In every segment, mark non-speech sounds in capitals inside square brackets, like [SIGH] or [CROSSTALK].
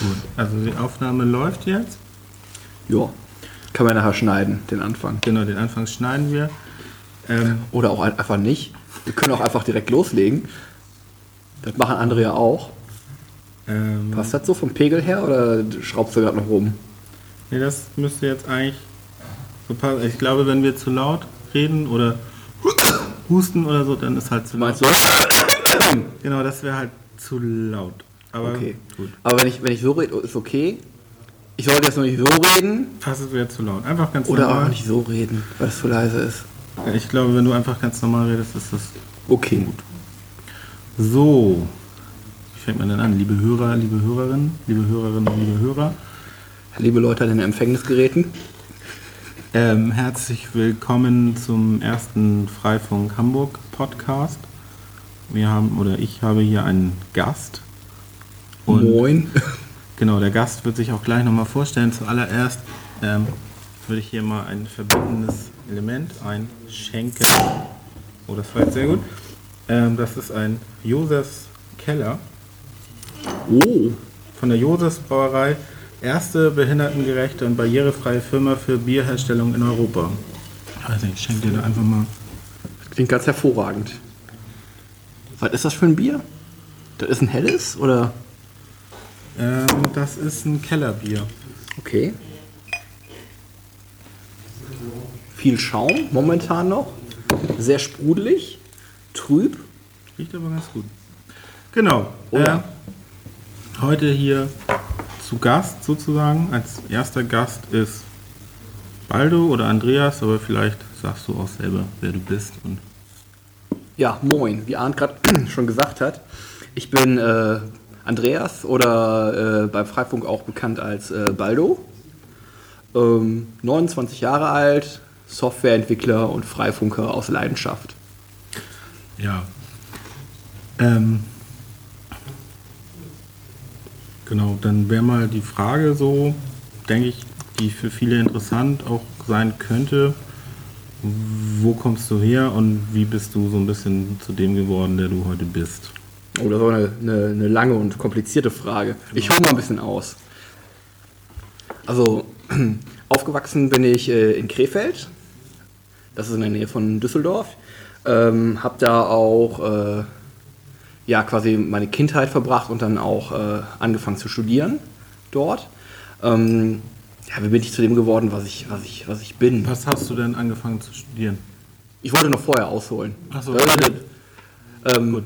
Gut, also die Aufnahme läuft jetzt. Ja. Kann man nachher schneiden, den Anfang. Genau, den Anfang schneiden wir. Ähm, Oder auch ein- einfach nicht. Wir können auch einfach direkt loslegen. Das machen andere ja auch. ähm, Passt das so vom Pegel her oder schraubst du gerade noch rum? nee, das müsste jetzt eigentlich so passen. Ich glaube, wenn wir zu laut reden oder [COUGHS] husten oder so, dann ist halt zu laut. Meinst du? Genau, das wäre halt zu laut. Aber Okay. gut. Aber wenn ich, wenn ich so rede, ist okay. Ich sollte jetzt noch nicht so reden Fast wäre zu laut. Einfach ganz oder normal. auch nicht so reden, weil es zu leise ist. Ich glaube, wenn du einfach ganz normal redest, ist das Okay, gut. so. Wie fängt man denn an? Liebe Hörer, liebe Hörerinnen, liebe Hörerinnen, liebe Hörer. Liebe Leute an den Empfängnisgeräten. Ähm, herzlich willkommen zum ersten Freifunk Hamburg Podcast. Wir haben oder ich habe hier einen Gast. Und Moin. [LAUGHS] genau, der Gast wird sich auch gleich nochmal vorstellen. Zuallererst ähm, würde ich hier mal ein verbindendes Element einschenken. Oh, das war jetzt sehr gut. Ähm, das ist ein Josefs Keller Oh, von der Josefs Brauerei. Erste behindertengerechte und barrierefreie Firma für Bierherstellung in Europa. Also ich schenke dir da einfach mal. klingt ganz hervorragend. Was ist das für ein Bier? Das ist ein helles oder? Ähm, das ist ein Kellerbier. Okay. Viel Schaum momentan noch. Sehr sprudelig. Trüb. Riecht aber ganz gut. Genau. Oh ja. Äh, heute hier zu Gast sozusagen. Als erster Gast ist Baldo oder Andreas, aber vielleicht sagst du auch selber, wer du bist. Und Ja, moin. Wie Arndt gerade [CLEARS THROAT] schon gesagt hat. Ich bin äh, Andreas oder äh, beim Freifunk auch bekannt als äh, Baldo. Ähm, 29 Jahre alt, Softwareentwickler und Freifunker aus Leidenschaft. ja. Ähm, genau, dann wäre mal die Frage so, denke ich, die für viele interessant auch sein könnte. Wo kommst du her und wie bist du so ein bisschen zu dem geworden, der du heute bist? Oh, das war eine, eine, eine lange und komplizierte Frage. Ich hole mal ein bisschen aus. Also, [CLEARS THROAT] aufgewachsen bin ich äh, in Krefeld. Das ist in der Nähe von Düsseldorf. Ähm, hab da auch äh, ja, quasi meine Kindheit verbracht und dann auch äh, angefangen zu studieren dort. Ähm, ja, wie bin ich zu dem geworden, was ich, was ich, was ich bin? Was hast du denn angefangen zu studieren? Ich wollte noch vorher ausholen. Ach so, Äh, okay. ähm,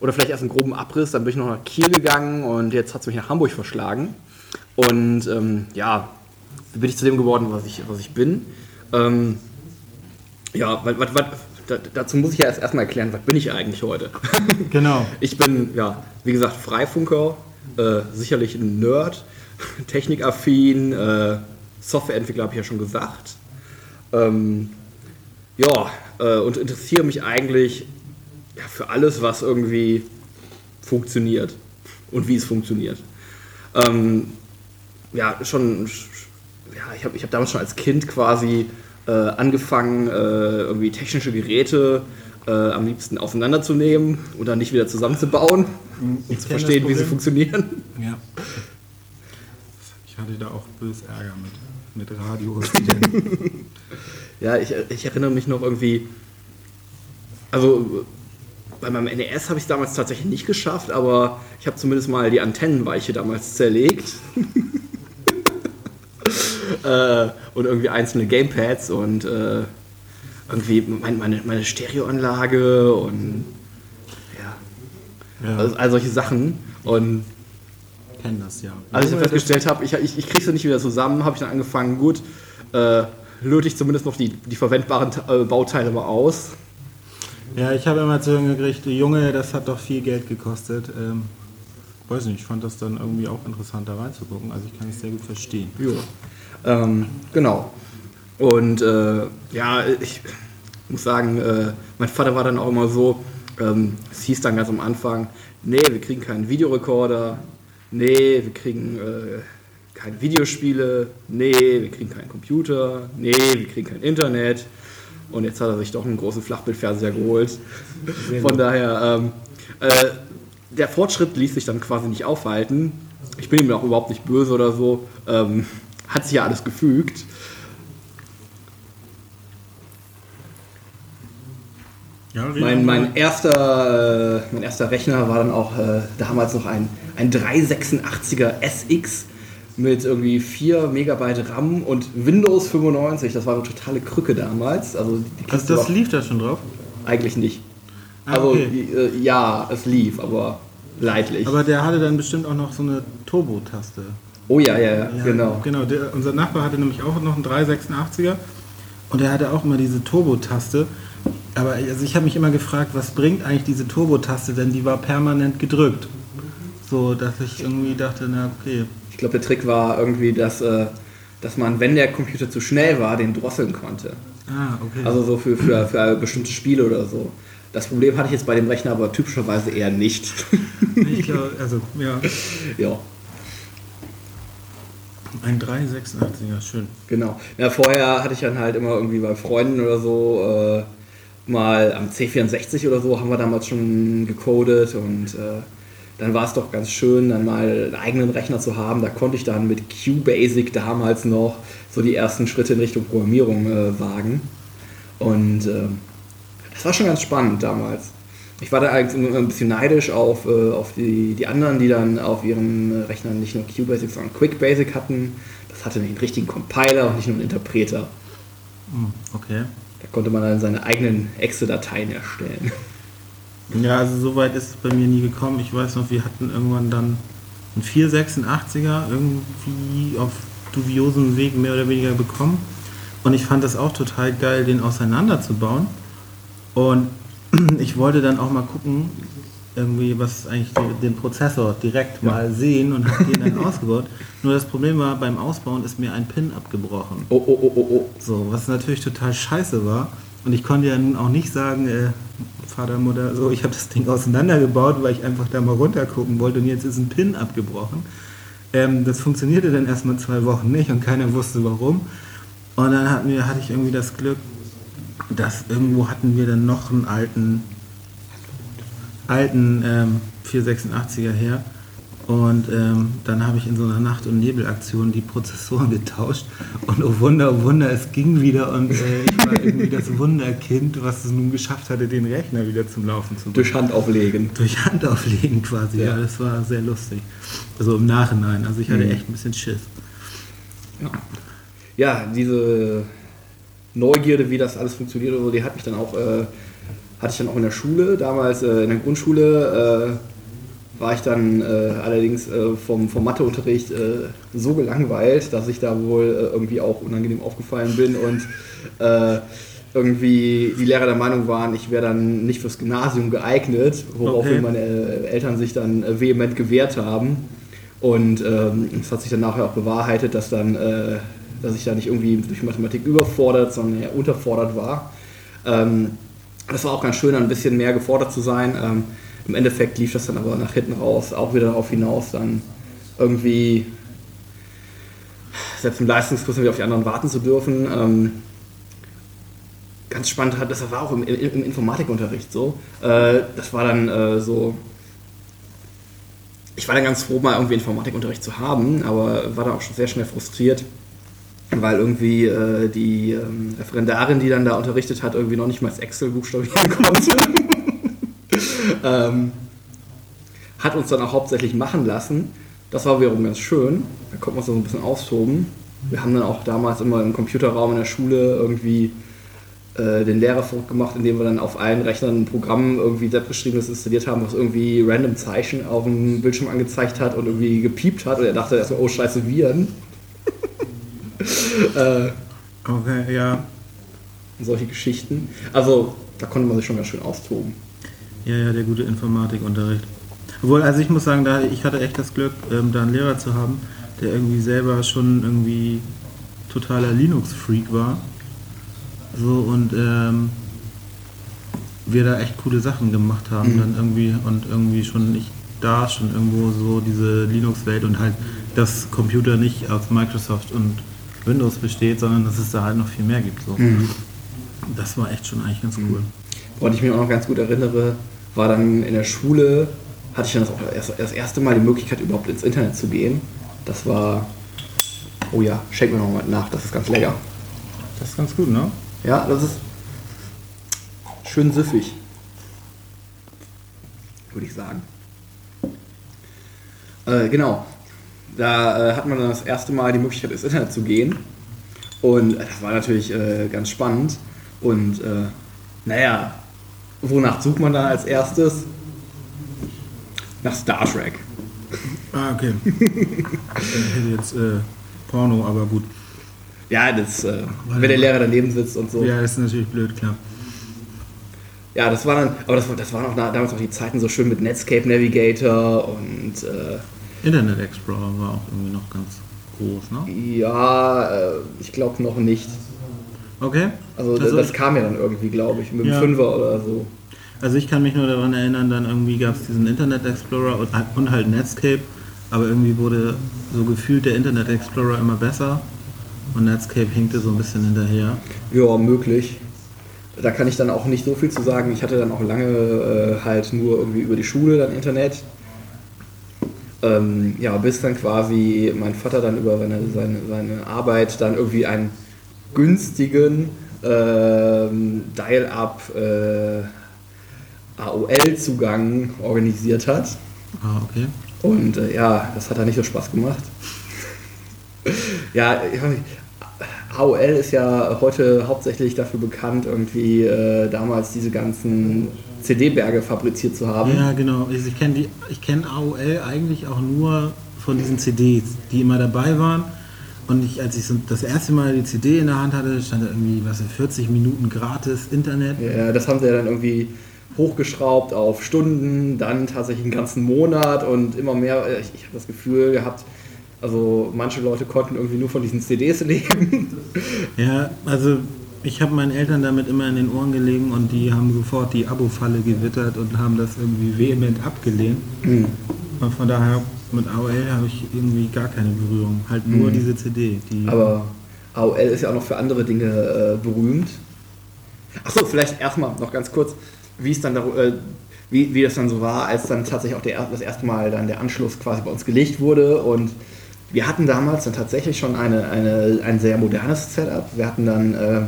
oder vielleicht erst einen groben Abriss, dann bin ich noch nach Kiel gegangen und jetzt hat es mich nach Hamburg verschlagen. Und ähm, ja, bin ich zu dem geworden, was ich, was ich bin? Ähm, ja, was, was, was, da, dazu muss ich ja erst erstmal erklären, was bin ich eigentlich heute? [LAUGHS] Genau. Ich bin, ja, wie gesagt, Freifunker, äh, sicherlich ein Nerd, [LAUGHS] technikaffin, äh, Softwareentwickler habe ich ja schon gesagt. Ähm, ja, äh, und interessiere mich eigentlich ja, für alles, was irgendwie funktioniert und wie es funktioniert. Ähm, ja, schon, ja, ich habe ich hab damals schon als Kind quasi äh, angefangen, äh, irgendwie technische Geräte äh, am liebsten auseinanderzunehmen und dann nicht wieder zusammenzubauen und Ich zu kenn das verstehen, wie sie funktionieren. Ja. Ich hatte da auch bös Ärger mit, mit Radios. [LAUGHS] Ja, ich, ich erinnere mich noch irgendwie, also bei meinem NES habe ich es damals tatsächlich nicht geschafft, aber ich habe zumindest mal die Antennenweiche damals zerlegt. [LAUGHS] äh, und irgendwie einzelne Gamepads und äh, irgendwie mein, meine, meine Stereoanlage und ja, ja, also, all solche Sachen. Und kennen das ja. als ich festgestellt habe, ich, ich, ich kriege sie nicht wieder zusammen, habe ich dann angefangen, gut, äh, löte ich zumindest noch die, die verwendbaren äh, Bauteile mal aus. Ja, ich habe immer zu hören gekriegt, Junge, das hat doch viel Geld gekostet. Ähm, weiß nicht, ich fand das dann irgendwie auch interessant, da reinzugucken. Also ich kann es sehr gut verstehen. Jo. Ähm, genau. Und äh, ja, ich muss sagen, äh, mein Vater war dann auch immer so, ähm, es hieß dann ganz am Anfang, nee, wir kriegen keinen Videorekorder, nee, wir kriegen äh, keine Videospiele, nee, wir kriegen keinen Computer, nee, wir kriegen kein Internet. Und jetzt hat er sich doch einen großen Flachbildfernseher geholt. Von daher, ähm, äh, der Fortschritt ließ sich dann quasi nicht aufhalten. ich bin ihm auch überhaupt nicht böse oder so. Ähm, hat sich ja alles gefügt. Ja, Mein, mein, erster, äh, mein erster Rechner war dann auch äh, damals noch ein, ein 386er SX mit irgendwie 4 Megabyte RAM und Windows 95. Das war eine totale Krücke damals. Also Also das lief da schon drauf? eigentlich nicht. Ah, also okay. äh, ja, es lief, aber leidlich. Aber der hatte dann bestimmt auch noch so eine Turbo-Taste. oh ja, ja, ja, Ja, genau. Genau, der, unser Nachbar hatte nämlich auch noch einen 386er und er hatte auch immer diese Turbo-Taste. Aber also ich habe mich immer gefragt, was bringt eigentlich diese Turbo-Taste, denn die war permanent gedrückt. So, dass ich irgendwie dachte, na okay. Ich glaube, der Trick war irgendwie, dass, äh, dass man, wenn der Computer zu schnell war, den drosseln konnte. Ah, okay. Also so für, für, für bestimmte Spiele oder so. Das Problem hatte ich jetzt bei dem Rechner aber typischerweise eher nicht. [LAUGHS] ich glaube, also ja, ja, ein 386er, schön. genau. Ja, vorher hatte ich dann halt immer irgendwie bei Freunden oder so äh, mal am C64 oder so haben wir damals schon gecodet und äh, dann war es doch ganz schön, dann mal einen eigenen Rechner zu haben. Da konnte ich dann mit QBasic damals noch so die ersten Schritte in Richtung Programmierung äh, wagen. Und ähm, das war schon ganz spannend damals. Ich war da eigentlich immer ein bisschen neidisch auf, äh, auf die, die anderen, die dann auf ihren Rechnern nicht nur QBasic, sondern QuickBasic hatten. Das hatte einen richtigen Compiler und nicht nur einen Interpreter. Hm, Okay. Da konnte man dann seine eigenen Exe-Dateien erstellen. Ja, also so weit ist es bei mir nie gekommen. Ich weiß noch, wir hatten irgendwann dann einen 486er irgendwie auf dubiosem Weg mehr oder weniger bekommen. Und ich fand das auch total geil, den auseinanderzubauen. Und [CLEARS THROAT] ich wollte dann auch mal gucken, irgendwie, was eigentlich den Prozessor direkt mal sehen und habe den dann [LAUGHS] ausgebaut. Nur das Problem war, beim Ausbauen ist mir ein Pin abgebrochen. Oh, oh, oh, oh, oh. So, was natürlich total scheiße war. Und ich konnte ja nun auch nicht sagen, äh, Vater, Mutter, so, ich habe das Ding auseinandergebaut, weil ich einfach da mal runter gucken wollte und jetzt ist ein Pin abgebrochen. Ähm, das funktionierte dann erstmal zwei Wochen nicht und keiner wusste warum. Und dann hatten wir, hatte ich irgendwie das Glück, dass irgendwo hatten wir dann noch einen alten, alten ähm, 486er her. Und ähm, dann habe ich in so einer Nacht- und Nebelaktion die Prozessoren [LAUGHS] getauscht. Und oh Wunder, oh Wunder, es ging wieder. Und äh, ich war irgendwie das Wunderkind, was es nun geschafft hatte, den Rechner wieder zum Laufen zu bringen. Durch Hand auflegen. Durch Hand auflegen quasi. Ja. Ja. das war sehr lustig. Also im Nachhinein. Also ich hatte Mhm. echt ein bisschen Schiss. Ja. ja, diese Neugierde, wie das alles funktioniert, die hat mich dann auch, äh, hatte ich dann auch in der Schule. Damals äh, in der Grundschule äh, war ich dann äh, allerdings äh, vom, vom Matheunterricht äh, so gelangweilt, dass ich da wohl äh, irgendwie auch unangenehm aufgefallen bin und äh, irgendwie die Lehrer der Meinung waren, ich wäre dann nicht fürs Gymnasium geeignet, woraufhin Okay. meine äh, Eltern sich dann vehement gewehrt haben. Und ähm, es hat sich dann nachher auch bewahrheitet, dass dann, dass ich da nicht irgendwie durch Mathematik überfordert, sondern eher unterfordert war. Ähm, das war auch ganz schön, ein bisschen mehr gefordert zu sein. Ähm, Im Endeffekt lief das dann aber nach hinten raus, auch wieder darauf hinaus, dann irgendwie selbst im Leistungskurs wieder auf die anderen warten zu dürfen. Ähm, ganz spannend hat, das war auch im, im, im Informatikunterricht so. Äh, das war dann äh, so, ich war dann ganz froh, mal irgendwie Informatikunterricht zu haben, aber war dann auch schon sehr schnell frustriert, weil irgendwie äh, die ähm, Referendarin, die dann da unterrichtet hat, irgendwie noch nicht mal das Excel buchstabieren [LAUGHS] konnte. Ähm, hat uns dann auch hauptsächlich machen lassen. Das war wiederum ganz schön. Da konnte man uns so ein bisschen austoben. Wir haben dann auch damals immer im Computerraum in der Schule irgendwie äh, den Lehrer verrückt gemacht, indem wir dann auf allen Rechnern ein Programm irgendwie selbstgeschriebenes installiert haben, was irgendwie random Zeichen auf dem Bildschirm angezeigt hat und irgendwie gepiept hat. Und er dachte erstmal, oh scheiße, Viren. [LAUGHS] äh, Okay, ja. solche Geschichten. Also da konnte man sich schon ganz schön austoben. Ja, ja, der gute Informatikunterricht. Obwohl, also ich muss sagen, da, ich hatte echt das Glück, ähm, da einen Lehrer zu haben, der irgendwie selber schon irgendwie totaler Linux-Freak war. So und ähm, wir da echt coole Sachen gemacht haben, Mhm. dann irgendwie und irgendwie schon ich da schon irgendwo so diese Linux-Welt und halt, dass Computer nicht aus Microsoft und Windows besteht, sondern dass es da halt noch viel mehr gibt. So. Das war echt schon eigentlich ganz cool. Woran ich mich auch noch ganz gut erinnere, war dann in der Schule hatte ich dann das, das erste Mal die Möglichkeit, überhaupt ins Internet zu gehen. Das war, oh ja, schenk mir noch mal nach, das ist ganz lecker. Das ist ganz gut, ne? Ja, das ist schön süffig. Würde ich sagen. Äh, genau. Da äh, hat man dann das erste Mal die Möglichkeit, ins Internet zu gehen. Und äh, das war natürlich äh, ganz spannend. Und äh, naja, wonach sucht man dann als erstes? Nach Star Trek. Ah, okay. [LAUGHS] ich hätte jetzt äh, Porno, aber gut. Ja, das, äh, wenn der Lehrer daneben sitzt und so. Ja, ist natürlich blöd, klar. Ja, das war dann, aber das, war- das waren auch damals auch die Zeiten so schön mit Netscape Navigator und äh, Internet Explorer war auch irgendwie noch ganz groß, ne? ja, äh, ich glaube noch nicht. Okay. Also das, das kam ja dann irgendwie, glaube ich, mit dem Ja. Fünfer oder so. Also ich kann mich nur daran erinnern, dann irgendwie gab es diesen Internet Explorer und, und halt Netscape, aber irgendwie wurde so gefühlt der Internet Explorer immer besser und Netscape hinkte so ein bisschen hinterher. Ja, möglich. Da kann ich dann auch nicht so viel zu sagen. Ich hatte dann auch lange äh, halt nur irgendwie über die Schule dann Internet. Ähm, ja, bis dann quasi mein Vater dann über seine, seine, seine Arbeit dann irgendwie einen günstigen ähm, Dial-Up äh, AOL-Zugang organisiert hat. Ah, okay. Und äh, ja, das hat da nicht so Spaß gemacht. [LAUGHS] ja, ich weiß nicht, AOL ist ja heute hauptsächlich dafür bekannt, irgendwie äh, damals diese ganzen CD-Berge fabriziert zu haben. Ja, genau. Ich kenne kenne AOL eigentlich auch nur von diesen CDs, die immer dabei waren. Und ich, als ich so das erste Mal die CD in der Hand hatte, stand da irgendwie, was, 40 Minuten gratis Internet. Ja, das haben sie ja dann irgendwie hochgeschraubt auf Stunden, dann tatsächlich einen ganzen Monat und immer mehr. äh, Ich, ich habe das Gefühl gehabt, also manche Leute konnten irgendwie nur von diesen CDs [LAUGHS] leben. Ja, also ich habe meinen Eltern damit immer in den Ohren gelegen und die haben sofort die Abo-Falle gewittert und haben das irgendwie vehement abgelehnt. Und von daher mit AOL habe ich irgendwie gar keine Berührung. Halt nur diese CD. Die Aber AOL ist ja auch noch für andere Dinge äh, berühmt. Achso, vielleicht erstmal noch ganz kurz, wie es dann daru- äh, wie, wie das dann so war, als dann tatsächlich auch der, das erste Mal dann der Anschluss quasi bei uns gelegt wurde. Und wir hatten damals dann tatsächlich schon eine, eine, ein sehr modernes Setup. Wir hatten dann äh,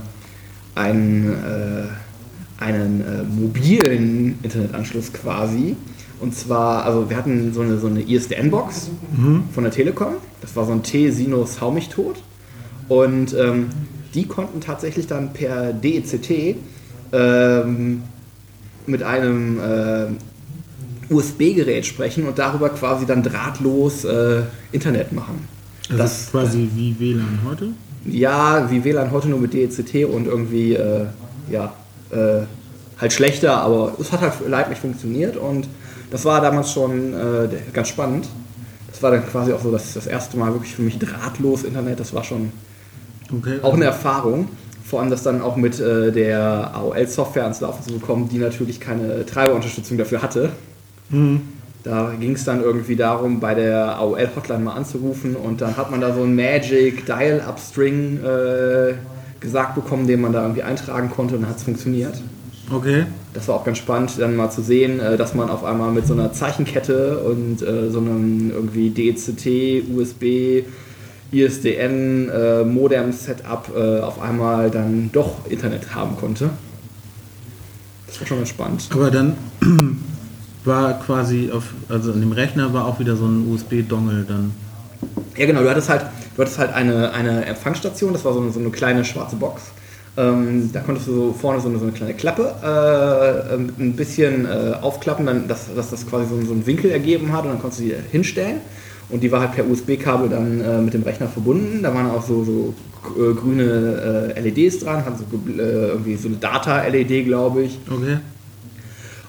einen, äh, einen äh, mobilen Internetanschluss quasi. Und zwar, also wir hatten so eine, so eine ISDN-Box von der Telekom. Das war so ein T-Sinus Hau mich tot. Und ähm, die konnten tatsächlich dann per DECT ähm, mit einem äh, USB-Gerät sprechen und darüber quasi dann drahtlos äh, Internet machen. also das ist quasi wie WLAN heute. Ja, wie WLAN heute nur mit DECT und irgendwie, äh, ja, äh, halt schlechter, aber es hat halt leidlich funktioniert und das war damals schon äh, ganz spannend. Das war dann quasi auch so das, das erste Mal wirklich für mich drahtlos Internet, das war schon Okay. auch eine Erfahrung. Vor allem das dann auch mit äh, der AOL-Software ans Laufen zu bekommen, die natürlich keine Treiberunterstützung dafür hatte. Da ging es dann irgendwie darum, bei der AOL-Hotline mal anzurufen und dann hat man da so einen Magic Dial-Up-String äh, gesagt bekommen, den man da irgendwie eintragen konnte und dann hat es funktioniert. Okay. Das war auch ganz spannend, dann mal zu sehen, äh, dass man auf einmal mit so einer Zeichenkette und äh, so einem irgendwie DCT, USB, ISDN, äh, Modem-Setup auf einmal dann doch Internet haben konnte. Das war schon ganz spannend. Aber dann [CLEARS THROAT] war quasi auf, also in dem Rechner war auch wieder so ein USB-Dongle dann. Ja, genau, du hattest halt, du hattest halt eine, eine Empfangsstation, das war so eine, so eine kleine schwarze Box. Ähm, da konntest du so vorne so eine, so eine kleine Klappe äh, ähm, ein bisschen äh, aufklappen, dann, dass, dass das quasi so, so einen Winkel ergeben hat und dann konntest du die hinstellen. Und die war halt per USB-Kabel dann äh, mit dem Rechner verbunden. Da waren auch so, so äh, grüne äh, LEDs dran, hatten so äh, irgendwie so eine Data-LED, glaube ich. Okay.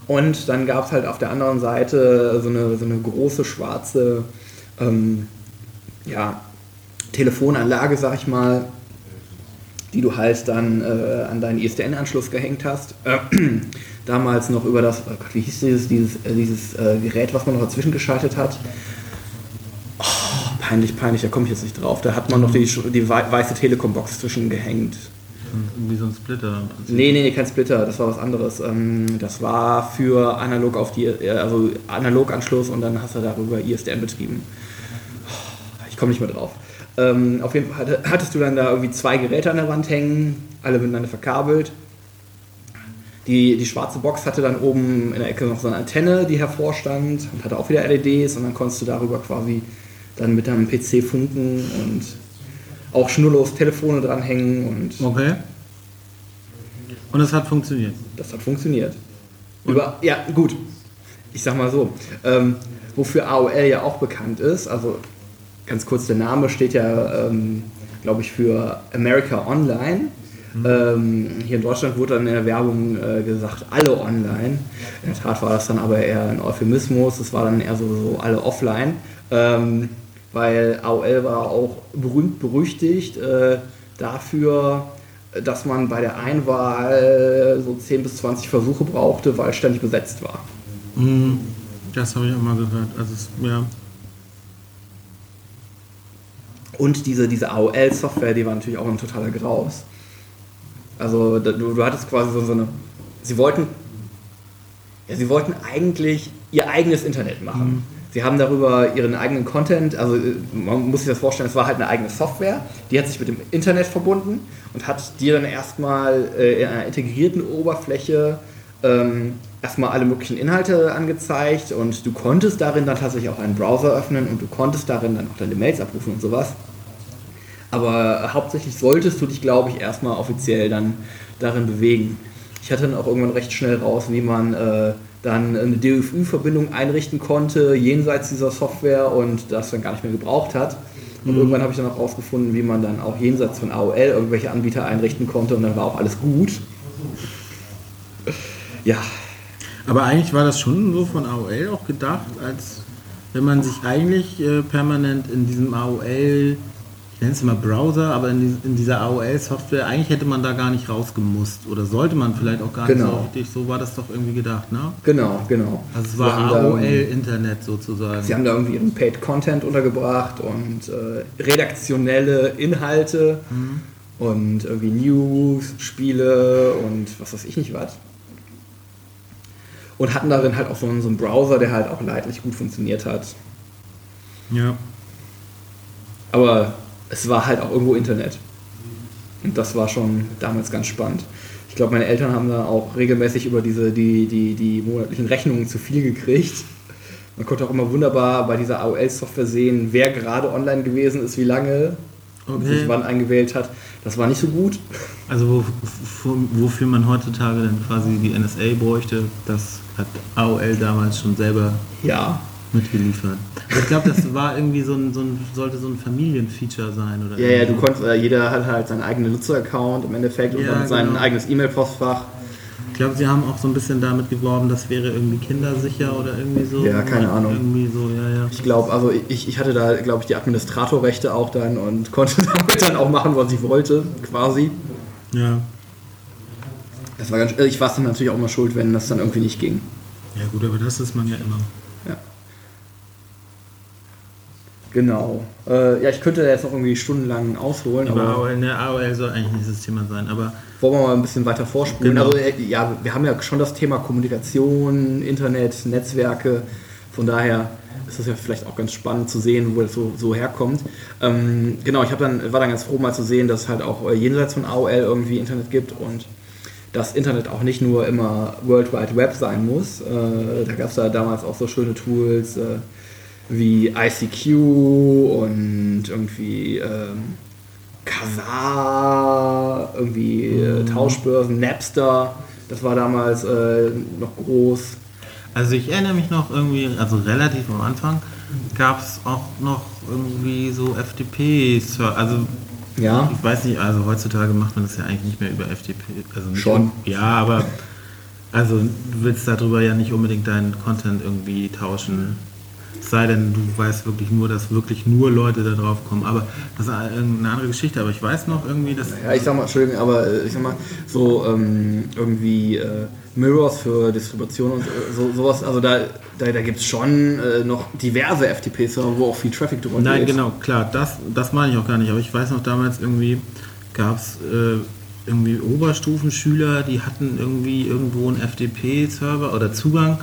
Und dann gab es halt auf der anderen Seite so eine, so eine große schwarze ähm, ja, Telefonanlage, sag ich mal, die du halt dann äh, an deinen ISDN-Anschluss gehängt hast. Äh, [CLEARS THROAT] damals noch über das, oh Gott, wie hieß dieses, dieses, äh, dieses äh, Gerät, was man noch dazwischen geschaltet hat. Oh, peinlich, peinlich, da komme ich jetzt nicht drauf. Da hat man noch die, die wei- weiße Telekom-Box zwischengehängt. irgendwie so ein Splitter. Nee, nee, nee, kein Splitter, das war was anderes. Ähm, das war für analog auf die, äh, also Analoganschluss und dann hast du darüber ISDN betrieben. Ich komme nicht mehr drauf. Ähm, auf jeden Fall hatte, hattest du dann da irgendwie zwei Geräte an der Wand hängen, alle miteinander verkabelt. Die, die schwarze Box hatte dann oben in der Ecke noch so eine Antenne, die hervorstand und hatte auch wieder LEDs und dann konntest du darüber quasi dann mit deinem PC funken und auch schnurlos Telefone dranhängen und Okay. Und es hat funktioniert. das hat funktioniert. Über, ja, gut. Ich sag mal so, ähm, wofür AOL ja auch bekannt ist, also ganz kurz, der Name steht ja, ähm, glaube ich, für America Online. Ähm, hier in Deutschland wurde dann in der Werbung äh, gesagt, alle online. In der Tat war das dann aber eher ein Euphemismus, es war dann eher so, so alle offline. Ähm, weil AOL war auch berühmt berüchtigt äh, dafür, dass man bei der Einwahl so 10 bis 20 Versuche brauchte, weil es ständig besetzt war. Mhm. Das habe ich auch mal gehört. Also es, ja. Und diese, diese AOL-Software, die war natürlich auch ein totaler Graus. Also du, du hattest quasi so, so eine. Sie wollten. Ja, sie wollten eigentlich ihr eigenes Internet machen. Sie haben darüber ihren eigenen Content, also äh, man muss sich das vorstellen, es war halt eine eigene Software, die hat sich mit dem Internet verbunden und hat dir dann erstmal äh, in einer integrierten Oberfläche ähm, erstmal alle möglichen Inhalte angezeigt und du konntest darin dann tatsächlich auch einen Browser öffnen und du konntest darin dann auch deine Mails abrufen und sowas. Aber hauptsächlich solltest du dich, glaube ich, erstmal offiziell dann darin bewegen. Ich hatte dann auch irgendwann recht schnell raus, wie man äh, dann eine DFÜ-Verbindung einrichten konnte, jenseits dieser Software und das dann gar nicht mehr gebraucht hat. Und irgendwann habe ich dann auch rausgefunden, wie man dann auch jenseits von AOL irgendwelche Anbieter einrichten konnte und dann war auch alles gut. Ja, Aber eigentlich war das schon so von AOL auch gedacht, als wenn man sich eigentlich äh, permanent in diesem AOL, ich nenne es mal Browser, aber in, dies- in dieser AOL-Software, eigentlich hätte man da gar nicht rausgemusst oder sollte man vielleicht auch gar nicht Genau. so richtig, so war das doch irgendwie gedacht, ne? genau, genau. Also es war AOL-Internet sozusagen. Sie haben da irgendwie ihren Paid Content untergebracht und äh, redaktionelle Inhalte und irgendwie News, Spiele und was weiß ich nicht was. Und hatten darin halt auch so einen, so einen Browser, der halt auch leidlich gut funktioniert hat. Ja. Aber es war halt auch irgendwo Internet. Und das war schon damals ganz spannend. Ich glaube, meine Eltern haben da auch regelmäßig über diese, die, die, die monatlichen Rechnungen zu viel gekriegt. Man konnte auch immer wunderbar bei dieser AOL-Software sehen, wer gerade online gewesen ist, wie lange und Okay. sich wann eingewählt hat. Das war nicht so gut. Also wo, wo, wofür man heutzutage dann quasi die NSA bräuchte, das hat AOL damals schon selber Ja. mitgeliefert. Aber ich glaube, das war irgendwie so ein, so ein, sollte so ein Familienfeature sein, oder? Ja, ja, du konntest, äh, jeder hat halt seinen eigenen Nutzer-Account im Endeffekt und Ja, dann sein genau. eigenes E-Mail-Postfach. Ich glaube, sie haben auch so ein bisschen damit geworben, das wäre irgendwie kindersicher oder irgendwie so. Ja, keine Ahnung. Irgendwie so, ja, ja. Ich glaube, also ich, ich hatte da, glaube ich, die Administratorrechte auch dann und konnte [LAUGHS] damit dann auch machen, was ich wollte, quasi. Ja. Das war ganz, äh, ich war dann natürlich auch mal schuld, wenn das dann irgendwie nicht ging. Ja gut, aber das ist man ja immer. Ja. Genau. Äh, ja, ich könnte da jetzt noch irgendwie stundenlang ausholen, Aber aber AOL, ne, AOL soll eigentlich nicht das Thema sein, aber wollen wir mal ein bisschen weiter vorspulen. Genau. Also äh, ja, wir haben ja schon das Thema Kommunikation, Internet, Netzwerke. Von daher ist das ja vielleicht auch ganz spannend zu sehen, wo das so, so herkommt. Ähm, genau, ich dann, war dann ganz froh mal zu sehen, dass es halt auch äh, jenseits von AOL irgendwie Internet gibt und das Internet auch nicht nur immer World Wide Web sein muss. Äh, da gab es da damals auch so schöne Tools äh, wie ICQ und irgendwie ähm, Kazaa, irgendwie äh, Tauschbörsen, Napster. Das war damals äh, noch groß. Also ich erinnere mich noch irgendwie, also relativ am Anfang gab es auch noch irgendwie so FTP, also Ja, ich weiß nicht, also heutzutage macht man das ja eigentlich nicht mehr über FTP. Also nicht Schon. Ja, aber also du willst darüber ja nicht unbedingt deinen Content irgendwie tauschen. Es sei denn, du weißt wirklich nur, dass wirklich nur Leute da drauf kommen. Aber das ist eine andere Geschichte. Aber ich weiß noch irgendwie, dass. ja, ich sag mal, Entschuldigung, aber äh, ich sag mal, so ähm, irgendwie äh, Mirrors für Distribution und so, sowas, also da, da, da gibt es schon äh, noch diverse FTP-Server, wo auch viel Traffic drüber Nein, geht. genau, klar, das, das meine ich auch gar nicht. Aber ich weiß noch damals irgendwie gab es äh, irgendwie Oberstufenschüler, die hatten irgendwie irgendwo einen FTP-Server oder Zugang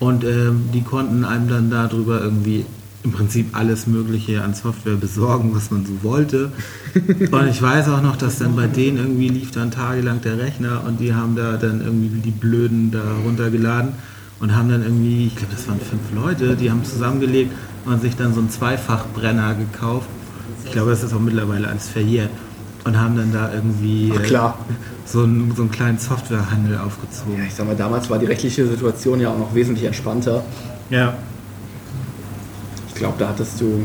und ähm, die konnten einem dann darüber irgendwie im Prinzip alles Mögliche an Software besorgen, was man so wollte. Und ich weiß auch noch, dass dann bei denen irgendwie lief dann tagelang der Rechner und die haben da dann irgendwie wie die Blöden da runtergeladen und haben dann irgendwie, ich glaube, das waren fünf Leute, die haben zusammengelegt und sich dann so einen Zweifachbrenner gekauft. Ich glaube, das ist auch mittlerweile alles verjährt. Und haben dann da irgendwie Ach. Äh, so, einen, so einen kleinen Softwarehandel aufgezogen. Ja, ich sag mal, damals war die rechtliche Situation ja auch noch wesentlich entspannter. Ja. Ich glaube, da hattest du.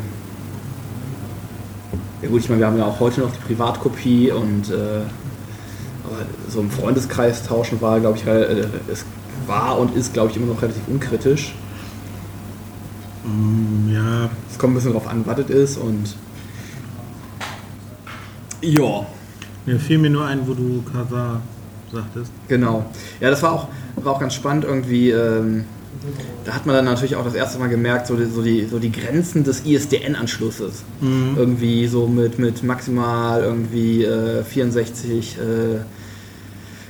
Ja gut, ich meine, wir haben ja auch heute noch die Privatkopie und äh, aber so im Freundeskreis tauschen war, glaube ich, äh, es war und ist, glaube ich, immer noch relativ unkritisch. Mm, ja. Es kommt ein bisschen darauf an, was es ist und ja. Mir fiel mir nur ein, wo du Kazaa sagtest. Genau. Ja, das war auch, war auch ganz spannend irgendwie. Ähm, da hat man dann natürlich auch das erste Mal gemerkt, so die, so die, so die Grenzen des ISDN-Anschlusses. Mhm. Irgendwie so mit, mit maximal irgendwie äh, 64 äh,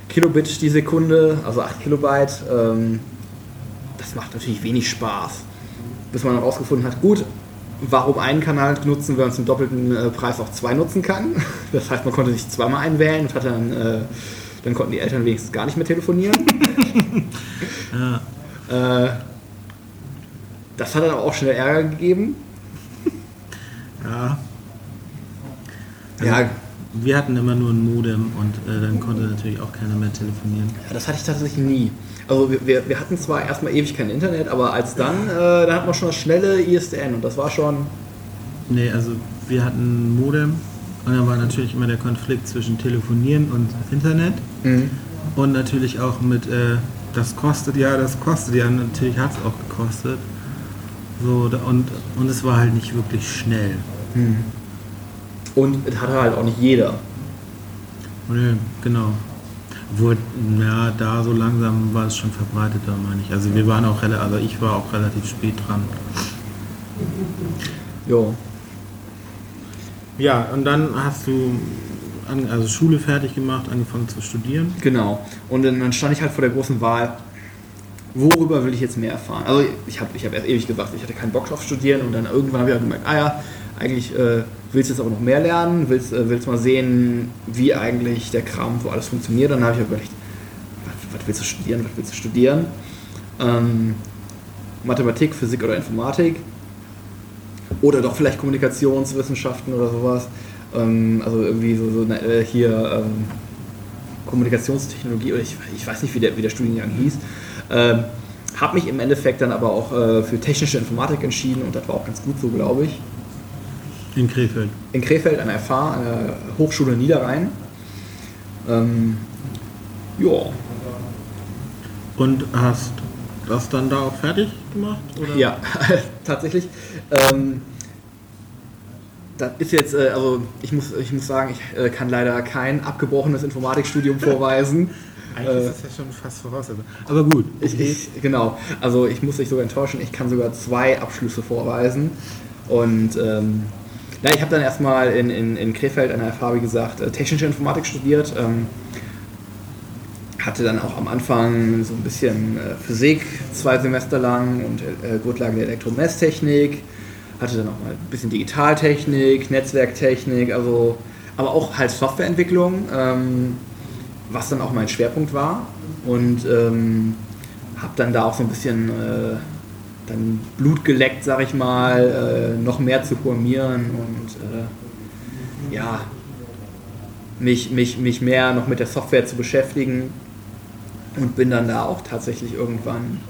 Kilobit die Sekunde, also 8 Kilobyte. Ähm, das macht natürlich wenig Spaß. Bis man dann rausgefunden hat, gut, warum einen Kanal nutzen, wenn man zum doppelten äh, Preis auch zwei nutzen kann. [LAUGHS] Das heißt, man konnte sich zweimal einwählen und hatte dann, äh, dann konnten die Eltern wenigstens gar nicht mehr telefonieren. [LAUGHS] [LAUGHS] Ja. Äh, das hat dann auch schnell Ärger gegeben. Ja. Ja, Wir hatten immer nur ein Modem und äh, dann konnte natürlich auch keiner mehr telefonieren. Ja, das hatte ich tatsächlich nie. Also wir, wir, wir hatten zwar erstmal ewig kein Internet, aber als dann, äh, dann hat man schon das schnelle ISDN und das war schon. Nee, also wir hatten ein Modem und dann war natürlich immer der Konflikt zwischen Telefonieren und Internet und natürlich auch mit, äh, das kostet ja, das kostet ja, natürlich hat es auch gekostet. So, und, und es war halt nicht wirklich schnell. Und es hatte halt auch nicht jeder. Nee, genau. Obwohl, ja, da so langsam war es schon verbreiteter, meine ich. Also wir waren auch relativ, also ich war auch relativ spät dran. Jo. Ja, und dann hast du also Schule fertig gemacht, angefangen zu studieren. Genau. Und dann stand ich halt vor der großen Wahl, worüber will ich jetzt mehr erfahren? Also ich habe ich hab erst ewig gesagt, ich hatte keinen Bock drauf studieren und dann irgendwann habe ich auch gemerkt, ah ja, eigentlich äh, willst du jetzt aber noch mehr lernen, willst, äh, willst mal sehen, wie eigentlich der Kram so alles funktioniert. Dann habe ich überlegt, was, was willst du studieren, was willst du studieren? Ähm, Mathematik, Physik oder Informatik oder doch vielleicht Kommunikationswissenschaften oder sowas. Ähm, also irgendwie so, so äh, hier ähm, Kommunikationstechnologie oder ich, ich weiß nicht, wie der, wie der Studiengang hieß. Ähm, habe mich im Endeffekt dann aber auch äh, für technische Informatik entschieden und das war auch ganz gut so, glaube ich. In Krefeld. In Krefeld an der FH, an der Hochschule Niederrhein. Ähm, ja, Und hast das dann da auch fertig gemacht? Oder? Ja, [LAUGHS] tatsächlich. Ähm, das ist jetzt, äh, also ich muss, ich muss sagen, ich äh, kann leider kein abgebrochenes Informatikstudium [LAUGHS] vorweisen. Eigentlich Äh, ist das ja schon fast Voraussetzung. Aber gut, Ich, ich, genau, also ich muss dich sogar enttäuschen, ich kann sogar zwei Abschlüsse vorweisen. Und ähm, na, ich habe dann erstmal in, in, in Krefeld an der FH, wie gesagt, äh, technische Informatik studiert. Ähm, hatte dann auch am Anfang so ein bisschen äh, Physik, zwei Semester lang und äh, Grundlagen der Elektromesstechnik. Hatte dann auch mal ein bisschen Digitaltechnik, Netzwerktechnik, also aber auch halt Softwareentwicklung, ähm, was dann auch mein Schwerpunkt war. Und ähm, habe dann da auch so ein bisschen äh, dann Blut geleckt, sag ich mal, äh, noch mehr zu programmieren und äh, ja, mich, mich, mich mehr noch mit der Software zu beschäftigen und bin dann da auch tatsächlich irgendwann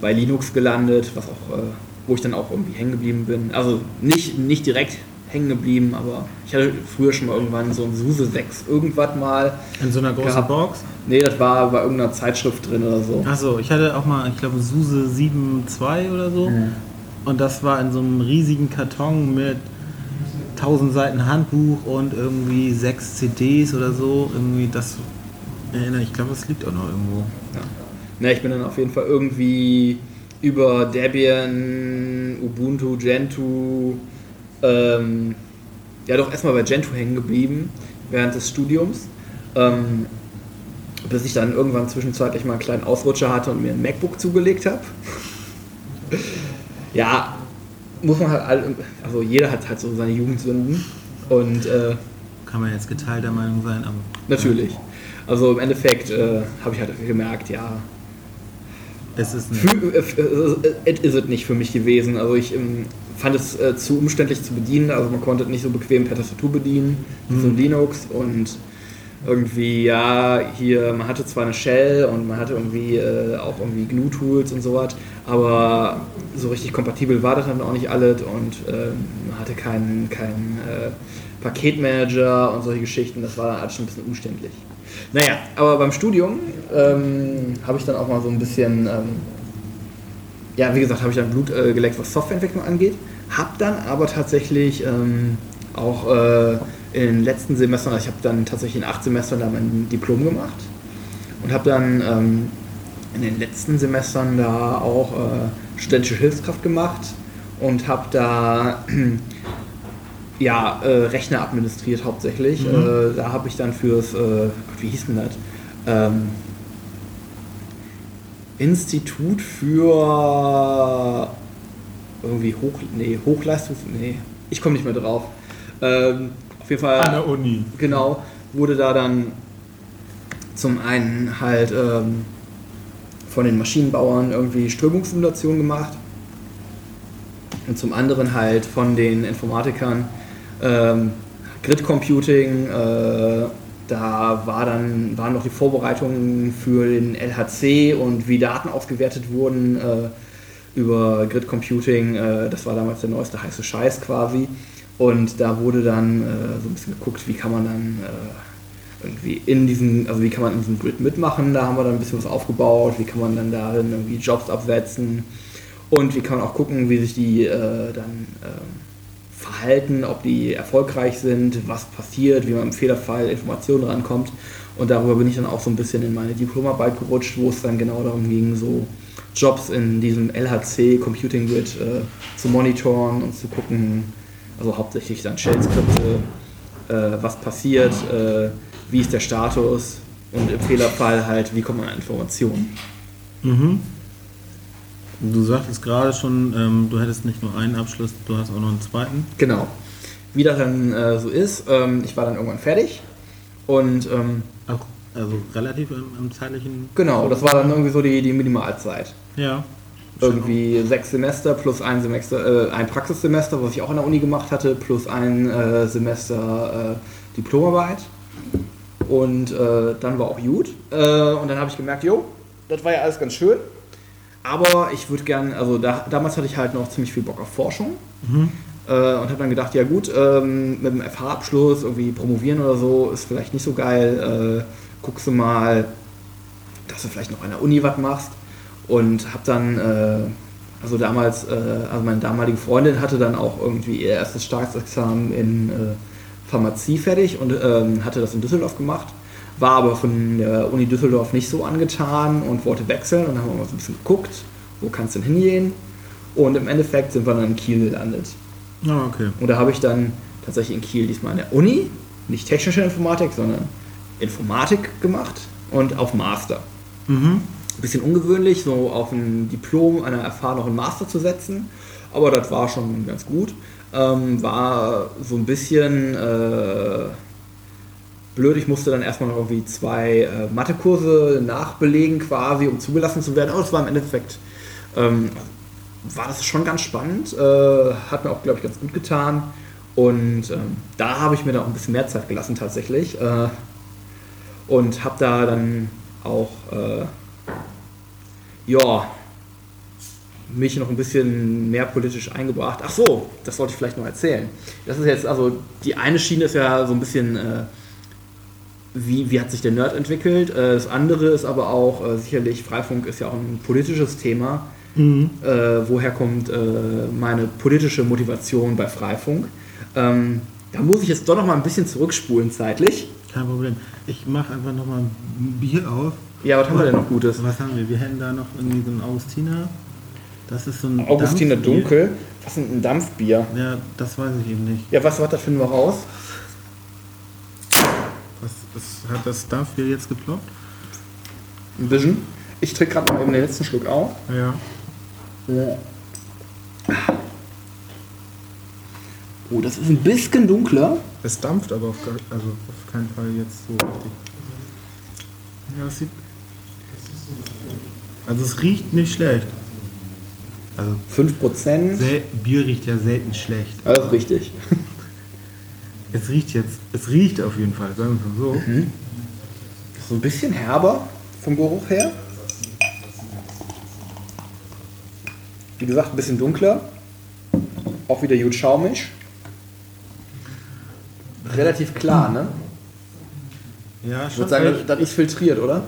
bei Linux gelandet, was auch, äh, wo ich dann auch irgendwie hängen geblieben bin. Also nicht, nicht direkt hängen geblieben, aber ich hatte früher schon mal irgendwann so ein SUSE 6 irgendwas mal. in so einer großen gehabt. Box. Nee, das war bei irgendeiner Zeitschrift drin oder so. Achso, ich hatte auch mal, ich glaube, SUSE 7.2 oder so. Und das war in so einem riesigen Karton mit 1000 Seiten Handbuch und irgendwie sechs CDs oder so. Irgendwie das erinnere ich, ich glaube, das liegt auch noch irgendwo. Ja. Na, ich bin dann auf jeden Fall irgendwie über Debian, Ubuntu, Gentoo, ähm, ja doch erstmal bei Gentoo hängen geblieben während des Studiums Ähm, bis ich dann irgendwann zwischenzeitlich mal einen kleinen Ausrutscher hatte und mir ein MacBook zugelegt habe. ja, muss man halt, all- also jeder hat halt so seine Jugendsünden und äh, Kann man jetzt geteilter Meinung sein, aber. natürlich. Also im Endeffekt äh, habe ich halt gemerkt, ja, Es ist. Für, äh, äh, it is it nicht für mich gewesen. Also ich ähm, fand es äh, zu umständlich zu bedienen. Also man konnte es nicht so bequem per Tastatur bedienen, wie so ein Linux und irgendwie, ja, hier, man hatte zwar eine Shell und man hatte irgendwie äh, auch irgendwie GNU-Tools und sowas, aber so richtig kompatibel war das dann auch nicht alles und ähm, man hatte keinen keinen äh, Paketmanager und solche Geschichten. Das war dann alles schon ein bisschen umständlich. Naja, aber beim Studium ähm, habe ich dann auch mal so ein bisschen, ähm, ja, wie gesagt, habe ich dann Blut äh, geleckt, was Softwareentwicklung angeht. Hab dann aber tatsächlich ähm, auch äh, in den letzten Semestern, also ich habe dann tatsächlich in acht Semestern da mein Diplom gemacht und habe dann ähm, in den letzten Semestern da auch äh, studentische Hilfskraft gemacht und habe da ja, äh, Rechner administriert hauptsächlich. Mhm. Äh, da habe ich dann fürs, äh, wie hieß denn das? Ähm, Institut für irgendwie Hoch, nee, Hochleistungs... Nee, ich komme nicht mehr drauf. Ähm, auf jeden Fall... Uni. Genau, wurde da dann zum einen halt ähm, von den Maschinenbauern irgendwie Strömungssimulation gemacht und zum anderen halt von den Informatikern ähm, Grid Computing. Äh, da war dann, waren noch die Vorbereitungen für den LHC und wie Daten ausgewertet wurden äh, über Grid Computing. Äh, das war damals der neueste heiße Scheiß quasi. Und da wurde dann äh, so ein bisschen geguckt, wie kann man dann äh, irgendwie in diesem, also wie kann man in diesem Grid mitmachen. Da haben wir dann ein bisschen was aufgebaut. Wie kann man dann darin irgendwie Jobs absetzen. Und wie kann man auch gucken, wie sich die äh, dann ähm, verhalten, ob die erfolgreich sind, was passiert, wie man im Fehlerfall Informationen rankommt. Und darüber bin ich dann auch so ein bisschen in meine Diplomarbeit gerutscht, wo es dann genau darum ging, so Jobs in diesem LHC Computing Grid äh, zu monitoren und zu gucken, also hauptsächlich dann Shell-Skripte, äh, was passiert, äh, wie ist der Status und im Fehlerfall halt, wie kommt man an Informationen. Mhm. Du sagtest gerade schon, ähm, du hättest nicht nur einen Abschluss, du hast auch noch einen zweiten. Genau. Wie das dann äh, so ist, ähm, ich war dann irgendwann fertig und ähm, also relativ im, im zeitlichen. genau, das war dann irgendwie so die, die Minimalzeit. Ja. Irgendwie sechs Semester plus ein Semester, äh, ein Praxissemester, was ich auch an der Uni gemacht hatte, plus ein äh, Semester äh, Diplomarbeit. Und äh, dann war auch gut. Äh, und dann habe ich gemerkt, jo, das war ja alles ganz schön. Aber ich würde gern, also da, damals hatte ich halt noch ziemlich viel Bock auf Forschung. Äh, und habe dann gedacht, ja gut, ähm, mit dem FH-Abschluss irgendwie promovieren oder so ist vielleicht nicht so geil. Äh, guckst du mal, dass du vielleicht noch an der Uni was machst. Und habe dann, äh, also damals, äh, also meine damalige Freundin hatte dann auch irgendwie ihr erstes Staatsexamen in äh, Pharmazie fertig und ähm, hatte das in Düsseldorf gemacht. War aber von der Uni Düsseldorf nicht so angetan und wollte wechseln. Und dann haben wir mal so ein bisschen geguckt, wo kannst du denn hingehen? Und im Endeffekt sind wir dann in Kiel gelandet. Ah, okay. Und da habe ich dann tatsächlich in Kiel diesmal an der Uni, nicht technische Informatik, sondern Informatik gemacht und auf Master. Mhm. Ein bisschen ungewöhnlich, so auf ein Diplom einer einen Master zu setzen, aber das war schon ganz gut. Ähm, war so ein bisschen äh, blöd, ich musste dann erstmal noch irgendwie zwei äh, Mathekurse nachbelegen quasi, um zugelassen zu werden, aber es war im Endeffekt, ähm, war das schon ganz spannend, äh, hat mir auch, glaube ich, ganz gut getan und ähm, da habe ich mir dann auch ein bisschen mehr Zeit gelassen tatsächlich äh, und habe da dann auch äh, ja, mich noch ein bisschen mehr politisch eingebracht. Ach so, das wollte ich vielleicht noch erzählen. Das ist jetzt, also die eine Schiene ist ja so ein bisschen, äh, wie, wie hat sich der Nerd entwickelt. Äh, das andere ist aber auch, äh, sicherlich, Freifunk ist ja auch ein politisches Thema. Mhm. Äh, woher kommt äh, meine politische Motivation bei Freifunk? Ähm, da muss ich jetzt doch noch mal ein bisschen zurückspulen zeitlich. Kein Problem. Ich mache einfach nochmal ein Bier auf. Ja, was haben wir denn noch Gutes? Was haben wir? Wir hätten da noch irgendwie so einen Augustiner. Das ist so ein Augustiner Dampfbier. Dunkel. Was ist denn ein Dampfbier? Ja, das weiß ich eben nicht. Ja, was, was, das finden wir raus. Was ist, hat das Dampfbier jetzt geploppt? Bisschen. Ich trinke gerade noch eben den letzten Schluck auf. Ja. Oh, das ist ein bisschen dunkler. Es dampft aber auf, also auf keinen Fall jetzt so richtig. Ja, es sieht. Also es riecht nicht schlecht. Also 5%. sel Bier riecht ja selten schlecht. Ist richtig. Es riecht jetzt, es riecht auf jeden Fall, sagen wir mal so. So ein bisschen herber vom Geruch her. Wie gesagt, ein bisschen dunkler. Auch wieder gut schaumig. Relativ klar, ne? Ja, Ich würde sagen, das ist filtriert, oder?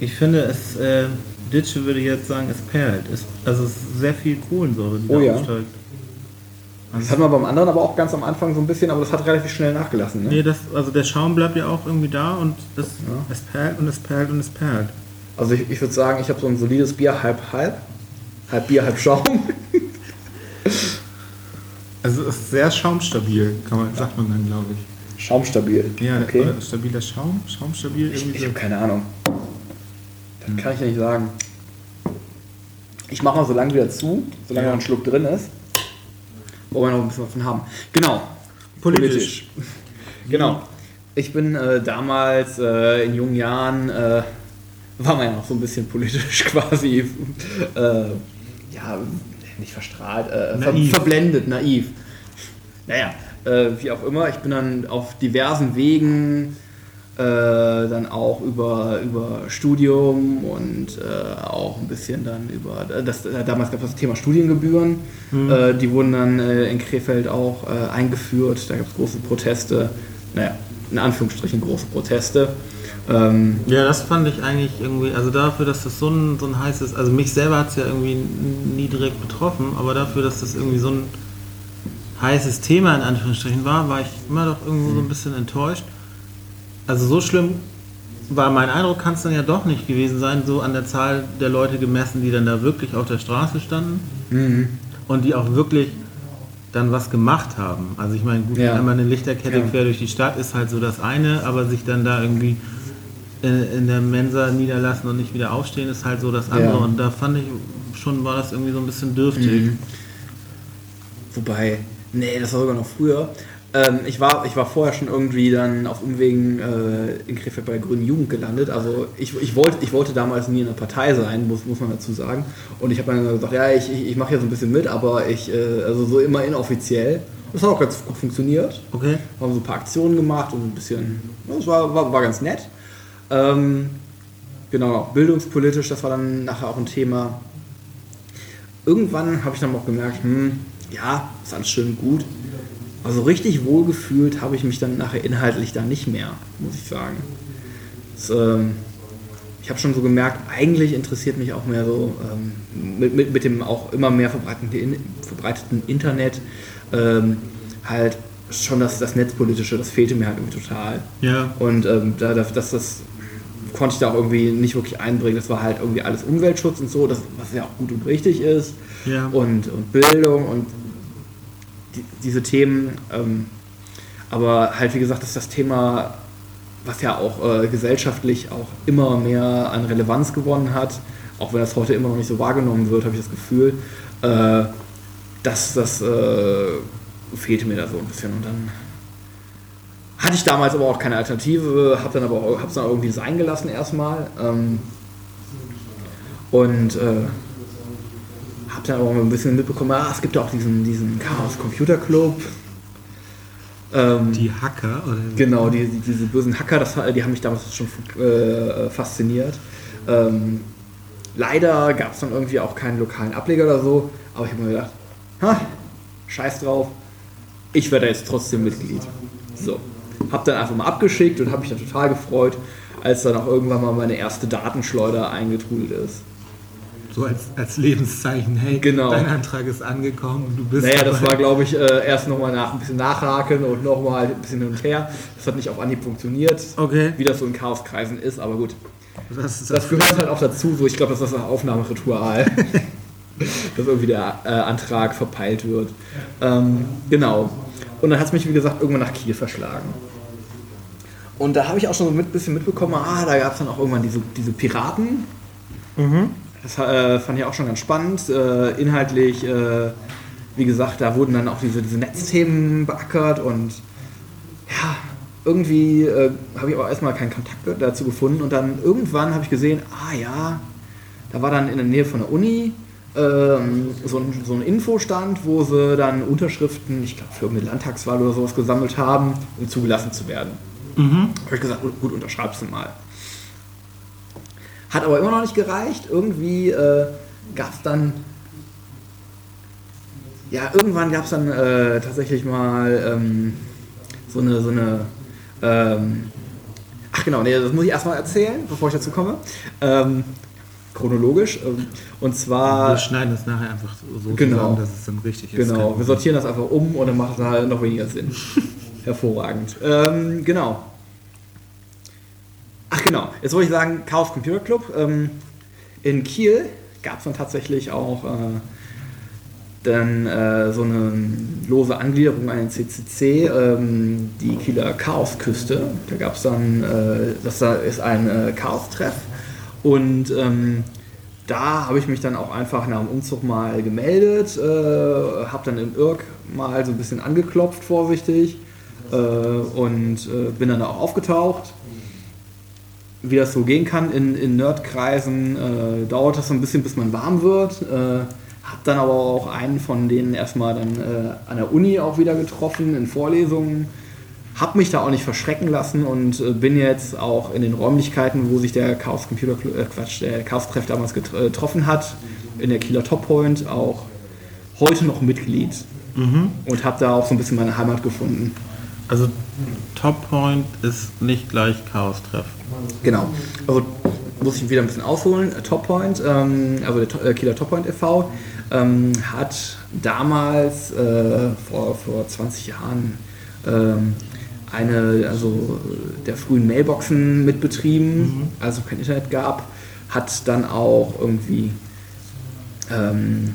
Ich finde, es, äh, Ditsche würde jetzt sagen, es perlt. Es, also es ist sehr viel Kohlensäure, die Oh da ja. aufsteigt. Das hat man beim anderen aber auch ganz am Anfang so ein bisschen, aber das hat relativ schnell nachgelassen. Ne? Nee, das, also der Schaum bleibt ja auch irgendwie da und es, es perlt und es perlt und es perlt. Also ich, ich würde sagen, ich habe so ein solides Bier, halb, halb. Halb Bier, halb Schaum. [LAUGHS] Also es ist sehr schaumstabil, kann man, sagt man dann, glaube ich. Schaumstabil. Ja, okay. stabiler Schaum, schaumstabil Ich, irgendwie ich so. habe keine Ahnung. Das kann ich ja nicht sagen. Ich mache mal so lange wieder zu, solange Ja. noch ein Schluck drin ist. Wollen wir noch ein bisschen was von haben. Genau. Politisch. [LAUGHS] Genau. Ich bin äh, damals äh, in jungen Jahren, äh, war man ja noch so ein bisschen politisch [LAUGHS] quasi, äh, ja, nicht verstrahlt, äh, ver Naiv. verblendet, naiv. Naja, äh, wie auch immer, ich bin dann auf diversen Wegen äh, dann auch über, über Studium und äh, auch ein bisschen dann über, das, äh, damals gab es das Thema Studiengebühren, äh, die wurden dann äh, in Krefeld auch äh, eingeführt, da gab es große Proteste, naja, in Anführungsstrichen große Proteste. Ähm, Ja, das fand ich eigentlich irgendwie, also dafür, dass das so ein, so ein heißes, also mich selber hat es ja irgendwie nie direkt betroffen, aber dafür, dass das irgendwie so ein heißes Thema in Anführungsstrichen war, war ich immer doch irgendwo so ein bisschen enttäuscht. Also so schlimm war mein Eindruck, kann es dann ja doch nicht gewesen sein, so an der Zahl der Leute gemessen, die dann da wirklich auf der Straße standen und die auch wirklich dann was gemacht haben. Also ich meine, gut, Ja. einmal eine Lichterkette Ja. quer durch die Stadt ist halt so das eine, aber sich dann da irgendwie in, in der Mensa niederlassen und nicht wieder aufstehen ist halt so das andere. Ja. Und da fand ich schon, war das irgendwie so ein bisschen dürftig. Wobei, nee, das war sogar noch früher. Ähm, ich, war, ich war vorher schon irgendwie dann auf Umwegen äh, in Krefeld bei der Grünen Jugend gelandet. Also ich, ich, wollte, ich wollte damals nie in einer Partei sein, muss, muss man dazu sagen. Und ich habe dann gesagt, ja, ich, ich, ich mache hier so ein bisschen mit, aber ich, äh, also so immer inoffiziell. Das hat auch ganz gut funktioniert. Okay. Haben so ein paar Aktionen gemacht und ein bisschen, ja, das war, war, war ganz nett. Ähm, genau, bildungspolitisch, das war dann nachher auch ein Thema. Irgendwann habe ich dann auch gemerkt, hm, ja, ist alles schön und gut. Aber so richtig wohlgefühlt habe ich mich dann nachher inhaltlich da nicht mehr, muss ich sagen. Das, ähm, ich habe schon so gemerkt, eigentlich interessiert mich auch mehr so ähm, mit, mit, mit dem auch immer mehr verbreiteten, verbreiteten Internet ähm, halt schon das, das Netzpolitische, das fehlte mir halt irgendwie total. Ja. Und ähm, da, das, das konnte ich da auch irgendwie nicht wirklich einbringen. Das war halt irgendwie alles Umweltschutz und so, das, was ja auch gut und richtig ist. Ja. Und, und Bildung und die, diese Themen. Ähm, aber halt, wie gesagt, ist das Thema, was ja auch äh, gesellschaftlich auch immer mehr an Relevanz gewonnen hat. Auch wenn das heute immer noch nicht so wahrgenommen wird, habe ich das Gefühl. Äh, dass das äh, fehlte mir da so ein bisschen. Und dann hatte ich damals aber auch keine Alternative, habe dann aber hab's dann irgendwie sein gelassen erstmal. Ähm, und äh, habe dann aber auch ein bisschen mitbekommen, ah, es gibt ja auch diesen, diesen Chaos Computer Club. Ähm, Die Hacker oder Genau, die, die, diese bösen Hacker, das, die haben mich damals schon äh, fasziniert. Ähm, leider gab es dann irgendwie auch keinen lokalen Ableger oder so, aber ich habe mir gedacht, ha, scheiß drauf, ich werde jetzt trotzdem Mitglied. So, habe dann einfach mal abgeschickt und habe mich dann total gefreut, als dann auch irgendwann mal meine erste Datenschleuder eingetrudelt ist. So als, als Lebenszeichen, hey, Genau. dein Antrag ist angekommen, du bist Naja, das war, glaube ich, äh, erst nochmal nach, ein bisschen nachhaken und nochmal ein bisschen hin und her. Das hat nicht auf Anhieb funktioniert, Okay. wie das so in Chaoskreisen ist, aber gut. Das ist Das gehört halt auch dazu, so ich glaube, das ist das Aufnahmeritual, [LAUGHS] dass irgendwie der äh, Antrag verpeilt wird. Ähm, genau. Und dann hat es mich, wie gesagt, irgendwann nach Kiel verschlagen. Und da habe ich auch schon so ein bisschen mitbekommen, ah, da gab es dann auch irgendwann diese, diese Piraten. Das äh, fand ich auch schon ganz spannend. Äh, inhaltlich, äh, wie gesagt, da wurden dann auch diese, diese Netzthemen beackert und ja, irgendwie äh, habe ich aber erstmal keinen Kontakt dazu gefunden und dann irgendwann habe ich gesehen, ah ja, da war dann in der Nähe von der Uni ähm, so, ein, so ein Infostand, wo sie dann Unterschriften, ich glaube für irgendeine Landtagswahl oder sowas gesammelt haben, um zugelassen zu werden. Habe ich gesagt, gut, gut unterschreibst du mal. Hat aber immer noch nicht gereicht. Irgendwie äh, gab es dann. Ja, irgendwann gab es dann äh, tatsächlich mal ähm, so eine. So eine ähm, ach genau, nee, das muss ich erstmal erzählen, bevor ich dazu komme. Ähm, chronologisch. Ähm, und Wir zwar. schneiden das nachher einfach so Genau. zusammen, dass es dann richtig ist. Genau, wir sortieren das einfach um und dann macht es halt noch weniger Sinn. [LAUGHS] Hervorragend. Ähm, genau. Ach genau, jetzt wollte ich sagen, Chaos Computer Club. Ähm, in Kiel gab es dann tatsächlich auch äh, dann äh, so eine lose Angliederung an den CCC, ähm, die Kieler Chaosküste. Da gab es dann, äh, das da ist ein äh, Chaos-Treff und ähm, da habe ich mich dann auch einfach nach dem Umzug mal gemeldet, äh, habe dann im Irk mal so ein bisschen angeklopft, vorsichtig, äh, und äh, bin dann auch aufgetaucht. Wie das so gehen kann in, in Nerdkreisen, äh, dauert das so ein bisschen, bis man warm wird. Äh, hab dann aber auch einen von denen erstmal dann äh, an der Uni auch wieder getroffen in Vorlesungen. Hab mich da auch nicht verschrecken lassen und äh, bin jetzt auch in den Räumlichkeiten, wo sich der Chaos Computer äh, Quatsch, der Chaos Treff damals äh, getroffen hat, in der Kieler Top Point auch heute noch Mitglied und habe da auch so ein bisschen meine Heimat gefunden. Also Top Point ist nicht gleich Chaos-Treff. Genau. Also muss ich wieder ein bisschen ausholen. Top Point, ähm, also der äh, Kieler Top Point e.V. Ähm, hat damals äh, vor, vor 20 Jahren ähm, eine, also der frühen Mailboxen mitbetrieben, als es kein Internet gab, hat dann auch irgendwie ähm,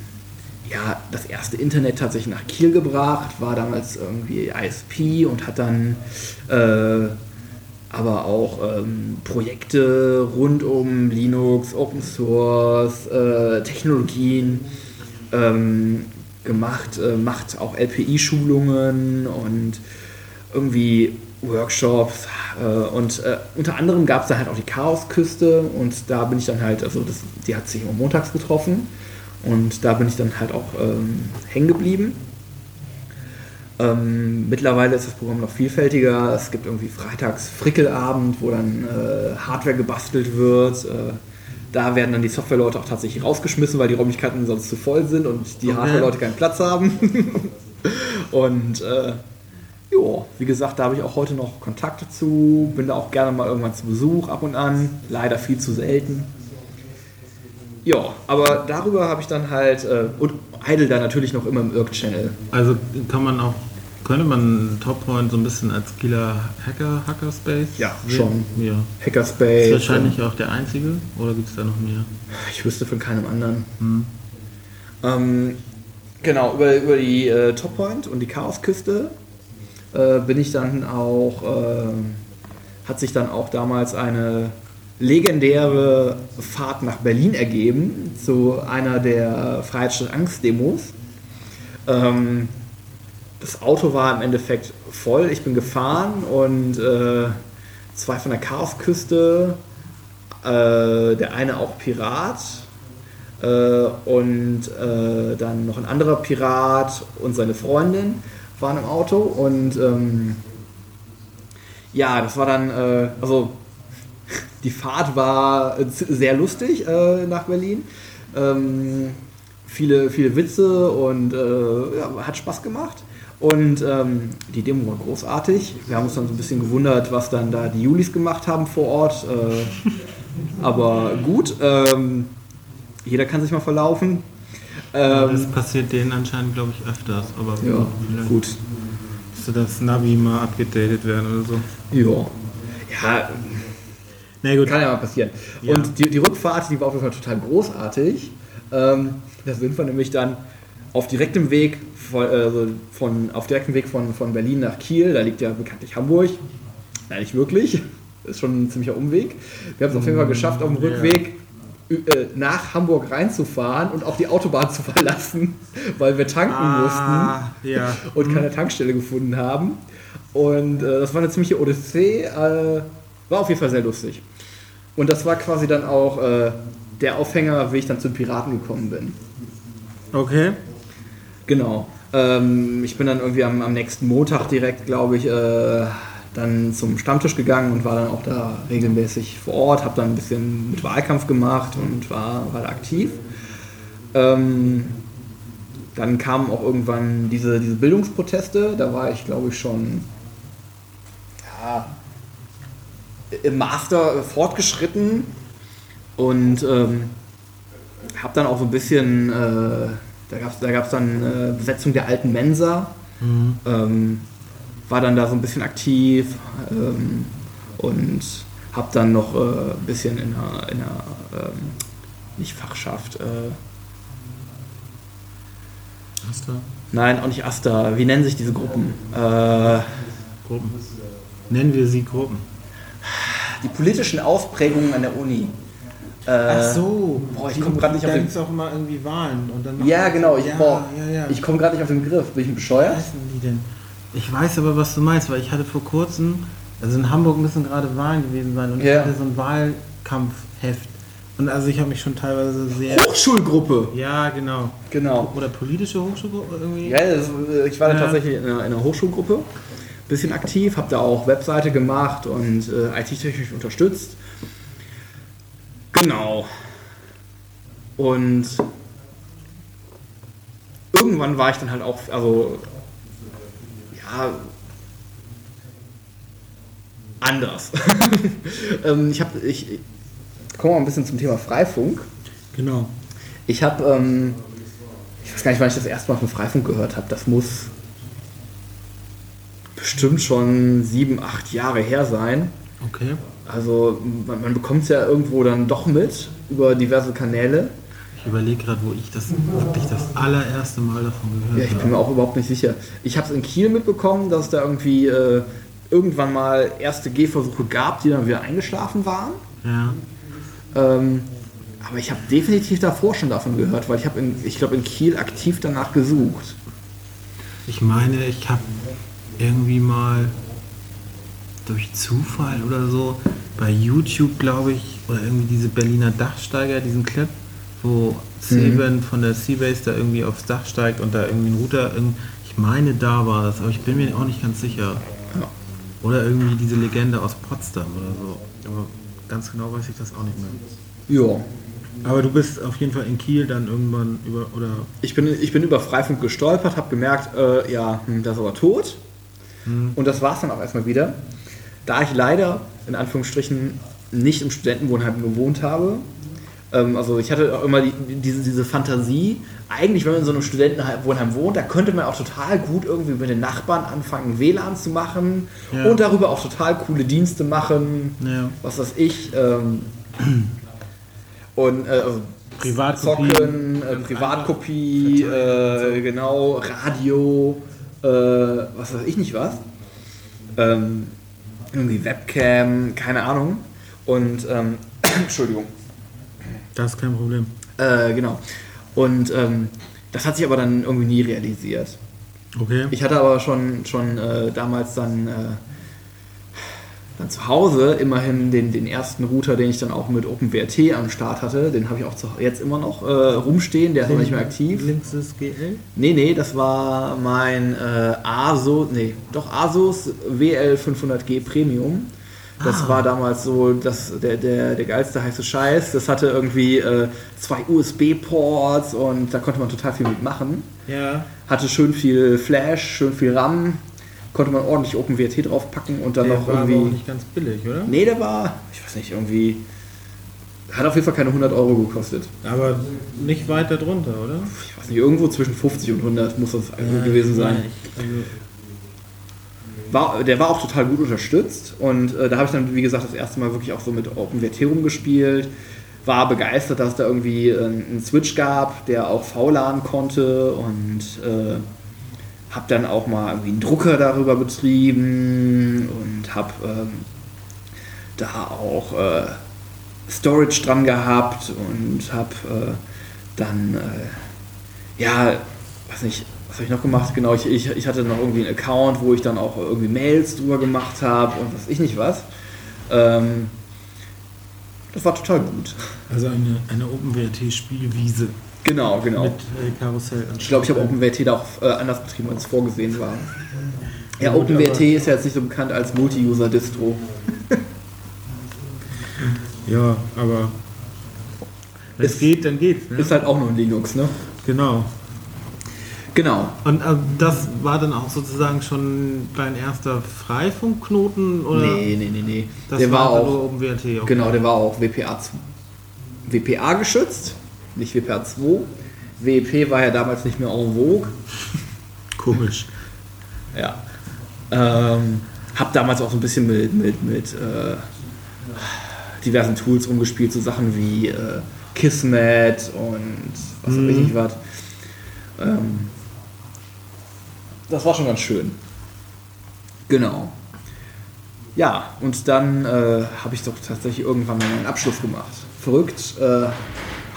ja, das erste Internet tatsächlich nach Kiel gebracht, war damals irgendwie ISP und hat dann äh, aber auch ähm, Projekte rund um Linux, Open Source, äh, Technologien ähm, gemacht, äh, macht auch LPI-Schulungen und irgendwie Workshops äh, und äh, unter anderem gab es da halt auch die Chaosküste und da bin ich dann halt, also das, die hat sich immer montags getroffen und da bin ich dann halt auch ähm, hängen geblieben. Ähm, mittlerweile ist das Programm noch vielfältiger. Es gibt irgendwie freitags Frickelabend, wo dann äh, Hardware gebastelt wird. Äh, da werden dann die Softwareleute auch tatsächlich rausgeschmissen, weil die Räumlichkeiten sonst zu voll sind und die. Hardwareleute keinen Platz haben. [LAUGHS] und äh, jo, wie gesagt, da habe ich auch heute noch Kontakt dazu. Bin da auch gerne mal irgendwann zu Besuch ab und an. Leider viel zu selten. Ja, aber darüber habe ich dann halt äh, und idle da natürlich noch immer im Irk-Channel. Also kann man auch, könnte man Top Point so ein bisschen als Kieler Hacker, Hackerspace Ja, sehen? schon. Ja. Hackerspace. Ist wahrscheinlich auch der einzige oder gibt es da noch mehr? Ich wüsste von keinem anderen. Hm. Ähm, genau, über, über die äh, Top Point und die Chaosküste äh, bin ich dann auch, ähm, hat sich dann auch damals eine legendäre Fahrt nach Berlin ergeben, zu einer der Freiheitsstadt Angst-Demos. Ähm, das Auto war im Endeffekt voll, ich bin gefahren und äh, zwei von der Chaosküste, äh, der eine auch Pirat, äh, und äh, dann noch ein anderer Pirat und seine Freundin waren im Auto und ähm, ja, das war dann, äh, also die Fahrt war sehr lustig äh, nach Berlin. Ähm, viele, viele Witze und äh, ja, hat Spaß gemacht. Und ähm, die Demo war großartig. Wir haben uns dann so ein bisschen gewundert, was dann da die Julis gemacht haben vor Ort. Äh, aber gut, ähm, jeder kann sich mal verlaufen. das Ähm, passiert denen anscheinend, glaube ich, öfters. Aber ja, gut. müsste das Navi mal abgedatet werden oder so. Ja. Ja, Na gut. Kann ja mal passieren. Ja. Und die, die Rückfahrt, die war auf jeden Fall total großartig. Ähm, da sind wir nämlich dann auf direktem Weg von, also von, auf direktem Weg von, von Berlin nach Kiel, da liegt ja bekanntlich Hamburg, Nein, nicht wirklich. Ist schon ein ziemlicher Umweg. Wir haben es auf jeden Fall geschafft, auf dem Ja. Rückweg äh, nach Hamburg reinzufahren und auch die Autobahn zu [LAUGHS] verlassen, weil wir tanken Ah, ja. mussten [LAUGHS] und keine Tankstelle gefunden haben. Und äh, das war eine ziemliche Odyssee. Äh, war auf jeden Fall sehr lustig. Und das war quasi dann auch äh, der Aufhänger, wie ich dann zu den Piraten gekommen bin. Okay. Genau. Ähm, ich bin dann irgendwie am, am nächsten Montag direkt, glaube ich, äh, dann zum Stammtisch gegangen und war dann auch da regelmäßig vor Ort, habe dann ein bisschen mit Wahlkampf gemacht und war, war da aktiv. Ähm, dann kamen auch irgendwann diese, diese Bildungsproteste, da war ich, glaube ich, schon ja, im Master fortgeschritten und ähm, habe dann auch so ein bisschen, äh, da gab es da gab's dann äh, Besetzung der alten Mensa, ähm, war dann da so ein bisschen aktiv ähm, und habe dann noch äh, ein bisschen in einer, in einer ähm, nicht Fachschaft, äh, Hast du nein, auch nicht Asta, wie nennen sich diese Gruppen? Äh, Gruppen? Nennen wir sie Gruppen. Die politischen Ausprägungen an der Uni. Äh, Ach so. boah, ich komm grad nicht auf Da den- gibt es auch immer irgendwie Wahlen. Und dann Ja, genau, ich, ja, boah, ja, ja. ich komme gerade nicht auf den Begriff. Bin ich Wie bescheuert? heißen die denn? Ich weiß aber, was du meinst, weil ich hatte vor kurzem, also in Hamburg müssen gerade Wahlen gewesen sein und ich hatte so ein Wahlkampfheft. Und also ich habe mich schon teilweise sehr. Hochschulgruppe. Ja, genau. Genau. Oder politische Hochschule irgendwie? Ja, das, äh, ich war dann Ja. tatsächlich in einer, in einer Hochschulgruppe, bisschen aktiv, habe da auch Webseite gemacht und äh, IT-technisch unterstützt. Genau. Und irgendwann war ich dann halt auch, also ja, anders. [LAUGHS] ähm, ich habe, ich, ich komme mal ein bisschen zum Thema Freifunk. Genau. Ich habe, ähm, ich weiß gar nicht, wann ich das erste Mal von Freifunk gehört habe. Das muss bestimmt schon sieben, acht Jahre her sein. Okay. Also man, man bekommt es ja irgendwo dann doch mit über diverse Kanäle. Ich überlege gerade, wo ich das wirklich das allererste Mal davon Ja, gehört ich bin habe. mir auch überhaupt nicht sicher. Ich habe es in Kiel mitbekommen, dass es da irgendwie äh, irgendwann mal erste Gehversuche gab, die dann wieder eingeschlafen waren. Ja. Ähm, aber ich habe definitiv davor schon davon gehört, weil ich habe, ich glaube, in Kiel aktiv danach gesucht. Ich meine, ich habe irgendwie mal durch Zufall oder so bei YouTube, glaube ich, oder irgendwie diese Berliner Dachsteiger, diesen Clip, wo Seven von der Seabase da irgendwie aufs Dach steigt und da irgendwie ein Router, ich meine, da war das, aber ich bin mir auch nicht ganz sicher. Ja. Oder irgendwie diese Legende aus Potsdam oder so. Aber ganz genau weiß ich das auch nicht mehr. Ja. Aber du bist auf jeden Fall in Kiel dann irgendwann über, oder Ich bin, ich bin über Freifunk gestolpert, habe gemerkt, äh, ja, hm, das ist aber tot. Und das war es dann auch erstmal wieder. Da ich leider, in Anführungsstrichen, nicht im Studentenwohnheim gewohnt habe, ähm, also ich hatte auch immer die, diese, diese Fantasie, eigentlich, wenn man in so einem Studentenwohnheim wohnt, da könnte man auch total gut irgendwie mit den Nachbarn anfangen, WLAN zu machen Ja. und darüber auch total coole Dienste machen, Ja. was weiß ich. Ähm, und äh, also Privatkopie. Zocken, äh, Privatkopie, äh, genau, Radio, äh, was weiß ich nicht was. Ähm, irgendwie Webcam, keine Ahnung. Und, ähm, [CLEARS THROAT] Entschuldigung. Das ist kein Problem. Äh, genau. Und ähm, das hat sich aber dann irgendwie nie realisiert. Okay. Ich hatte aber schon, schon äh, damals dann, äh, dann zu Hause immerhin den, den ersten Router, den ich dann auch mit OpenWRT am Start hatte. Den habe ich auch zu, jetzt immer noch äh, rumstehen, der ist noch nicht mehr aktiv. Linksys GL? Nee, nee, das war mein äh, ASUS, nee, doch Asus WL500G Premium. Das Ah. war damals so das, der, der, der geilste heiße Scheiß. Das hatte irgendwie äh, zwei USB-Ports und da konnte man total viel mitmachen. Ja. Hatte schön viel Flash, schön viel RAM, konnte man ordentlich OpenWRT draufpacken und dann Der noch war irgendwie. nicht ganz billig, oder? Nee, der war, ich weiß nicht, irgendwie. Hat auf jeden Fall keine 100 Euro gekostet. Aber nicht weiter drunter, oder? Ich weiß nicht, irgendwo zwischen 50 und 100 muss das irgendwie gewesen sein. Also, War, der war auch total gut unterstützt und äh, da habe ich dann, wie gesagt, das erste Mal wirklich auch so mit OpenWrt rumgespielt. War begeistert, dass es da irgendwie äh, einen Switch gab, der auch VLAN konnte und äh, habe dann auch mal irgendwie einen Drucker darüber betrieben und habe ähm, da auch äh, Storage dran gehabt und habe äh, dann, äh, ja, weiß nicht, was habe ich noch gemacht? Genau, ich, ich, ich hatte noch irgendwie einen Account, wo ich dann auch irgendwie Mails drüber gemacht habe und was ich nicht was. Ähm, das war total gut. Also eine, eine OpenWrt-Spielwiese Genau, genau. mit äh, Karussell. Ich glaube, ich habe. OpenWrt da auch äh, anders betrieben, als es vorgesehen war. Ja, OpenWrt ist ja jetzt nicht so bekannt als Multi-User-Distro. Ja, aber wenn es geht, dann geht's. Ne? Ist halt auch nur ein Linux, ne? Genau. Genau. Und äh, das war dann auch sozusagen schon dein erster Freifunkknoten? Oder? Nee, nee, nee, nee. Das der war, war auch, nur OpenWrt. Okay. genau, der war auch WPA, WPA geschützt, nicht WPA 2. WP war ja damals nicht mehr en vogue. Komisch. [LAUGHS] Ja. Ähm, hab damals auch so ein bisschen mit, mit, mit äh, diversen Tools rumgespielt, so Sachen wie äh, Kismet und was weiß ich Mhm. nicht was. Ähm, das war schon ganz schön. Genau. Ja, und dann äh, habe ich doch tatsächlich irgendwann mal meinen Abschluss gemacht. Verrückt. Äh,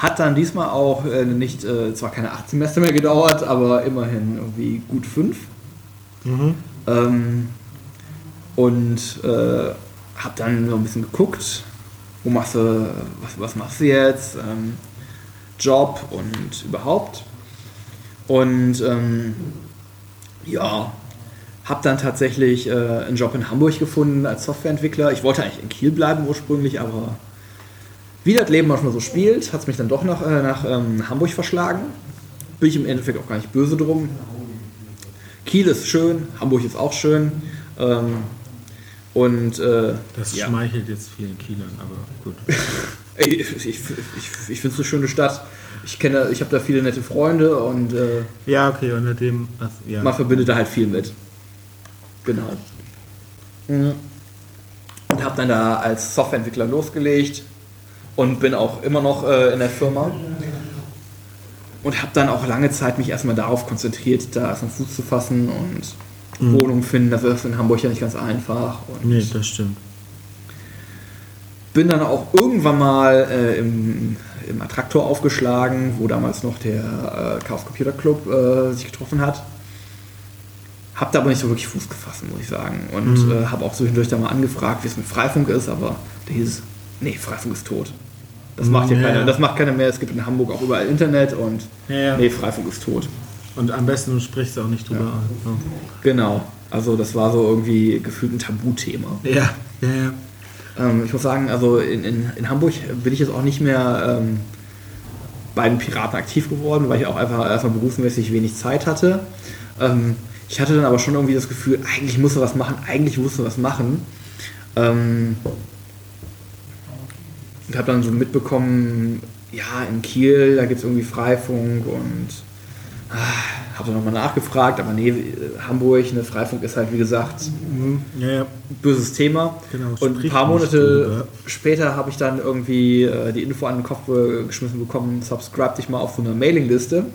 hat dann diesmal auch äh, nicht, äh, zwar keine acht Semester mehr gedauert, aber immerhin irgendwie gut fünf. Mhm. Ähm, und äh, habe dann so ein bisschen geguckt, wo machst du, was, was machst du jetzt, ähm, Job und überhaupt. Und ähm, ja, habe dann tatsächlich äh, einen Job in Hamburg gefunden als Softwareentwickler. Ich wollte eigentlich in Kiel bleiben ursprünglich, aber wie das Leben manchmal so spielt, hat es mich dann doch nach, äh, nach ähm, Hamburg verschlagen. Bin ich im Endeffekt auch gar nicht böse drum. Kiel ist schön, Hamburg ist auch schön. Ähm, und äh, Das ja. schmeichelt jetzt vielen Kielern, aber gut. [LAUGHS] Ich, ich, ich, ich finde es eine schöne Stadt. Ich kenne, ich habe da viele nette Freunde und äh, Ja, okay, unter dem. Das, ja. man verbindet da halt viel mit. Genau. Und habe dann da als Softwareentwickler losgelegt und bin auch immer noch äh, in der Firma. Und habe dann auch lange Zeit mich erstmal darauf konzentriert, da erstmal Fuß zu fassen und Wohnung finden. Das ist in Hamburg ja nicht ganz einfach. Und Nee, das stimmt. bin dann auch irgendwann mal äh, im, im Attraktor aufgeschlagen, wo damals noch der äh, Chaos Computer Club äh, sich getroffen hat. Hab da aber nicht so wirklich Fuß gefasst, muss ich sagen. Und äh, habe auch zwischendurch da mal angefragt, wie es mit Freifunk ist, aber der hieß, nee, Freifunk ist tot. Das macht hier Ja. keiner, das macht keiner mehr. Es gibt in Hamburg auch überall Internet und Ja, ja. nee, Freifunk ist tot. Und am besten du sprichst auch nicht drüber. Genau. Also das war so irgendwie gefühlt ein Tabuthema. Ja, ja, ja. Ähm, ich muss sagen, also in, in, in Hamburg bin ich jetzt auch nicht mehr ähm, bei den Piraten aktiv geworden, weil ich auch einfach erstmal berufsmäßig wenig Zeit hatte. Ähm, ich hatte dann aber schon irgendwie das Gefühl, eigentlich musst du was machen, eigentlich musst du was machen. Ähm, und habe dann so mitbekommen, ja, in Kiel, da gibt es irgendwie Freifunk und ah, habe dann nochmal nachgefragt, aber nee, Hamburg, ne, Freifunk ist halt wie gesagt Mhm. Ja, ja. böses Thema. Genau, und ein paar Monate drüber. später habe ich dann irgendwie äh, die Info an den Kopf geschmissen bekommen, subscribe dich mal auf so eine Mailingliste.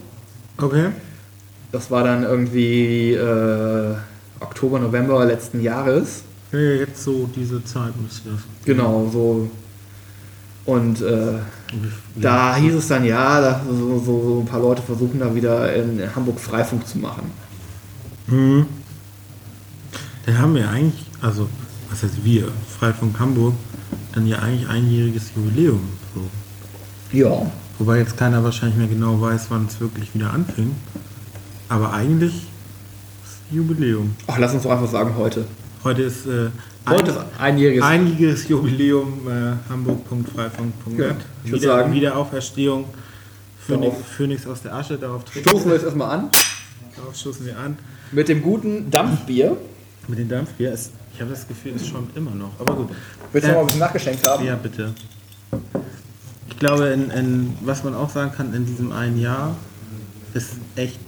Okay. Das war dann irgendwie äh, Oktober, November letzten Jahres. Ja, ja, jetzt so diese Zeit müsste das. Genau, so. Und äh, da hieß es dann, ja, da, so, so, so ein paar Leute versuchen da wieder in Hamburg Freifunk zu machen. Mhm. Da haben wir eigentlich, also, was heißt wir, Freifunk Hamburg, dann ja eigentlich einjähriges Jubiläum. So. Ja. Wobei jetzt keiner wahrscheinlich mehr genau weiß, wann es wirklich wieder anfing. Aber eigentlich ist Jubiläum. Ach, lass uns doch einfach sagen, heute. Heute ist äh, Heute ist einjähriges. einjähriges Jubiläum äh, hamburg.freifunk.net. Ja, ich würd Wieder, sagen- Wiederauferstehung. Phönix, Phönix aus der Asche, darauf Stoßen wir jetzt erstmal an. Darauf stoßen wir an. Mit dem guten Dampfbier. Mit dem Dampfbier. Es, ich habe das Gefühl, es schäumt immer noch. Aber gut. Willst du Äh, noch mal ein bisschen nachgeschenkt haben? Ja, bitte. Ich glaube, in, in, was man auch sagen kann, in diesem einen Jahr ist echt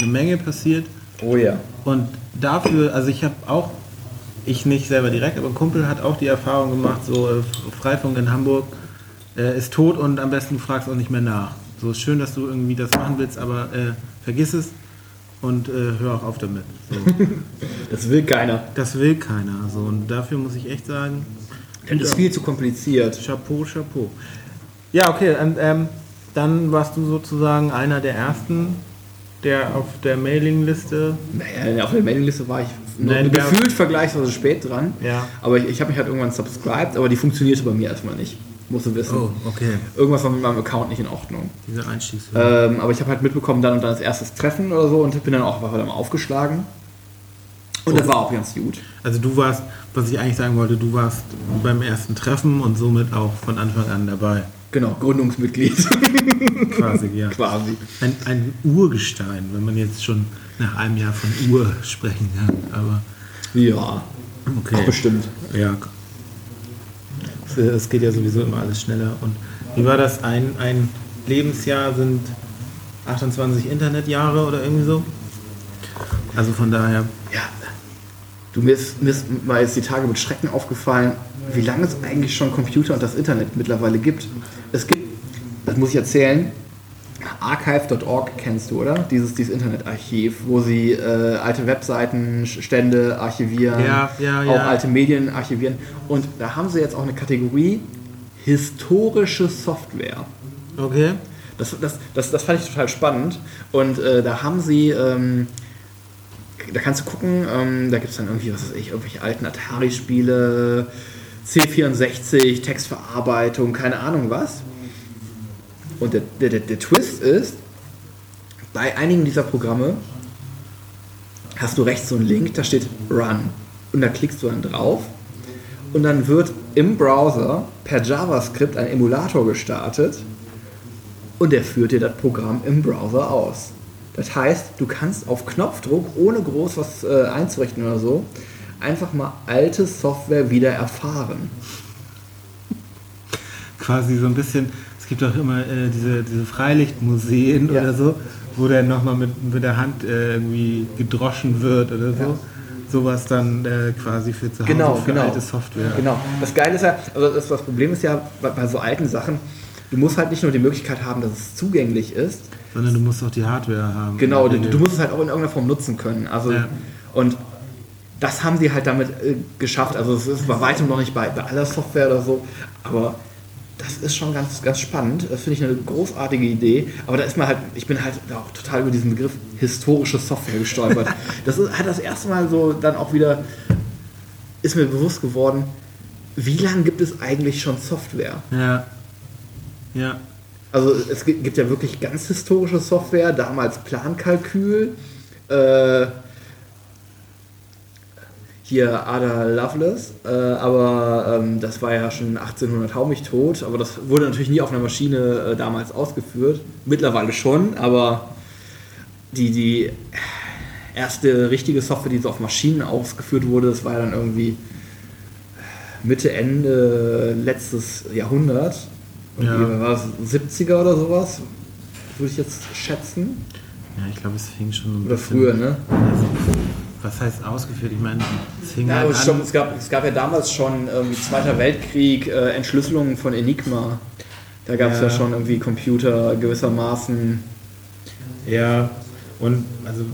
eine Menge passiert. Oh ja. Und dafür, also ich habe auch, ich nicht selber direkt, aber ein Kumpel hat auch die Erfahrung gemacht, so äh, Freifunk in Hamburg äh, ist tot und am besten du fragst auch nicht mehr nach. So ist schön, dass du irgendwie das machen willst, aber äh, vergiss es. und äh, hör auch auf damit. So. [LAUGHS] Das will keiner. das will keiner. So. Und dafür muss ich echt sagen, Das ist viel zu kompliziert. Chapeau, Chapeau. Ja, okay, und, ähm, dann warst du sozusagen einer der ersten, der auf der Mailingliste. Naja, auf der Mailingliste war ich noch Nein, gefühlt vergleichsweise spät dran. Ja. Aber ich, ich habe mich halt irgendwann subscribed, aber die funktionierte bei mir erstmal nicht. Musst du wissen. okay. Irgendwas war mit meinem Account nicht in Ordnung. Diese Einstiegshürde. Ähm, aber ich habe halt mitbekommen, dann und dann das erste Treffen oder so und bin dann auch einfach dann aufgeschlagen. Und das war auch ganz gut. Also du warst, was ich eigentlich sagen wollte, du warst beim ersten Treffen und somit auch von Anfang an dabei. Genau, Gründungsmitglied [LAUGHS] Quasi, ja. quasi. Ein, ein Urgestein, wenn man jetzt schon nach einem Jahr von Ur sprechen kann. Aber Ja, okay. Ach, bestimmt. Ja. Es- geht ja sowieso immer alles schneller. Und wie war das? Ein, ein Lebensjahr sind 28 Internetjahre oder irgendwie so? Also von daher. Ja. Du, mir ist, mir ist mal jetzt die Tage mit Schrecken aufgefallen, wie lange es eigentlich schon Computer und das Internet mittlerweile gibt. Es gibt, das muss ich erzählen, archive.org kennst du, oder? Dieses, dieses Internetarchiv, wo sie äh, alte Webseiten, Stände archivieren, Ja, ja, auch ja. alte Medien archivieren. Und da haben sie jetzt auch eine Kategorie historische Software. Okay. Das, das, das, das fand ich total spannend. Und äh, da haben sie, ähm, da kannst du gucken, ähm, da gibt es dann irgendwie, was weiß ich, irgendwelche alten Atari-Spiele, C64, Textverarbeitung, keine Ahnung was. Und der, der, der, Twist ist, bei einigen dieser Programme hast du rechts so einen Link, da steht Run. Und da klickst du dann drauf und dann wird im Browser per JavaScript ein Emulator gestartet und der führt dir das Programm im Browser aus. Das heißt, du kannst auf Knopfdruck, ohne groß was äh, einzurichten oder so, einfach mal alte Software wieder erfahren. Quasi so ein bisschen, es gibt auch immer äh, diese, diese Freilichtmuseen Ja. oder so, wo dann nochmal mit, mit der Hand äh, irgendwie gedroschen wird oder so. Ja. Sowas dann äh, quasi für zu Hause, Genau, für genau. alte Software. Genau. Das Geile ist ja, also das, das Problem ist ja bei, bei so alten Sachen, du musst halt nicht nur die Möglichkeit haben, dass es zugänglich ist, Sondern du musst auch die Hardware haben. Genau, du, du musst es halt auch in irgendeiner Form nutzen können. Also, Ja. Und das haben sie halt damit äh, geschafft. Also es ist bei weitem noch nicht bei, bei aller Software oder so, aber das ist schon ganz, ganz spannend. Das finde ich eine großartige Idee. Aber da ist man halt, ich bin halt auch total über diesen Begriff historische Software gestolpert. [LAUGHS] das ist halt das erste Mal so dann auch wieder, ist mir bewusst geworden, wie lange gibt es eigentlich schon Software? Ja. Ja. Also es gibt gibt ja wirklich ganz historische Software, damals Plankalkül, äh, hier Ada Lovelace, äh, aber ähm, das war ja schon 1800 hau mich tot, aber das wurde natürlich nie auf einer Maschine äh, damals ausgeführt, mittlerweile schon, aber die, die erste richtige Software, die so auf Maschinen ausgeführt wurde, das war ja dann irgendwie Mitte, Ende letztes Jahrhundert. Ja. War es 70er oder sowas? Würde ich jetzt schätzen. Ja, ich glaube, es fing schon ein Oder bisschen- früher, ne? Also, was heißt ausgeführt? Ich meine, es fing Ja, halt an. schon, es, gab, es gab ja damals schon irgendwie Zweiter Weltkrieg, äh, Entschlüsselungen von Enigma. Da gab es ja. Ja. schon irgendwie Computer gewissermaßen, Ja, und also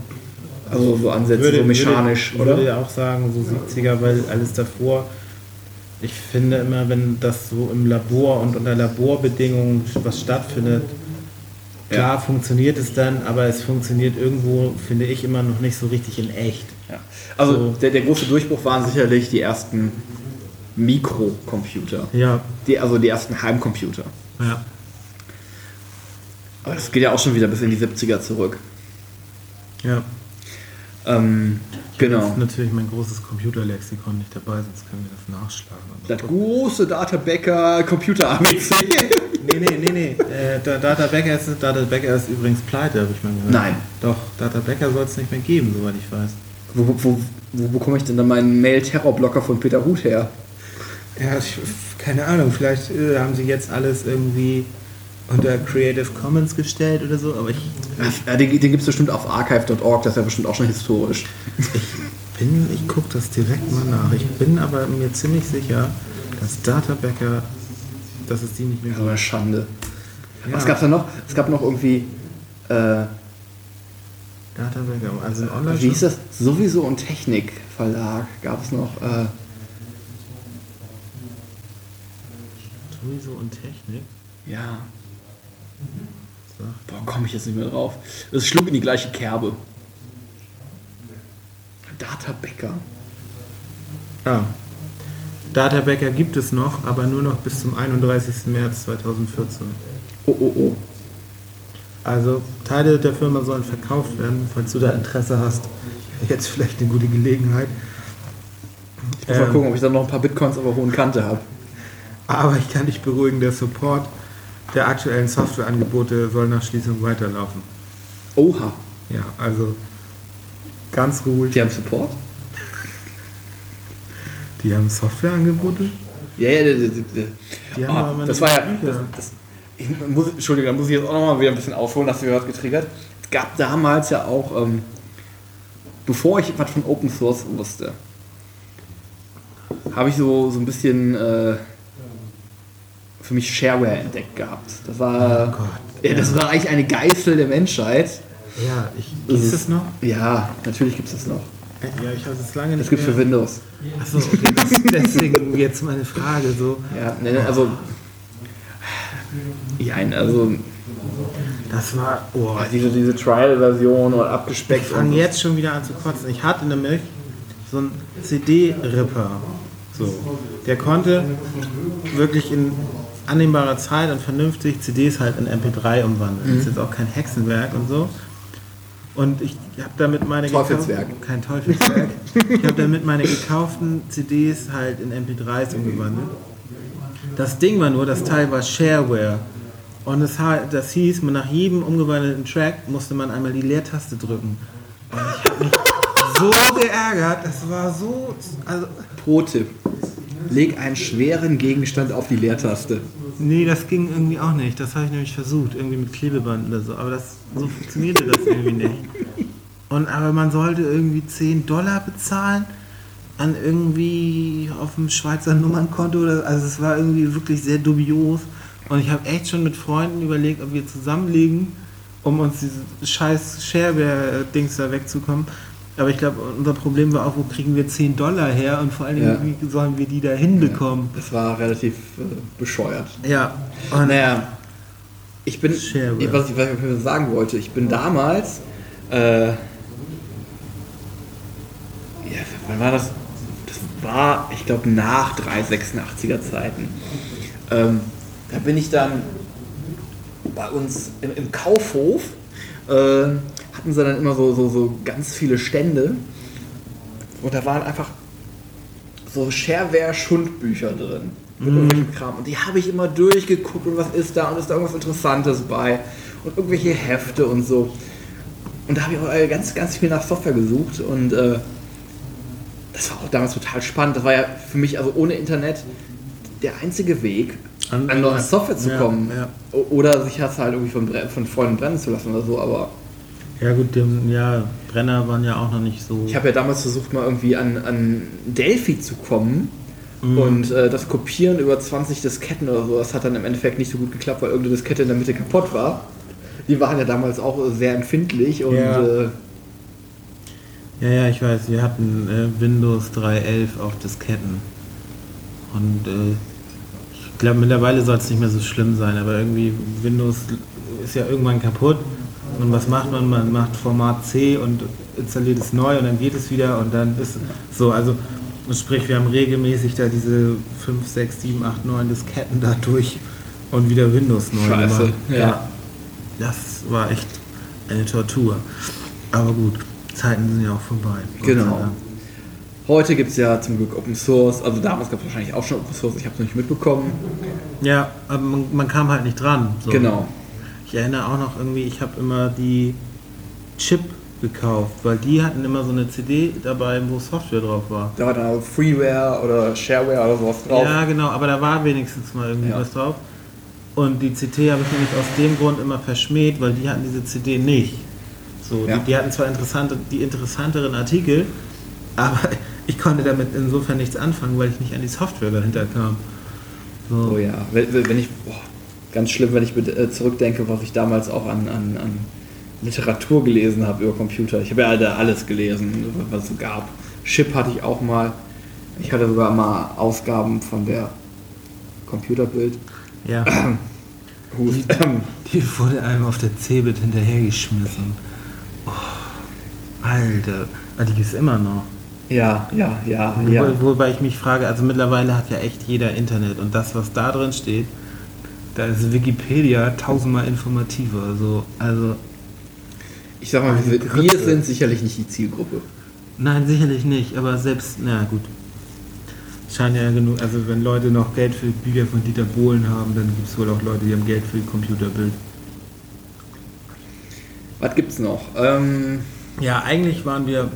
also so Ansätze, so mechanisch, würde, würde oder? ja auch sagen, so 70er, weil alles davor. Ich finde immer, wenn das so im Labor und unter Laborbedingungen was stattfindet, klar funktioniert es dann, aber es funktioniert irgendwo, finde ich, immer noch nicht so richtig in echt. Ja. Also So. der, der große Durchbruch waren sicherlich die ersten Mikrocomputer. Ja, Die, also die ersten Heimcomputer. ja. Aber das geht ja auch schon wieder bis in die 70er zurück. Ja. Ähm, Das genau. ist natürlich mein großes Computerlexikon nicht dabei, sonst können wir das nachschlagen. Das große Databäcker Computer ABC. [LAUGHS] Nee, nee, nee, nee. Äh, Da- Data Becker ist, Data Becker ist übrigens pleite, habe ich mal gehört. Nein. Doch, Data Becker soll es nicht mehr geben, soweit ich weiß. Wo, wo, wo bekomme ich denn dann meinen Mail-Terrorblocker von Peter Huth her? Ja, ich, keine Ahnung, vielleicht äh, haben sie jetzt alles irgendwie unter Creative Commons gestellt oder so, aber ich Ja, den den gibt es bestimmt auf archive.org, das ist ja bestimmt auch schon historisch. bin, ich gucke das direkt mal nach. Ich bin aber mir ziemlich sicher, dass Data Becker, dass es die nicht mehr So eine Schande. Ja. Was gab es da noch? Es gab noch irgendwie. Äh, Data Backup, also ein online Wie hieß das? Sowieso und Technik Verlag gab es noch. Äh, Sowieso und Technik. ja, So. boah, komme ich jetzt nicht mehr drauf. Das schlug in die gleiche Kerbe. Data Bäcker. Ah. Data Backup gibt es noch, aber nur noch bis zum 31. März 2014. Oh, oh, oh. Also Teile der Firma sollen verkauft werden, falls du da Interesse hast. Jetzt vielleicht eine gute Gelegenheit. Ich muss mal Ähm, gucken, ob ich dann noch ein paar Bitcoins auf der hohen Kante habe. Aber ich kann dich beruhigen, der Support der aktuellen Softwareangebote soll nach Schließung weiterlaufen. Oha. Ja, also ganz ruhig. Die haben Support? Die haben Softwareangebote? Ja, ja, die, die, die. Die haben aber das war ja. Das, das, ich muss, Entschuldigung, da muss ich jetzt auch nochmal wieder ein bisschen aufholen, dass du was getriggert. Es gab damals ja auch, ähm, bevor ich was von Open Source wusste, habe ich so, so ein bisschen äh, für mich Shareware entdeckt gehabt. Das war, Oh Gott. ja, das war eigentlich eine Geißel der Menschheit. Ja, ich, Das gibt es noch? Ja, natürlich gibt es das noch. Ja, ich weiß es lange nicht Das gibt es mehr. für Windows. Achso, okay, das, deswegen jetzt meine Frage so. Ja, ne, also. Ja, also Das war, oh, diese, diese Trial-Version oder ich abgespeckt. fange und- jetzt schon wieder an zu kotzen. Ich hatte nämlich so einen CD-Ripper. So. Der konnte wirklich in annehmbarer Zeit und vernünftig CDs halt in MP3 umwandeln. Das ist jetzt auch kein Hexenwerk und so. Und ich habe damit meine Teufelswerk. kein Teufelswerk. ich habe damit meine gekauften CDs halt in MP3s umgewandelt. Das Ding war nur, das Teil war Shareware. Und das, das hieß, man nach jedem umgewandelten Track musste man einmal die Leertaste drücken. Und ich habe mich so geärgert. Das war so. Also, Pro-Tipp. Leg einen schweren Gegenstand auf die Leertaste. nee, das ging irgendwie auch nicht. Das habe ich nämlich versucht, irgendwie mit Klebeband oder so. Aber das, so funktionierte das irgendwie nicht. Und aber man sollte irgendwie 10 Dollar bezahlen an irgendwie auf dem Schweizer Nummernkonto. Oder, also es war irgendwie wirklich sehr dubios. Und ich habe echt schon mit Freunden überlegt, ob wir zusammenlegen, um uns dieses scheiß Shareware-Dings da wegzukommen. Aber ich glaube, unser Problem war auch, wo kriegen wir 10 Dollar her und vor allen Dingen, Ja. wie sollen wir die da hinbekommen? Das war relativ äh, bescheuert. Ja. Und Naja, ich bin, Shareware. was ich, was ich sagen wollte, ich bin damals, äh, ja, wann war das? War, ich glaube, nach 386er Zeiten. Ähm, da bin ich dann bei uns im, im Kaufhof, äh, hatten sie dann immer so, so, so ganz viele Stände und da waren einfach so Shareware-Schundbücher drin. Mit irgendwelchem Kram. Und die habe ich immer durchgeguckt und was ist da und ist da irgendwas Interessantes bei und irgendwelche Hefte und so. Und da habe ich auch äh, ganz, ganz viel nach Software gesucht und äh, das war auch damals total spannend. Das war ja für mich, also ohne Internet, der einzige Weg, An- an neue Software zu kommen. ja. Oder sich das halt irgendwie von, von Freunden brennen zu lassen oder so. Aber Ja gut, dem, ja, Brenner waren ja auch noch nicht so. ich habe ja damals versucht, mal irgendwie an, an Delphi zu kommen. Und äh, das Kopieren über 20 Disketten oder so, das hat dann im Endeffekt nicht so gut geklappt, weil irgendeine Diskette in der Mitte kaputt war. Die waren ja damals auch sehr empfindlich und Ja. äh, ja, ja, ich weiß, wir hatten äh, Windows 3.11 auf Disketten. Und äh, ich glaube, mittlerweile soll es nicht mehr so schlimm sein, aber irgendwie Windows ist ja irgendwann kaputt. Und was macht man? Man macht Format C und installiert es neu und dann geht es wieder und dann ist so, also sprich, wir haben regelmäßig da diese 5, 6, 7, 8, 9 Disketten da durch und wieder Windows neu Scheiße, gemacht. ja. Das war echt eine Tortur. Aber gut, Zeiten sind ja auch vorbei. Genau. Heute gibt es ja zum Glück Open Source. Also damals gab es wahrscheinlich auch schon Open Source, ich habe es noch nicht mitbekommen. Ja, aber man, man kam halt nicht dran. So. Genau. Ich erinnere auch noch irgendwie, ich habe immer die Chip gekauft, weil die hatten immer so eine CD dabei, wo Software drauf war. Da war dann auch Freeware oder Shareware oder sowas drauf. Ja, genau, aber da war wenigstens mal irgendwie Ja. was drauf. Und die CT habe ich nämlich aus dem Grund immer verschmäht, weil die hatten diese CD nicht. So, Ja. die, die hatten zwar interessante, die interessanteren Artikel, aber ich konnte damit insofern nichts anfangen, weil ich nicht an die Software dahinter kam. So. Oh ja, wenn, ich, boah, ganz schlimm, wenn ich äh, zurückdenke, was ich damals auch an, an, an Literatur gelesen habe über Computer. Ich habe ja da alles gelesen, was es gab. Chip hatte ich auch mal. Ich hatte sogar mal Ausgaben von der Computerbild. Ja. [CLEARS THROAT] Hust. Die wurde einem auf der Cebit hinterhergeschmissen. Alter, Ah, die gibt's immer noch. Ja, ja, ja, Wo, ja. Wobei ich mich frage, also mittlerweile hat ja echt jeder Internet und das, was da drin steht, da ist Wikipedia tausendmal informativer. So, also, Ich sag mal, wir, wir sind sicherlich nicht die Zielgruppe. nein, sicherlich nicht, aber selbst, na gut. Scheint ja genug, also wenn Leute noch Geld für Bücher von Dieter Bohlen haben, dann gibt es wohl auch Leute, die haben Geld für Computerbild. Was gibt's noch? Ähm, Ja, eigentlich waren wir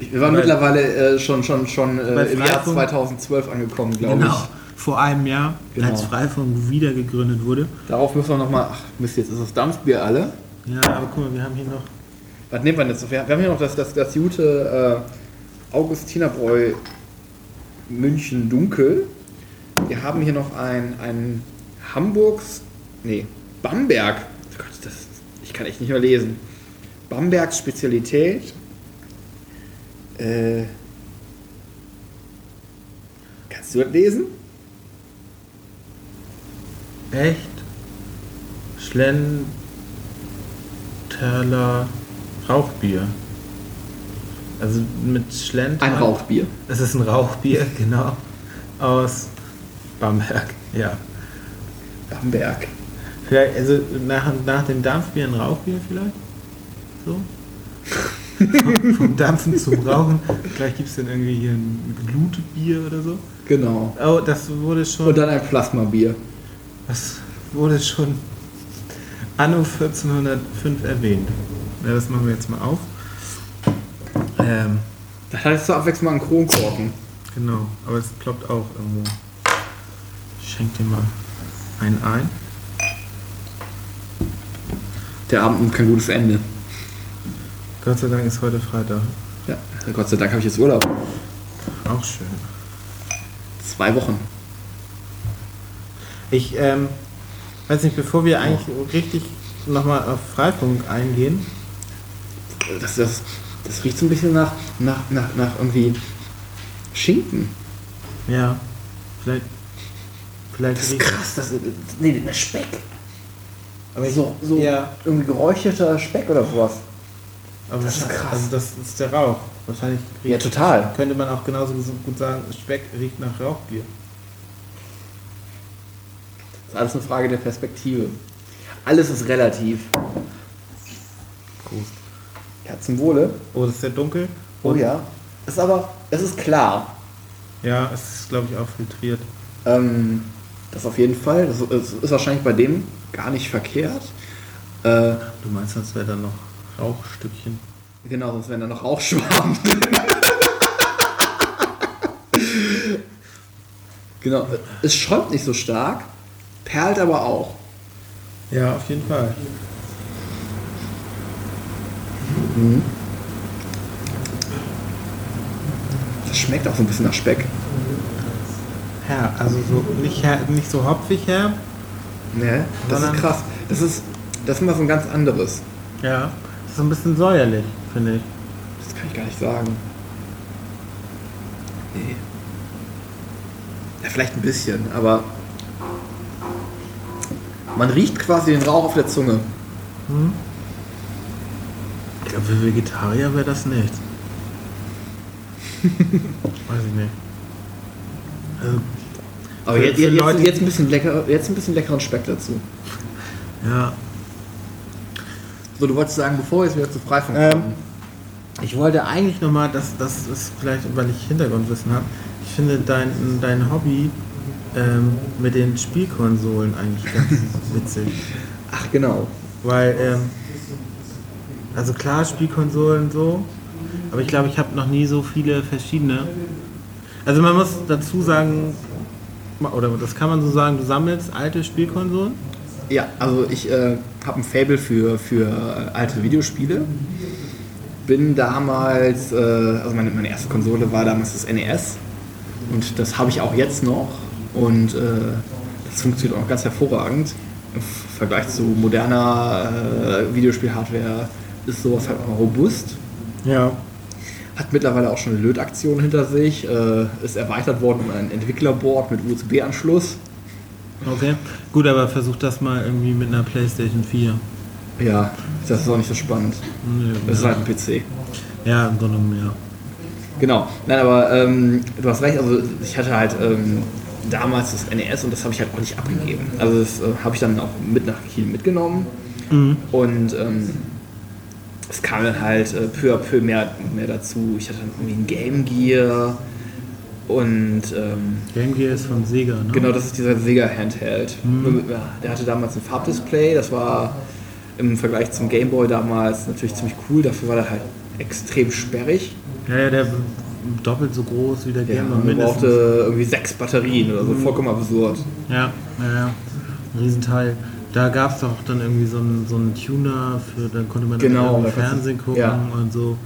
wir waren Weil- mittlerweile äh, schon, schon, schon äh, im Jahr Freifunk- 2012 angekommen, glaube genau vor einem Jahr, Genau. als Freifunk wieder gegründet wurde. ich. Darauf müssen wir nochmal. Ach, Mist, jetzt ist das Dampfbier alle. Ja, aber guck mal, wir haben hier noch Was nehmen wir denn jetzt? Wir, wir haben hier noch das, das, das gute äh, Augustinerbräu München Dunkel. Wir haben hier noch ein, ein Hamburgs. Nee, Bamberg. Oh Gott, das, ich kann echt nicht mehr lesen. Bambergs Spezialität. Äh, kannst du das lesen? echt Schlenterler Rauchbier. Also mit Schlenter. Ein Rauchbier. Es ist ein Rauchbier, [LAUGHS] genau. Aus Bamberg, ja. Bamberg. Vielleicht, also nach, nach dem Dampfbier ein Rauchbier vielleicht? So? [LAUGHS] Vom- Dampfen zum Rauchen. Vielleicht gibt es dann irgendwie hier ein Glutbier oder so. Genau. Oh, das wurde schon. Und dann ein Plasmabier. Das wurde schon anno 1405 erwähnt. Ja, das machen wir jetzt mal auf. Ähm, Da hattest du abwechselnd mal einen Kronkorken. genau, aber es ploppt auch irgendwo. Ich schenk dir mal einen ein. Der Abend nimmt kein gutes Ende. Gott sei Dank ist heute Freitag. Ja, Gott sei Dank habe ich jetzt Urlaub. Auch schön. Zwei Wochen. Ich ähm, weiß nicht, bevor wir eigentlich richtig nochmal auf Freifunk eingehen. Das, das, das riecht so ein bisschen nach, nach, nach, nach irgendwie Schinken. Ja, vielleicht. Vielleicht Das ist krass. Das ist, nee, Speck. Aber so, so Ja. irgendwie geräucherter Speck oder sowas. Aber Das ist krass. Also das ist der Rauch. Wahrscheinlich Ja, total. könnte man auch genauso gut sagen, Speck riecht nach Rauchbier. Das ist alles eine Frage der Perspektive. Alles ist relativ. Prost. Ja, zum Wohle. Oh, das ist sehr dunkel. Oh ja. Ist aber, es ist klar. Ja, es ist glaube ich auch filtriert. Ähm, das auf jeden Fall. Das ist, ist wahrscheinlich bei dem gar nicht verkehrt. Äh, Du meinst, das wäre dann noch Rauchstückchen? genau, sonst wären da noch Rauchschwaben. [LAUGHS] genau. Es schäumt nicht so stark, perlt aber auch. Ja, auf jeden Fall. Das schmeckt auch so ein bisschen nach Speck. Ja, also so nicht, her, nicht so hopfig herb. Ne? Das ist krass. Das ist, das ist mal so ein ganz anderes. Ja. Ist so ein bisschen säuerlich, finde ich. Das kann ich gar nicht sagen. Nee. Ja, vielleicht ein bisschen, aber man riecht quasi den Rauch auf der Zunge. Ich glaube, für Vegetarier wäre das nichts. [LAUGHS] Weiß ich nicht. Also, Aber jetzt, jetzt, jetzt, ein bisschen lecker, jetzt ein bisschen leckeren Speck dazu. ja. So, du wolltest sagen, bevor wir jetzt wieder zu Freifunk Ähm, kommen. Ich wollte eigentlich nochmal, das, das ist vielleicht, weil ich Hintergrundwissen habe, ich finde dein, dein Hobby ähm, mit den Spielkonsolen eigentlich ganz [LAUGHS] witzig. Ach genau. Weil, ähm, also klar, Spielkonsolen so, aber ich glaube, ich habe noch nie so viele verschiedene. Also man muss dazu sagen, oder das kann man so sagen, du sammelst alte Spielkonsolen. Ja, also ich äh, habe ein Fable für, für alte Videospiele. Bin damals, äh, also meine, meine erste Konsole war damals das NES und das habe ich auch jetzt noch und äh, das funktioniert auch ganz hervorragend. Vergleich zu moderner äh, Videospiel-Hardware ist sowas halt auch robust. Ja. Hat mittlerweile auch schon eine Lötaktion hinter sich, äh, ist erweitert worden um ein Entwicklerboard mit USB-Anschluss. Okay. Gut, aber versuch das mal irgendwie mit einer PlayStation 4. Ja, das ist auch nicht so spannend. Nö, Das ist halt ein PC. ja, im Grunde genommen, ja. Genau. Nein, aber ähm, du hast recht, also ich hatte halt ähm, damals das NES und das habe ich halt auch nicht abgegeben. Also das äh, habe ich dann auch mit nach Kiel mitgenommen und ähm, es kam dann halt äh, peu à peu mehr, mehr dazu. Ich hatte dann irgendwie ein Game Gear und ähm, Game Gear ist von Sega, ne? Genau, das ist dieser Sega Handheld. Ja, der hatte damals ein Farbdisplay, das war im Vergleich zum Game Boy damals natürlich ziemlich cool, dafür war der halt extrem sperrig. Ja, ja, der doppelt so groß wie der Ja, Game Boy man mindestens. brauchte irgendwie sechs Batterien oder so, vollkommen absurd. Ja, ja, ja. Ein Riesenteil. Da gab es doch dann irgendwie so einen, so einen Tuner, für, dann konnte man Genau, dann Fernsehen gucken ja. und so.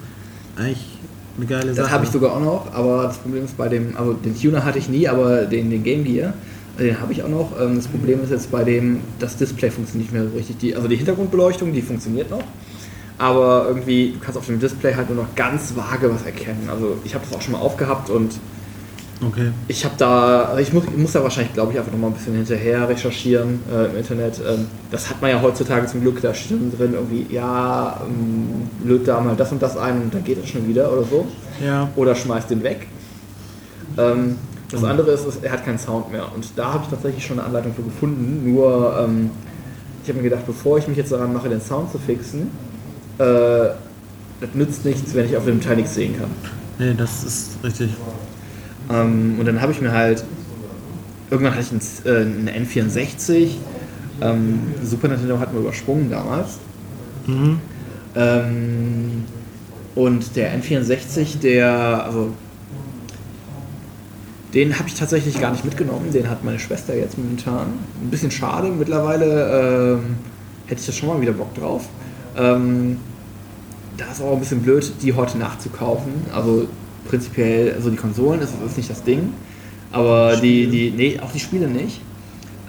Eigentlich eine geile Sache. Das habe ich sogar auch noch, aber das Problem ist bei dem, also den Tuner hatte ich nie, aber den, den Game Gear, den habe ich auch noch. Ähm, Das Problem ist jetzt bei dem, das Display funktioniert nicht mehr so richtig. Die, also die Hintergrundbeleuchtung, die funktioniert noch. Aber irgendwie, du kannst auf dem Display halt nur noch ganz vage was erkennen. Also ich habe das auch schon mal aufgehabt und Okay. ich habe da, also ich muss, ich muss da wahrscheinlich, glaube ich, einfach noch mal ein bisschen hinterher recherchieren äh, im Internet. Ähm, das hat man ja heutzutage zum Glück, da steht dann drin irgendwie, ja, ähm, löt da mal das und das ein und dann geht das schon wieder oder so Ja. oder schmeißt den weg. Ähm, das andere ist, ist, er hat keinen Sound mehr. Und da habe ich tatsächlich schon eine Anleitung für gefunden. Nur, ähm, ich habe mir gedacht, bevor ich mich jetzt daran mache, den Sound zu fixen, äh, das nützt nichts, wenn ich auf dem Teil nichts sehen kann. Nee, das ist richtig. Ähm, und dann habe ich mir halt, irgendwann hatte ich einen, äh, einen N64. Ähm, Super Nintendo hatten wir übersprungen damals. Mhm. Ähm, und der N64, der, also den habe ich tatsächlich gar nicht mitgenommen. Den hat meine Schwester jetzt momentan. Ein bisschen schade. Mittlerweile ähm, hätte ich da schon mal wieder Bock drauf. Ähm, da ist auch ein bisschen blöd, die heute nachzukaufen. Also prinzipiell, also die Konsolen ist, ist nicht das Ding. Aber die, die, nee, auch die Spiele nicht.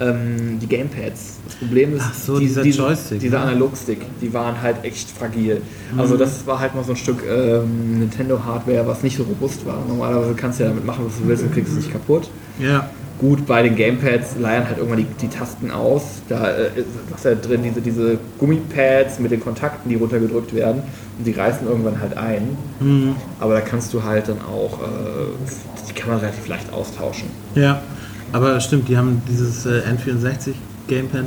Ähm, die Gamepads. Das Problem ist, Ach so, dieser Joystick, dieser ne? Analogstick, die waren halt echt fragil. Also das war halt mal so ein Stück ähm, Nintendo-Hardware, was nicht so robust war. Normalerweise kannst du ja damit machen, was du willst und kriegst es nicht kaputt. Ja. Gut, bei den Gamepads leiern halt irgendwann die, die Tasten aus. Da äh, ist ja drin, diese, diese Gummipads mit den Kontakten, die runtergedrückt werden und die reißen irgendwann halt ein. Mhm. Aber da kannst du halt dann auch, äh, die kann man relativ leicht austauschen. Ja. Aber stimmt, die haben dieses äh, N64 Gamepad.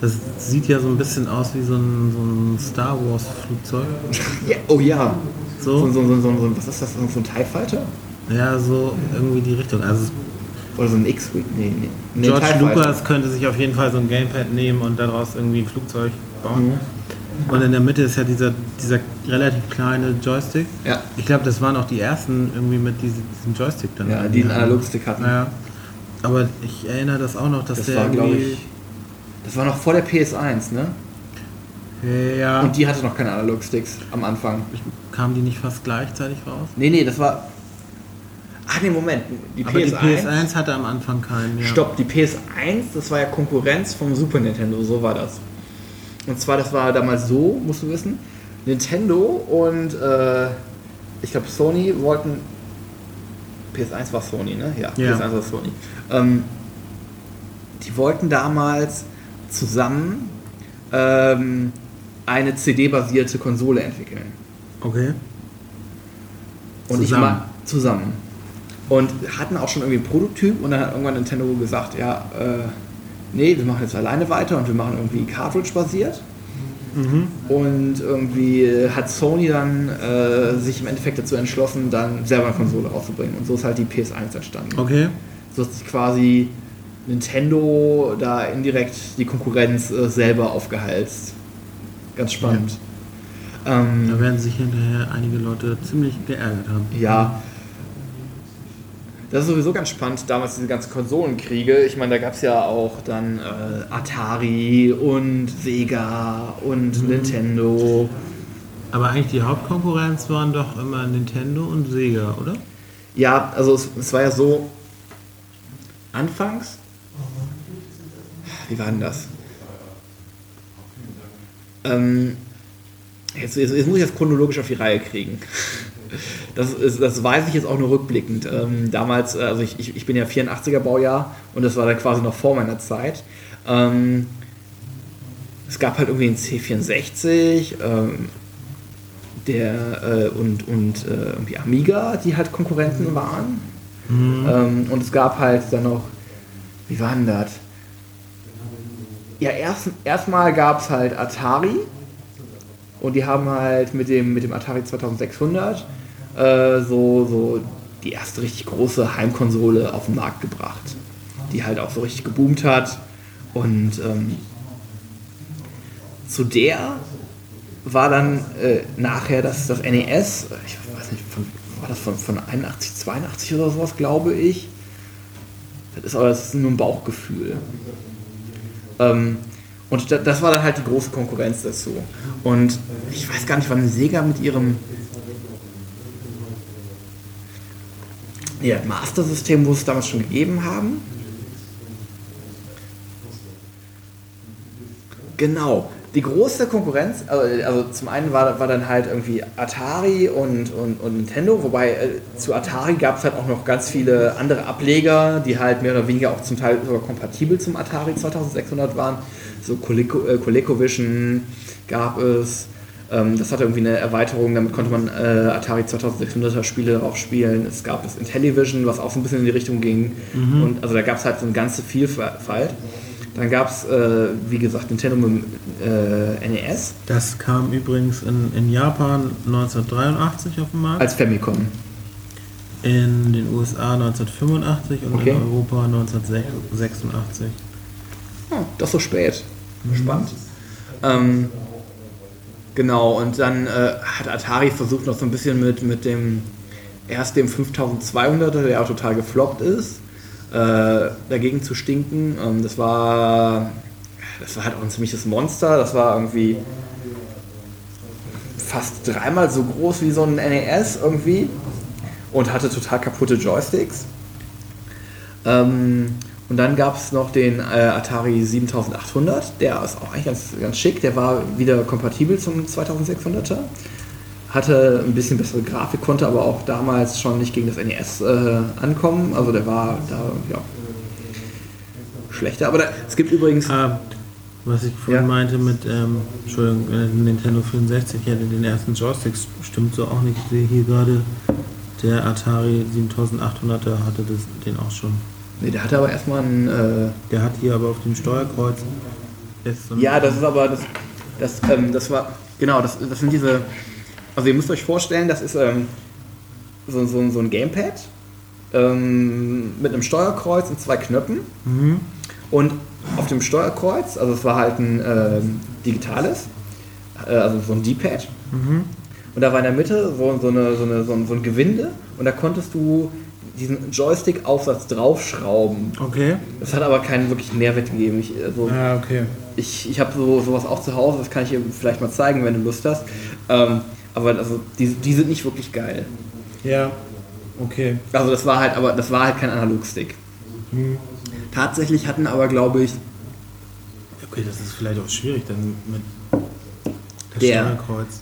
Das sieht ja so ein bisschen aus wie so ein, so ein Star Wars Flugzeug. [LAUGHS] Ja, oh ja. So? So, so, so, so, so, was ist das? So ein TIE Fighter? Ja, so irgendwie die Richtung. Also Oder so ein X-Wing? Nee, nee. nee George. Lucas könnte sich auf jeden Fall so ein Gamepad nehmen und daraus irgendwie ein Flugzeug bauen. Mhm. Und in der Mitte ist ja dieser, dieser relativ kleine Joystick. Ja. Ich glaube, das waren auch die ersten irgendwie mit diesem, diesem Joystick dann. Ja, die einen Analogstick hatten. Ja. Aber ich erinnere das auch noch, dass Das der war, glaube ich. Das war noch vor der PS1, ne? Ja. Und die hatte noch keine Analogsticks am Anfang. kamen die nicht fast gleichzeitig raus? Nee, nee, das war. Ach nee, Moment. Die Aber die PS1. PS1 hatte am Anfang keinen. Ja. Stopp, die PS1, das war ja Konkurrenz vom Super Nintendo, so war das. Und zwar, das war damals so, musst du wissen, Nintendo und äh, ich glaube Sony wollten. PS1 war Sony, ne? Ja, Ja. PS1 war Sony. Ähm, die wollten damals zusammen ähm, eine CD-basierte Konsole entwickeln. Okay. Und ich Zusammen. mal zusammen. Und hatten auch schon irgendwie einen Prototyp und dann hat irgendwann Nintendo gesagt, ja, äh, nee, wir machen jetzt alleine weiter und wir machen irgendwie Cartridge-basiert. Mhm. Und irgendwie hat Sony dann äh, sich im Endeffekt dazu entschlossen, dann selber eine Konsole rauszubringen. Und so ist halt die PS1 entstanden. Okay. So hat sich quasi Nintendo da indirekt die Konkurrenz äh, selber aufgehalst. Ganz spannend. Ähm, Da werden sich hinterher einige Leute ziemlich geärgert haben. Ja. Das ist sowieso ganz spannend, damals diese ganzen Konsolenkriege. Ich meine, da gab es ja auch dann äh, Atari und Sega und Nintendo. Aber eigentlich die Hauptkonkurrenz waren doch immer Nintendo und Sega, oder? Ja, also es, es war ja so, anfangs, wie war denn das? Ähm, jetzt, jetzt, jetzt muss ich das chronologisch auf die Reihe kriegen. Das, ist, das weiß ich jetzt auch nur rückblickend. Ähm, damals, äh, also ich, ich, ich bin ja 84er Baujahr und das war dann quasi noch vor meiner Zeit. Ähm, es gab halt irgendwie einen C64 ähm, der, äh, und, und äh, irgendwie Amiga, die halt Konkurrenten waren. Ähm, und es gab halt dann noch, wie war denn das? Ja, erst, erstmal gab es halt Atari und die haben halt mit dem, mit dem Atari 2600 äh, so, so die erste richtig große Heimkonsole auf den Markt gebracht, die halt auch so richtig geboomt hat. Und ähm, zu der war dann äh, nachher das, das NES, ich weiß nicht, von, war das von, von 81, 82 oder sowas, glaube ich. Das ist aber das ist nur ein Bauchgefühl. Ähm, und da, das war dann halt die große Konkurrenz dazu. Und ich weiß gar nicht, wann Sega mit ihrem ja, Master-System, wo es damals schon gegeben haben. Genau. Die große Konkurrenz, also, also zum einen war, war dann halt irgendwie Atari und, und, und Nintendo, wobei äh, zu Atari gab es halt auch noch ganz viele andere Ableger, die halt mehr oder weniger auch zum Teil sogar kompatibel zum Atari 2600 waren. So Coleco, äh, ColecoVision gab es. Ähm, das hatte irgendwie eine Erweiterung, damit konnte man äh, Atari 2600er Spiele darauf spielen. Es gab das Intellivision, was auch so ein bisschen in die Richtung ging. Und also da gab es halt so eine ganze Vielfalt. Dann gab es, äh, wie gesagt, Nintendo mit dem äh, NES Das kam übrigens in, in Japan 1983 auf den Markt, als Famicom. in den USA 1985 und Okay. in Europa 1986. Oh, doch so spät. Spannend. Ähm, genau, und dann äh, hat Atari versucht noch so ein bisschen mit, mit dem erst dem 5200er, der auch total gefloppt ist, äh, dagegen zu stinken. Ähm, das war das war halt auch ein ziemliches Monster. Das war irgendwie fast dreimal so groß wie so ein NES irgendwie und hatte total kaputte Joysticks. Ähm, und dann gab es noch den äh, Atari 7800, der ist auch eigentlich ganz, ganz schick, der war wieder kompatibel zum 2600er. Hatte ein bisschen bessere Grafik, konnte aber auch damals schon nicht gegen das NES äh, ankommen. Also der war da ja, schlechter. Aber da, es gibt übrigens. Ah, was ich vorhin Ja. meinte mit, ähm, Entschuldigung, äh, Nintendo 64 hatte den ersten Joysticks, stimmt so auch nicht. Ich sehe hier gerade, der Atari 7800er hatte das, den auch schon. Nee, der hatte aber erstmal einen. Äh, Der hat hier aber auf dem Steuerkreuz so Ja, das ist aber das, das, ähm, das war genau, das, das sind diese. Also ihr müsst euch vorstellen, das ist ähm, so, so, so ein Gamepad ähm, mit einem Steuerkreuz und zwei Knöpfen. Mhm. Und auf dem Steuerkreuz, also es war halt ein ähm, digitales, äh, also so ein D-Pad. Mhm. Und da war in der Mitte so, so, eine, so, eine, so, ein, so ein Gewinde und da konntest du diesen Joystick-Aufsatz draufschrauben. Okay. Das hat aber keinen wirklichen Mehrwert gegeben. Ich, also, Ah, okay. ich, ich habe so, sowas auch zu Hause, das kann ich dir vielleicht mal zeigen, wenn du Lust hast. Ähm, aber also, die, die sind nicht wirklich geil. Ja, okay. Also das war halt, aber das war halt kein Analogstick. Tatsächlich hatten aber, glaube ich, Okay, das ist vielleicht auch schwierig dann mit Der-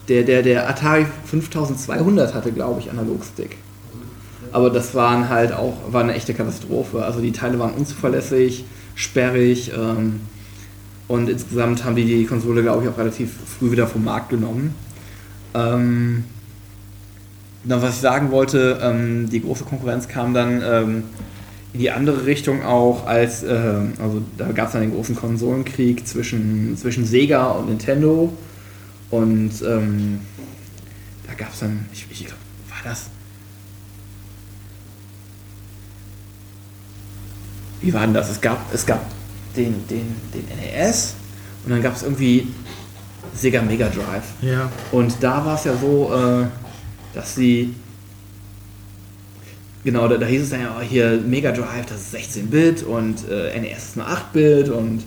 der, der, der Atari 5200 hatte, glaube ich, Analogstick. Aber das waren halt auch, war eine echte Katastrophe. Also die Teile waren unzuverlässig, sperrig ähm, und insgesamt haben die die Konsole, glaube ich, auch relativ früh wieder vom Markt genommen. Ähm, dann, was ich sagen wollte, ähm, die große Konkurrenz kam dann ähm, in die andere Richtung auch, als ähm, also da gab es dann den großen Konsolenkrieg zwischen, zwischen Sega und Nintendo. Und ähm, da gab es dann, ich, ich glaube, war das. Wie war denn das? Es gab, es gab den, den, den NES und dann gab es irgendwie Sega Mega Drive. Ja. Und da war es ja so, äh, dass sie. Genau, da, da hieß es dann ja oh, hier Mega Drive, das ist 16-Bit und äh, NES ist nur 8-Bit und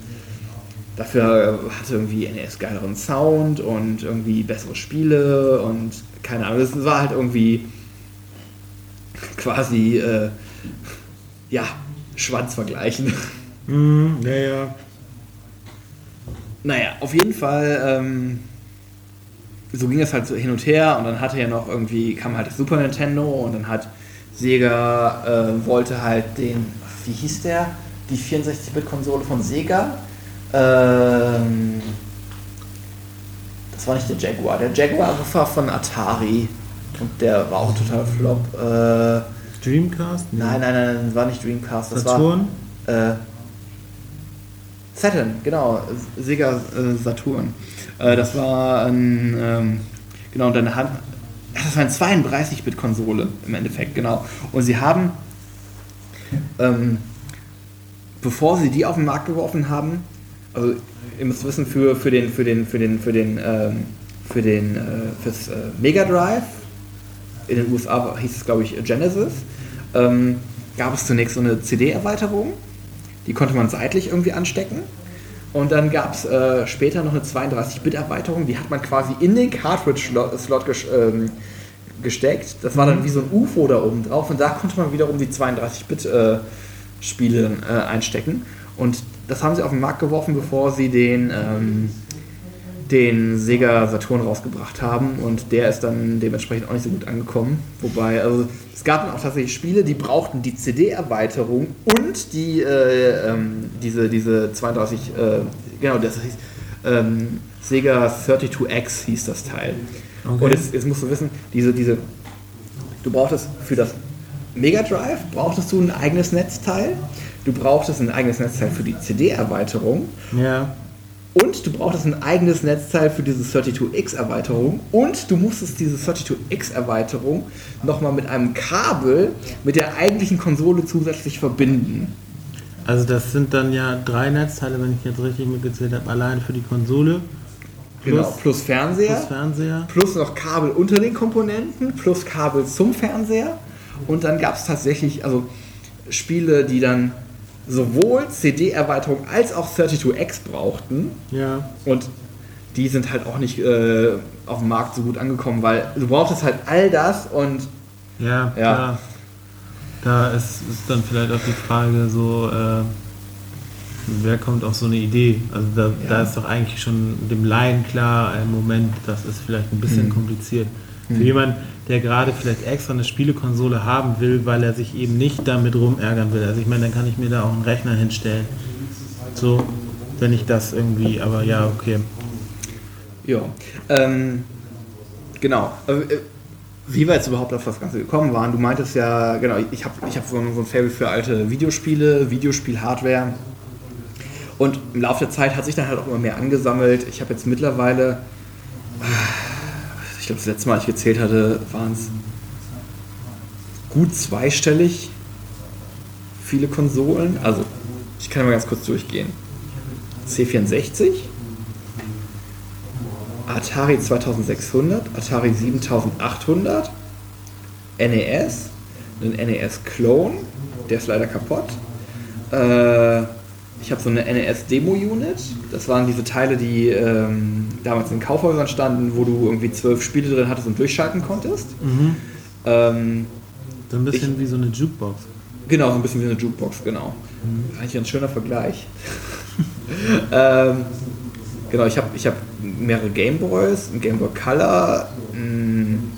dafür äh, hatte irgendwie NES geileren Sound und irgendwie bessere Spiele und keine Ahnung, das war halt irgendwie quasi, äh, ja, Schwanz vergleichen. Mhm, ja, ja. naja, auf jeden Fall, ähm, so ging es halt so hin und her und dann hatte ja noch irgendwie, kam halt das Super Nintendo und dann hat Sega, äh, wollte halt den, wie hieß der? Die 64-Bit-Konsole von Sega. Ähm, das war nicht der Jaguar. Der Jaguar war von Atari und der war auch total flop. Äh, Dreamcast? Nee. nein, nein, nein, war nicht Dreamcast. Das Saturn? war äh, Saturn, genau, Sega äh, Saturn. Äh, das war ein, ähm, genau, und dann hat, das war eine 32-Bit-Konsole im Endeffekt, genau. Und sie haben, ähm, bevor sie die auf den Markt geworfen haben, also ihr müsst wissen, für, für den, für den, für den, für den, ähm, für den, äh, fürs äh, Mega Drive, in den USA hieß es glaube ich Genesis, ähm, gab es zunächst so eine CD-Erweiterung, die konnte man seitlich irgendwie anstecken. Und dann gab es äh, später noch eine 32-Bit-Erweiterung, die hat man quasi in den Cartridge-Slot ges ähm, gesteckt. Das war dann wie so ein UFO da oben drauf und da konnte man wiederum die 32-Bit-Spiele äh, einstecken. Und das haben sie auf den Markt geworfen, bevor sie den, ähm, den Sega Saturn rausgebracht haben und der ist dann dementsprechend auch nicht so gut angekommen. Wobei, also es gab dann auch tatsächlich Spiele, die brauchten die CD-Erweiterung und die, äh, ähm, diese, diese 32, äh, genau, das hieß ähm, Sega 32X hieß das Teil. Okay. Und jetzt, jetzt musst du wissen, diese, diese, du brauchtest für das Mega Drive, brauchtest du ein eigenes Netzteil, du brauchtest ein eigenes Netzteil für die CD-Erweiterung Ja. Und du brauchtest ein eigenes Netzteil für diese 32X-Erweiterung und du musstest diese 32X-Erweiterung nochmal mit einem Kabel mit der eigentlichen Konsole zusätzlich verbinden. Also das sind dann ja drei Netzteile, wenn ich jetzt richtig mitgezählt habe, allein für die Konsole. Plus, Genau, plus Fernseher, plus Fernseher. plus noch Kabel unter den Komponenten, plus Kabel zum Fernseher. Und dann gab es tatsächlich also Spiele, die dann sowohl CD-Erweiterung als auch 32X brauchten. Ja. Und die sind halt auch nicht äh, auf dem Markt so gut angekommen, weil du brauchtest halt all das und Ja, Ja. klar. Da ist, ist dann vielleicht auch die Frage so, äh, wer kommt auf so eine Idee? Also da, da ist doch eigentlich schon dem Laien klar, im Moment, das ist vielleicht ein bisschen Mhm. kompliziert. Für jemanden, der gerade vielleicht extra eine Spielekonsole haben will, weil er sich eben nicht damit rumärgern will. Also ich meine, dann kann ich mir da auch einen Rechner hinstellen. So, wenn ich das irgendwie, aber ja, okay. ja. Ähm, genau. Äh, äh, Wie wir jetzt überhaupt auf das Ganze gekommen waren, du meintest ja, genau, ich habe ich hab so, ein- so ein Faible für alte Videospiele, Videospiel-Hardware. Und im Laufe der Zeit hat sich dann halt auch immer mehr angesammelt. Ich habe jetzt mittlerweile, glaube, das letzte Mal, als ich gezählt hatte, waren es gut zweistellig viele Konsolen. Also, ich kann mal ganz kurz durchgehen. C64, Atari 2600, Atari 7800, NES, einen NES-Clone, der ist leider kaputt. Äh, ich habe so eine NES-Demo-Unit, das waren diese Teile, die ähm, damals in Kaufhäusern standen, wo du irgendwie zwölf Spiele drin hattest und durchschalten konntest. Ähm, So ein bisschen wie so eine Jukebox. Genau, so ein bisschen wie eine Jukebox, genau. Eigentlich ein schöner Vergleich. [LAUGHS] ähm, genau, ich habe ich hab mehrere Gameboys, ein Game Boy Color, ein,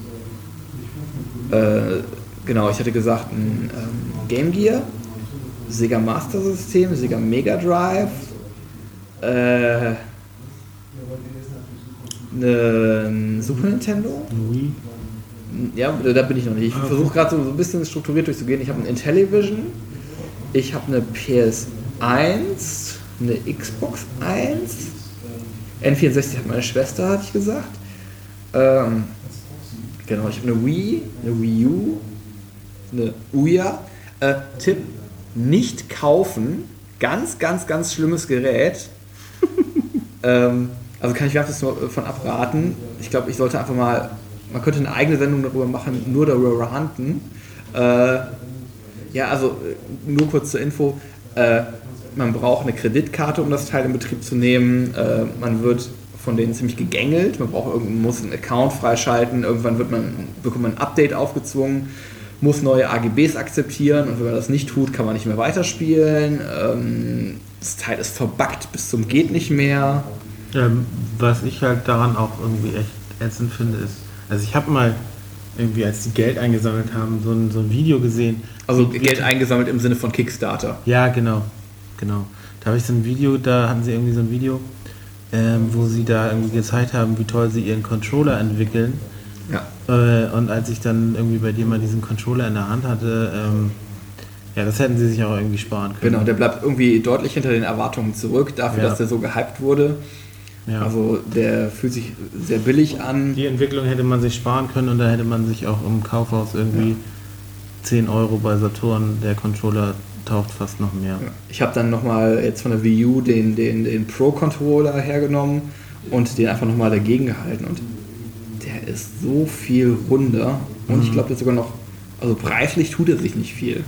äh, genau, ich hatte gesagt, ein ähm, Game Gear, Sega Master System, Sega Mega Drive, äh, ne- ein Super Nintendo, Wii. ja, da bin ich noch nicht. Ich versuche gerade so, so ein bisschen strukturiert durchzugehen. Ich habe einen Intellivision, ich habe eine PS1, eine Xbox 1, N64 hat meine Schwester, hatte ich gesagt. Ähm, genau, ich habe eine Wii, eine Wii U, eine Ouya. Äh, Tipp, nicht kaufen. Ganz, ganz, ganz schlimmes Gerät. [LAUGHS] ähm, also kann ich wärmstens nur von abraten. Ich glaube, ich sollte einfach mal, man könnte eine eigene Sendung darüber machen, nur darüber ranten. Äh, ja, also äh, nur kurz zur Info. Äh, man braucht eine Kreditkarte, um das Teil in Betrieb zu nehmen. Äh, man wird von denen ziemlich gegängelt. Man braucht muss einen Account freischalten. Irgendwann wird man, bekommt man ein Update aufgezwungen, muss neue AGBs akzeptieren und wenn man das nicht tut, kann man nicht mehr weiterspielen. Ähm, das Teil ist verbuggt bis zum geht nicht mehr. Ähm, was ich halt daran auch irgendwie echt ätzend finde, ist, also ich habe mal irgendwie, als die Geld eingesammelt haben, so ein, so ein Video gesehen. Also Geld eingesammelt im Sinne von Kickstarter. Ja, genau, genau. Da habe ich so ein Video, da hatten sie irgendwie so ein Video, ähm, wo sie da irgendwie gezeigt haben, wie toll sie ihren Controller entwickeln. Ja. Äh, und als ich dann irgendwie bei dir mal diesen Controller in der Hand hatte, ähm, ja, das hätten sie sich auch irgendwie sparen können. Genau, der bleibt irgendwie deutlich hinter den Erwartungen zurück, dafür, Ja. dass der so gehypt wurde. ja. Also der fühlt sich sehr billig an. die Entwicklung hätte man sich sparen können und da hätte man sich auch im Kaufhaus irgendwie 10 Euro bei Saturn, der Controller taucht fast noch mehr. Ich habe dann nochmal jetzt von der Wii U den, den, den Pro-Controller hergenommen und den einfach nochmal dagegen gehalten. Und der ist so viel runder. Und ich glaube, der ist sogar noch, also preislich tut er sich nicht viel.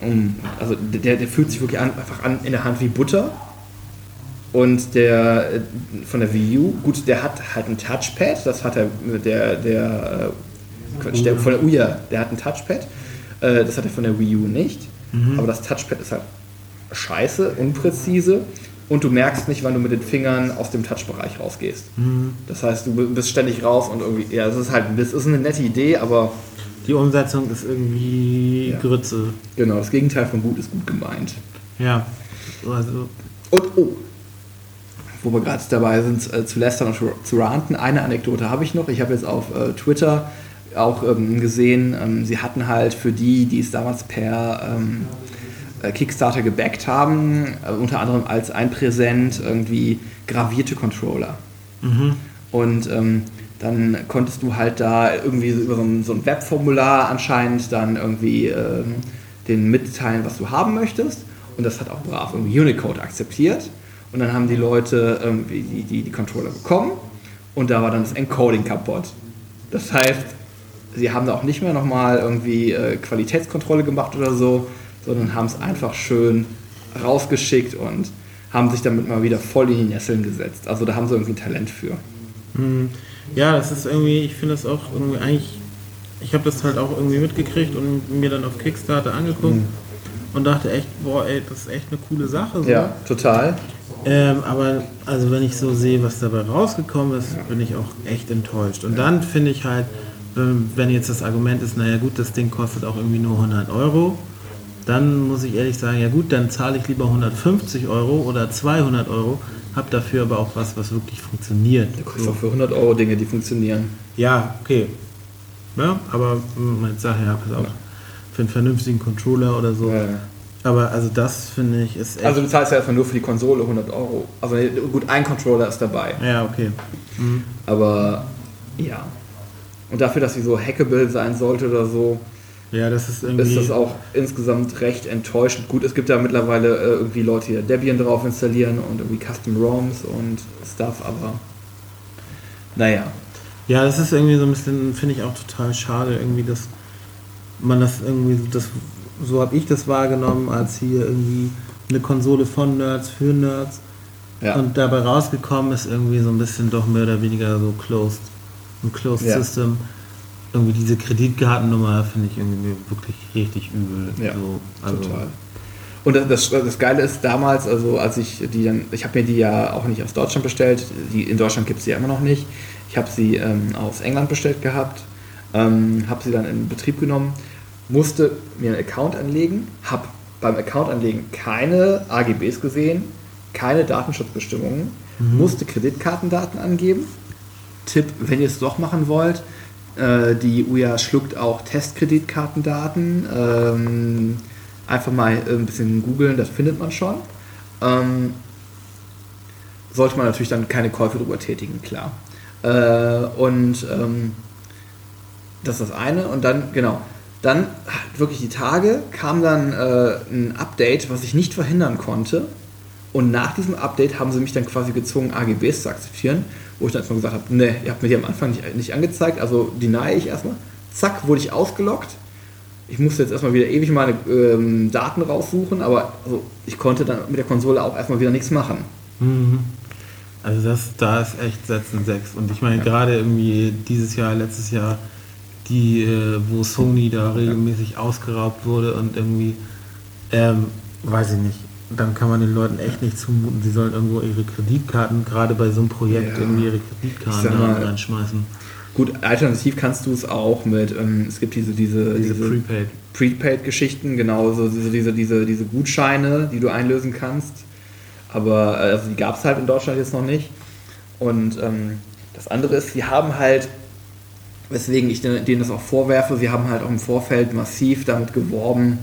Um, also der, der fühlt sich wirklich an, einfach an in der Hand wie Butter. Und der äh, von der Wii U, gut, der hat halt ein Touchpad, das hat er, der, der, äh, Quatsch, der von der Uya, der hat ein Touchpad, äh, das hat er von der Wii U nicht. Aber das Touchpad ist halt scheiße, unpräzise und du merkst nicht, wann du mit den Fingern aus dem Touchbereich rausgehst. Das heißt, du bist ständig raus und irgendwie, ja, das ist halt, das ist eine nette Idee, aber Die Umsetzung ist irgendwie Ja. Grütze. genau, das Gegenteil von gut ist gut gemeint. Ja. Also, Und oh, wo wir gerade dabei sind, äh, zu lästern und zu- ranten, eine Anekdote habe ich noch. Ich habe jetzt auf äh, Twitter auch ähm, gesehen, ähm, sie hatten halt für die, die es damals per ähm, äh, Kickstarter gebackt haben, äh, unter anderem als ein Präsent irgendwie gravierte Controller. Und ähm, dann konntest du halt da irgendwie so über so ein, so ein Webformular anscheinend dann irgendwie ähm, den mitteilen, was du haben möchtest. Und das hat auch brav irgendwie Unicode akzeptiert. Und dann haben die Leute irgendwie die, die, die Controller bekommen und da war dann das Encoding kaputt. Das heißt, sie haben da auch nicht mehr nochmal irgendwie äh, Qualitätskontrolle gemacht oder so, sondern haben es einfach schön rausgeschickt und haben sich damit mal wieder voll in die Nesseln gesetzt. Also da haben sie irgendwie ein Talent für. Hm, Ja, das ist irgendwie, ich finde das auch irgendwie eigentlich, ich habe das halt auch irgendwie mitgekriegt und mir dann auf Kickstarter angeguckt und dachte echt, boah, ey, das ist echt eine coole Sache. So. total. Ähm, aber also wenn ich so sehe, was dabei rausgekommen ist, bin ich auch echt enttäuscht. Und dann finde ich halt, ähm, wenn jetzt das Argument ist, naja gut, das Ding kostet auch irgendwie nur 100 Euro, dann muss ich ehrlich sagen, ja gut, dann zahle ich lieber 150 Euro oder 200 Euro, habe dafür aber auch was, was wirklich funktioniert. Du kriegst auch für 100 Euro Dinge, die funktionieren. Ja, okay. Ja, aber hm, jetzt sag ja, pass auf, für einen vernünftigen Controller oder so. Ja. Aber also das finde ich ist echt. Also du zahlst ja erstmal nur für die Konsole 100 Euro. Also gut, ein Controller ist dabei. ja, okay. Aber ja. Und dafür, dass sie so hackable sein sollte oder so, Ja, das ist irgendwie. ist das auch insgesamt recht enttäuschend. Gut, es gibt da mittlerweile äh, irgendwie Leute, die Debian drauf installieren und irgendwie Custom ROMs und Stuff, aber naja. Ja, das ist irgendwie so ein bisschen, finde ich auch total schade, irgendwie, dass man das irgendwie, so- das, so habe ich das wahrgenommen, als hier irgendwie eine Konsole von Nerds für Nerds Ja. und dabei rausgekommen ist irgendwie so ein bisschen doch mehr oder weniger so closed, ein closed Ja. System. Irgendwie diese Kreditkartennummer finde ich irgendwie wirklich richtig übel. Ja, so, also, Total. Und das, das, das Geile ist damals, also als ich die dann, ich habe mir die ja auch nicht aus Deutschland bestellt, die, in Deutschland gibt es sie ja immer noch nicht. Ich habe sie ähm, aus England bestellt gehabt, ähm, habe sie dann in Betrieb genommen, musste mir einen Account anlegen, habe beim Account anlegen keine AGBs gesehen, keine Datenschutzbestimmungen, musste Kreditkartendaten angeben. Tipp, wenn ihr es doch machen wollt, die UJA schluckt auch Testkreditkartendaten. Ähm, einfach mal äh, ein bisschen googeln, das findet man schon. Ähm, sollte man natürlich dann keine Käufe drüber tätigen, klar. Äh, und ähm, das ist das eine. Und dann, genau, dann wirklich die Tage kam dann äh, ein Update, was ich nicht verhindern konnte. Und nach diesem Update haben sie mich dann quasi gezwungen, AGBs zu akzeptieren, wo ich dann erstmal gesagt habe, ne, ihr habt mir die am Anfang nicht, nicht angezeigt, also deny ich erstmal. Zack, wurde ich ausgelockt. Ich musste jetzt erstmal wieder ewig meine ähm, Daten raussuchen, aber also, ich konnte dann mit der Konsole auch erstmal wieder nichts machen. Mhm. Also das, da ist echt Sätzen 6. Und ich meine, gerade irgendwie dieses Jahr, letztes Jahr, die, äh, wo Sony da regelmäßig ausgeraubt wurde und irgendwie, ähm, weiß ich nicht. Dann kann man den Leuten echt nicht zumuten, sie sollen irgendwo ihre Kreditkarten, gerade bei so einem Projekt, Ja. irgendwie ihre Kreditkarten mal- reinschmeißen. Gut, alternativ kannst du es auch mit, ähm, es gibt diese, diese, Diese diese Prepaid. Prepaid-Geschichten, genauso diese, diese, diese, diese Gutscheine, die du einlösen kannst. Aber äh, also die gab es halt in Deutschland jetzt noch nicht. Und ähm, das andere ist, sie haben halt, weswegen ich denen das auch vorwerfe, sie haben halt auch im Vorfeld massiv damit geworben,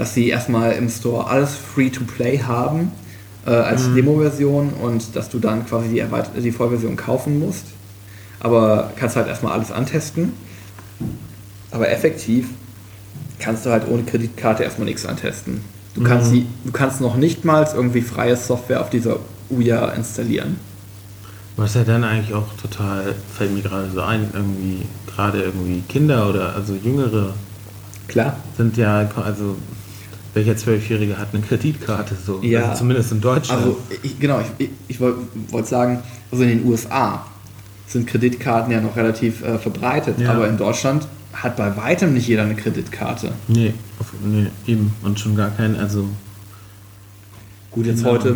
dass sie erstmal im Store alles free-to-play haben äh, als Demo-Version und dass du dann quasi die, erweit- die Vollversion kaufen musst. Aber kannst halt erstmal alles antesten. Aber effektiv kannst du halt ohne Kreditkarte erstmal nichts antesten. Du kannst, die, du kannst noch nicht mal irgendwie freie Software auf dieser Uya installieren. Was ja dann eigentlich auch total, fällt mir gerade so ein, irgendwie, gerade irgendwie Kinder oder also Jüngere Klar. sind ja, also welcher Zwölfjährige hat eine Kreditkarte so? Ja. Also zumindest in Deutschland. Also, ich, genau, ich, ich, ich wollte wollt sagen, also in den USA sind Kreditkarten ja noch relativ äh, verbreitet, Ja. aber in Deutschland hat bei weitem nicht jeder eine Kreditkarte. nee, auf, nee, eben. Und schon gar kein, also Gut, jetzt Genau. heute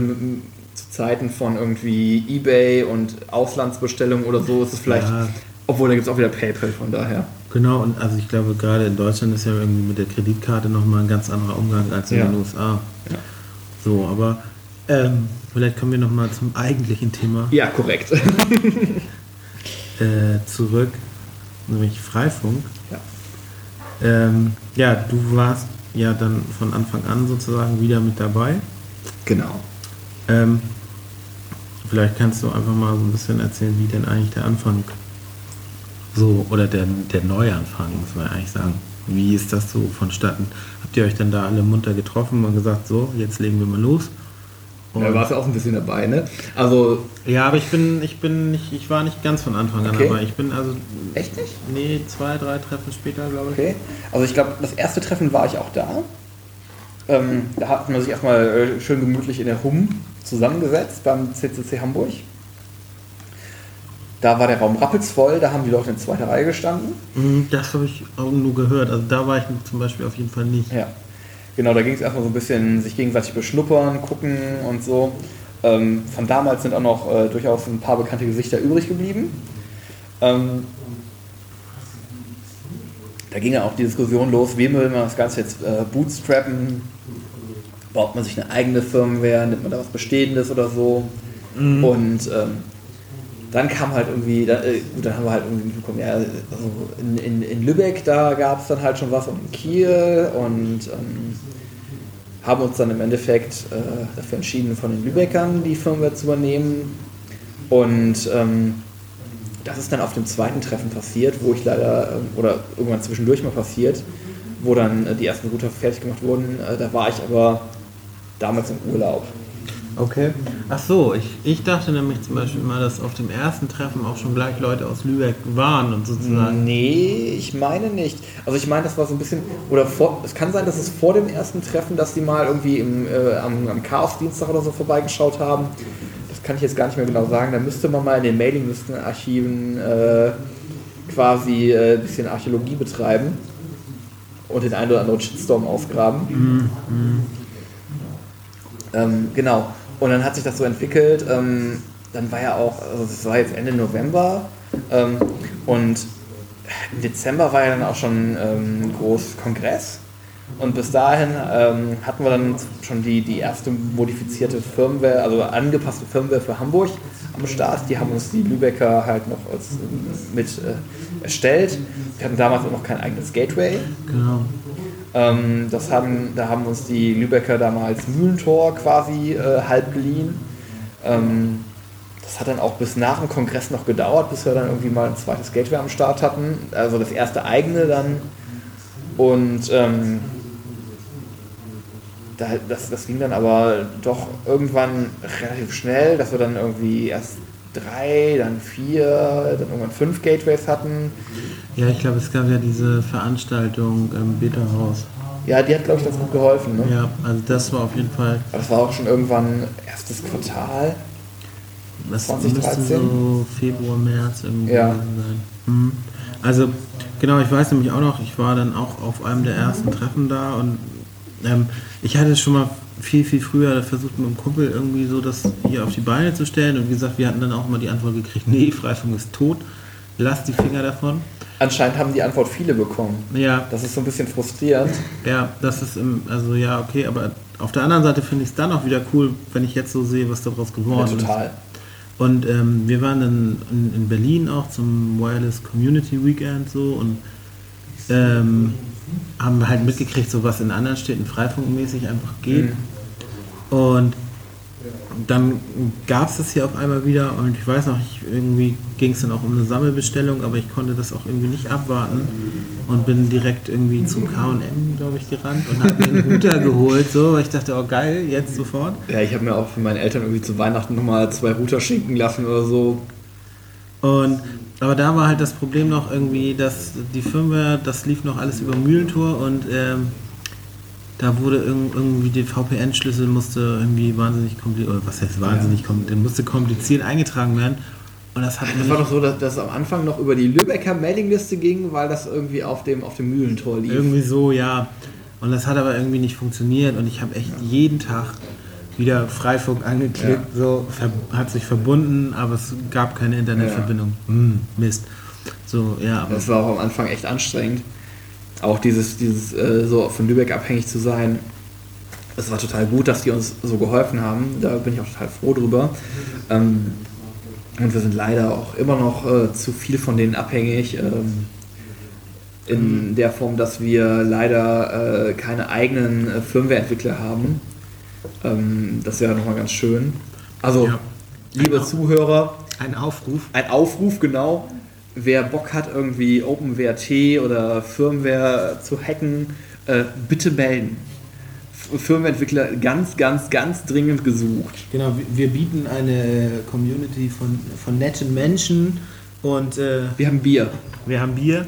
zu Zeiten von irgendwie Ebay und Auslandsbestellungen oder so ist es vielleicht, Ja. obwohl da gibt es auch wieder PayPal von daher. Genau, und also ich glaube, gerade in Deutschland ist ja irgendwie mit der Kreditkarte nochmal ein ganz anderer Umgang als in Ja. den USA. Ja. So, aber ähm, vielleicht kommen wir nochmal zum eigentlichen Thema Ja, korrekt. [LAUGHS] äh, zurück, nämlich Freifunk. ja. Ähm, ja, du warst ja dann von Anfang an sozusagen wieder mit dabei. Genau. Ähm, vielleicht kannst du einfach mal so ein bisschen erzählen, wie denn eigentlich der Anfang so, oder der, der Neuanfang, muss man eigentlich sagen. Wie ist das so vonstatten? Habt ihr euch dann da alle munter getroffen und gesagt, so, jetzt legen wir mal los? Und- Da warst du auch ein bisschen dabei, ne? Also, ja, aber ich bin, ich bin nicht, ich war nicht ganz von Anfang an Okay. dabei. Ich bin also, echt nicht? nee, zwei, drei Treffen später, glaube ich. Okay. Also ich glaube, das erste Treffen war ich auch da. Ähm, da hat man sich erstmal äh, schön gemütlich in der HUM zusammengesetzt beim CCC Hamburg. Da war der Raum rappelsvoll, da haben die Leute in zweiter Reihe gestanden. Mm, Das habe ich auch nur gehört. Also da war ich zum Beispiel auf jeden Fall nicht. Ja. Genau, da ging es erstmal so ein bisschen sich gegenseitig beschnuppern, gucken und so. Ähm, von damals sind auch noch äh, durchaus ein paar bekannte Gesichter übrig geblieben. Ähm, da ging ja auch die Diskussion los, wie will man das Ganze jetzt äh, bootstrappen? Baut man sich eine eigene Firmware, nimmt man da was Bestehendes oder so? Und ähm, dann kam halt irgendwie, da, äh, gut, dann haben wir halt irgendwie mitbekommen, ja, also in, in, in Lübeck, da gab es dann halt schon was und in Kiel und ähm, haben uns dann im Endeffekt äh, dafür entschieden, von den Lübeckern die Firmware zu übernehmen. Und ähm, das ist dann auf dem zweiten Treffen passiert, wo ich leider, ähm, oder irgendwann zwischendurch mal passiert, wo dann äh, die ersten Router fertig gemacht wurden. Äh, da war ich aber damals im Urlaub. Okay. Ach so, ich, ich dachte nämlich zum Beispiel mal, dass auf dem ersten Treffen auch schon gleich Leute aus Lübeck waren und sozusagen. Nee, ich meine nicht. Also ich meine, das war so ein bisschen, oder vor, es kann sein, dass es vor dem ersten Treffen, dass die mal irgendwie im, äh, am, am Chaos-Dienstag oder so vorbeigeschaut haben. Das kann ich jetzt gar nicht mehr genau sagen. Da müsste man mal in den Mailinglistenarchiven äh, quasi äh, ein bisschen Archäologie betreiben und den einen oder anderen Shitstorm ausgraben. Ähm, genau. Und dann hat sich das so entwickelt. Ähm, dann war ja auch, also das war jetzt Ende November. Ähm, und im Dezember war ja dann auch schon ähm, ein großes Kongress. Und bis dahin ähm, hatten wir dann schon die, die erste modifizierte Firmware, also angepasste Firmware für Hamburg am Start. Die haben uns die Lübecker halt noch als, mit äh, erstellt. Wir hatten damals auch noch kein eigenes Gateway. Genau. Ähm, das haben, da haben uns die Lübecker damals Mühlentor quasi äh, halb geliehen. Ähm, das hat dann auch bis nach dem Kongress noch gedauert, bis wir dann irgendwie mal ein zweites Gateway am Start hatten. Also das erste eigene dann. Und ähm, da, das, das ging dann aber doch irgendwann relativ schnell, dass wir dann irgendwie erst drei, dann vier, dann irgendwann fünf Gateways hatten. Ja, ich glaube, es gab ja diese Veranstaltung im Beta-Haus. Ja, die hat, glaube ich, ganz gut geholfen. Ne? Ja, also das war auf jeden Fall. Aber das war auch schon irgendwann erstes Quartal. Das 2013? müsste so Februar, März irgendwie Ja. gewesen sein. Mhm. Also, genau, ich weiß nämlich auch noch, ich war dann auch auf einem der ersten Treffen da und ähm, ich hatte schon mal viel, viel früher versucht mit einem Kumpel irgendwie so das hier auf die Beine zu stellen. Und wie gesagt, wir hatten dann auch immer die Antwort gekriegt, nee, Freifunk ist tot, lass die Finger davon. Anscheinend haben die Antwort viele bekommen. Ja, Das ist so ein bisschen frustrierend. ja, das ist im, also ja, okay, aber auf der anderen Seite finde ich es dann auch wieder cool, wenn ich jetzt so sehe, was daraus Ja, geworden ist. total. Und ähm, wir waren dann in, in Berlin auch zum Wireless Community Weekend so und ähm, haben halt mitgekriegt, so was in anderen Städten freifunkmäßig einfach geht. Und dann gab es das hier auf einmal wieder und ich weiß noch, ich, irgendwie ging es dann auch um eine Sammelbestellung, aber ich konnte das auch irgendwie nicht abwarten und bin direkt irgendwie zu K&M, glaube ich, gerannt und habe mir einen Router [LAUGHS] geholt, so, weil ich dachte, oh geil, jetzt sofort. Ja, ich habe mir auch von meinen Eltern irgendwie zu Weihnachten nochmal zwei Router schenken lassen oder so. Und aber da war halt das Problem noch irgendwie, dass die Firmware, das lief noch alles über Mühlentor und ähm, da wurde irg- irgendwie der VPN-Schlüssel musste irgendwie wahnsinnig kompliziert, oder was heißt wahnsinnig kompliziert, musste kompliziert eingetragen werden. Und das hat Das war doch so, dass das am Anfang noch über die Lübecker Mailingliste ging, weil das irgendwie auf dem, auf dem Mühlentor lief. irgendwie so, ja. Und das hat aber irgendwie nicht funktioniert und ich habe echt jeden Tag wieder Freifunk angeklickt, so ver hat sich verbunden, aber es gab keine Internetverbindung. Hm, Mist. So, ja, aber Das war auch am Anfang echt anstrengend. Auch dieses, dieses äh, so von Lübeck abhängig zu sein. Es war total gut, dass die uns so geholfen haben. Da bin ich auch total froh drüber. Ähm, und wir sind leider auch immer noch äh, zu viel von denen abhängig. Ähm, in der Form, dass wir leider äh, keine eigenen äh, Firmwareentwickler haben. Ähm, das wäre nochmal ganz schön. Also, Ja. liebe. Zuhörer, ein Aufruf. ein Aufruf, genau. Wer Bock hat, irgendwie OpenWrt oder Firmware zu hacken, äh, bitte melden. F- Firmwareentwickler ganz, ganz, ganz dringend gesucht. Genau, wir- wir bieten eine Community von, von netten Menschen und äh, Wir haben Bier wir haben Bier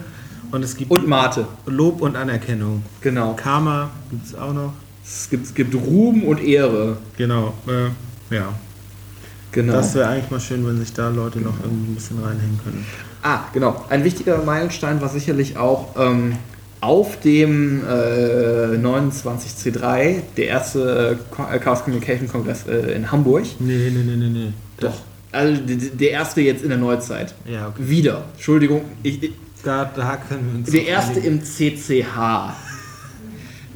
und es gibt und Mate. Lob und Anerkennung. Genau. Karma gibt es auch noch. Es gibt, es gibt Ruhm und Ehre. Genau, äh, ja. Genau. Das wäre eigentlich mal schön, wenn sich da Leute noch irgendwie ein bisschen reinhängen können. Ah, genau. Ein wichtiger Meilenstein war sicherlich auch ähm, auf dem äh, 29C3, der erste äh, Chaos Communication Kongress äh, in Hamburg. Nee, nee, nee, nee, nee. Doch. Also der erste jetzt in der Neuzeit. Ja, okay. Wieder. Entschuldigung. Ich, ich, Da, da können wir uns. der erste einigen. im CCH.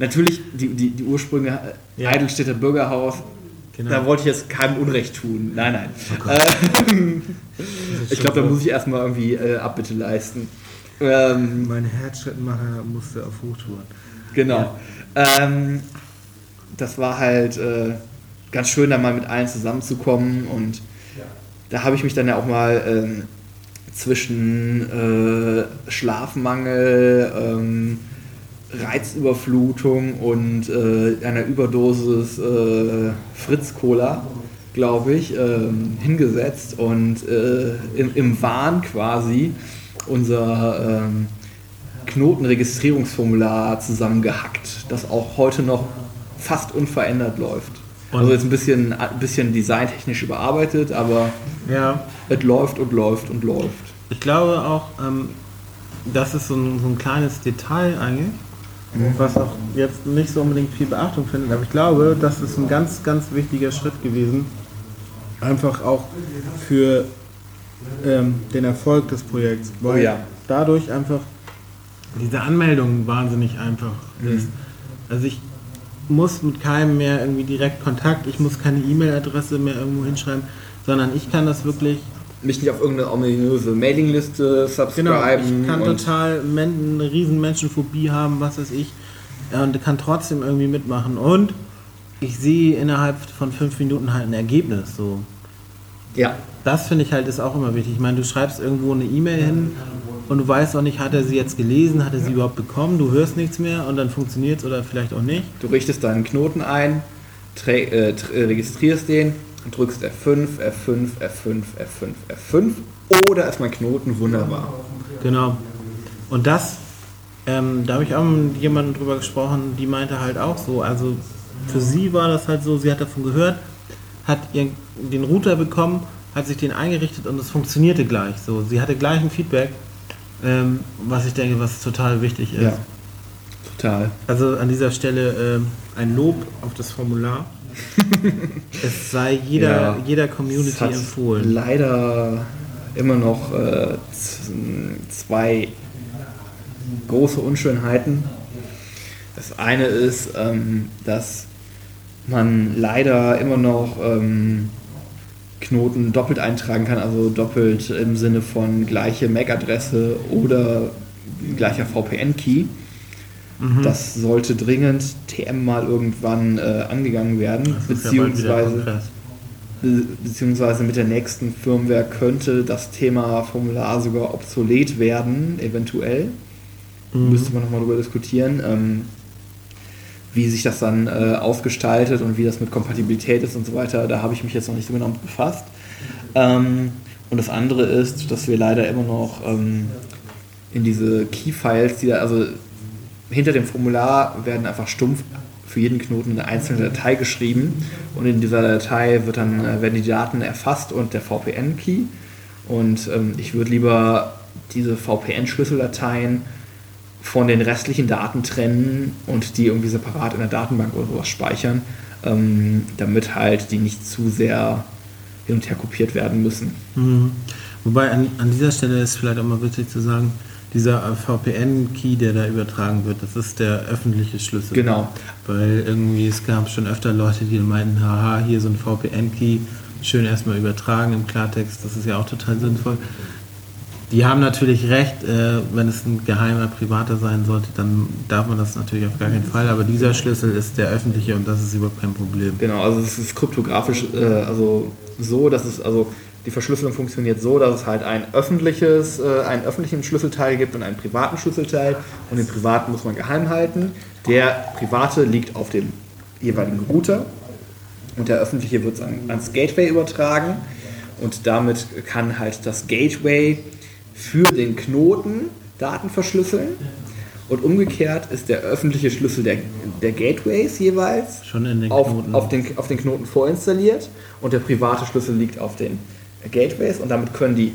Natürlich die, die, die Ursprünge äh, Ja. Eidelstädter Bürgerhaus. Genau. Da wollte ich jetzt keinem Unrecht tun. Nein, nein. Das ist ich glaube, da muss ich erstmal irgendwie äh, Abbitte leisten. Ähm, Mein Herzschrittmacher musste auf Hochtouren. Genau. Ähm, das war halt äh, ganz schön, da mal mit allen zusammenzukommen und da habe ich mich dann ja auch mal ähm, zwischen äh, Schlafmangel, ähm, Reizüberflutung und äh, einer Überdosis äh, Fritz-Cola, glaube ich, ähm, hingesetzt und äh, im, im Wahn quasi unser ähm, Knotenregistrierungsformular zusammengehackt, das auch heute noch fast unverändert läuft. Und- also jetzt ein bisschen, ein bisschen designtechnisch überarbeitet, aber Ja, es läuft und läuft und läuft. ich glaube auch, ähm, das ist so ein, so ein kleines Detail eigentlich, was auch jetzt nicht so unbedingt viel Beachtung findet, aber ich glaube, das ist ein ganz, ganz wichtiger Schritt gewesen. Einfach auch für ähm, den Erfolg des Projekts. Weil Oh ja. dadurch einfach diese Anmeldung wahnsinnig einfach ist. Also ich muss mit keinem mehr irgendwie direkt Kontakt, ich muss keine E-Mail-Adresse mehr irgendwo hinschreiben, sondern ich kann das wirklich Mich nicht auf irgendeine ominöse Mailingliste Genau, subscriben. ich kann total Men eine riesen Menschenphobie haben, was weiß ich, ja, und kann trotzdem irgendwie mitmachen. Und ich sehe innerhalb von fünf Minuten halt ein Ergebnis. So. ja, Das finde ich halt ist auch immer wichtig. Ich meine, du schreibst irgendwo eine E-Mail hin und du weißt auch nicht, hat er sie jetzt gelesen, hat er sie überhaupt bekommen, du hörst nichts mehr und dann funktioniert es oder vielleicht auch nicht. du richtest deinen Knoten ein, äh, äh, registrierst den, drückst F5, F5, F5, F5, F5 oder ist mein Knoten wunderbar. Genau. Und das, ähm, da habe ich auch mit jemandem drüber gesprochen, die meinte halt auch so, also für sie war das halt so, sie hat davon gehört, hat ihren, den Router bekommen, hat sich den eingerichtet und es funktionierte gleich so. Sie hatte gleich ein Feedback, ähm, was ich denke, was total wichtig ist. Ja. Total. Also an dieser Stelle ähm, ein Lob auf das Formular. [LAUGHS] es sei jeder, Ja. jeder Es Community empfohlen. leider immer noch äh, zwei große Unschönheiten. Das eine ist, ähm, dass man leider immer noch ähm, Knoten doppelt eintragen kann, also doppelt im Sinne von gleiche MAC-Adresse oder gleicher VPN-Key. Mhm. Das sollte dringend TM mal irgendwann äh, angegangen werden, beziehungsweise. Be- beziehungsweise mit der nächsten Firmware könnte das Thema Formular sogar obsolet werden, eventuell. Mhm. Müsste man nochmal darüber diskutieren, ähm, wie sich das dann äh, ausgestaltet und wie das mit Kompatibilität ist und so weiter. Da habe ich mich jetzt noch nicht so genau mit befasst. Ähm, und das andere ist, dass wir leider immer noch ähm, in diese Key-Files, die da, also hinter dem Formular werden einfach stumpf für jeden Knoten eine einzelne Datei geschrieben und in dieser Datei wird dann, äh, werden die Daten erfasst und der VPN-Key. Und ähm, ich würde lieber diese VPN-Schlüsseldateien von den restlichen Daten trennen und die irgendwie separat in der Datenbank oder sowas speichern, ähm, damit halt die nicht zu sehr hin und her kopiert werden müssen. Mhm. Wobei an, an dieser Stelle ist vielleicht auch mal wichtig zu sagen, dieser VPN-Key, der da übertragen wird, das ist der öffentliche Schlüssel. Genau. Weil irgendwie es gab schon öfter Leute, die meinten, haha, hier so ein VPN-Key, schön erstmal übertragen im Klartext, das ist ja auch total sinnvoll. Die haben natürlich recht, äh, wenn es ein geheimer privater sein sollte, dann darf man das natürlich auf gar keinen Fall, aber dieser Schlüssel ist der öffentliche und das ist überhaupt kein Problem. Genau, also es ist kryptografisch äh, also so, dass es also die Verschlüsselung funktioniert so, dass es halt ein öffentliches, äh, einen öffentlichen Schlüsselteil gibt und einen privaten Schlüsselteil. Und den privaten muss man geheim halten. Der private liegt auf dem jeweiligen Router. Und der öffentliche wird an, ans Gateway übertragen. Und damit kann halt das Gateway für den Knoten Daten verschlüsseln. Und umgekehrt ist der öffentliche Schlüssel der, der Gateways jeweils den auf, auf, den, auf den Knoten vorinstalliert. Und der private Schlüssel liegt auf den Gateways und damit können die,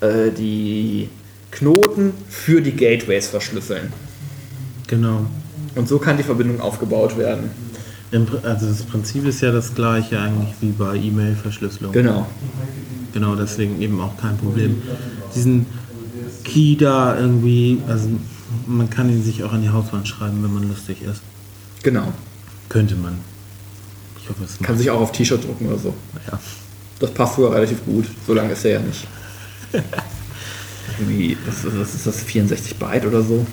äh, die Knoten für die Gateways verschlüsseln. Genau. Und so kann die Verbindung aufgebaut werden. Also das Prinzip ist ja das gleiche eigentlich wie bei E-Mail-Verschlüsselung. Genau. Genau, deswegen eben auch kein Problem. Diesen Key da irgendwie, also man kann ihn sich auch an die Hauswand schreiben, wenn man lustig ist. Genau. Könnte man. Ich hoffe, es Kann sich auch auf T-Shirt drucken oder so. ja. Das passt sogar relativ gut. So lange ist er ja nicht. [LAUGHS] Irgendwie, was, was ist das, 64 Byte oder so?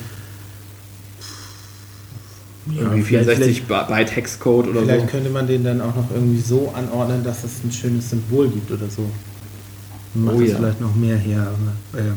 Irgendwie vielleicht- 64 Byte Hexcode oder Vielleicht so. könnte man den dann auch noch irgendwie so anordnen, dass es ein schönes Symbol gibt oder so. Macht Oh das ja. vielleicht noch mehr her. Aber, äh,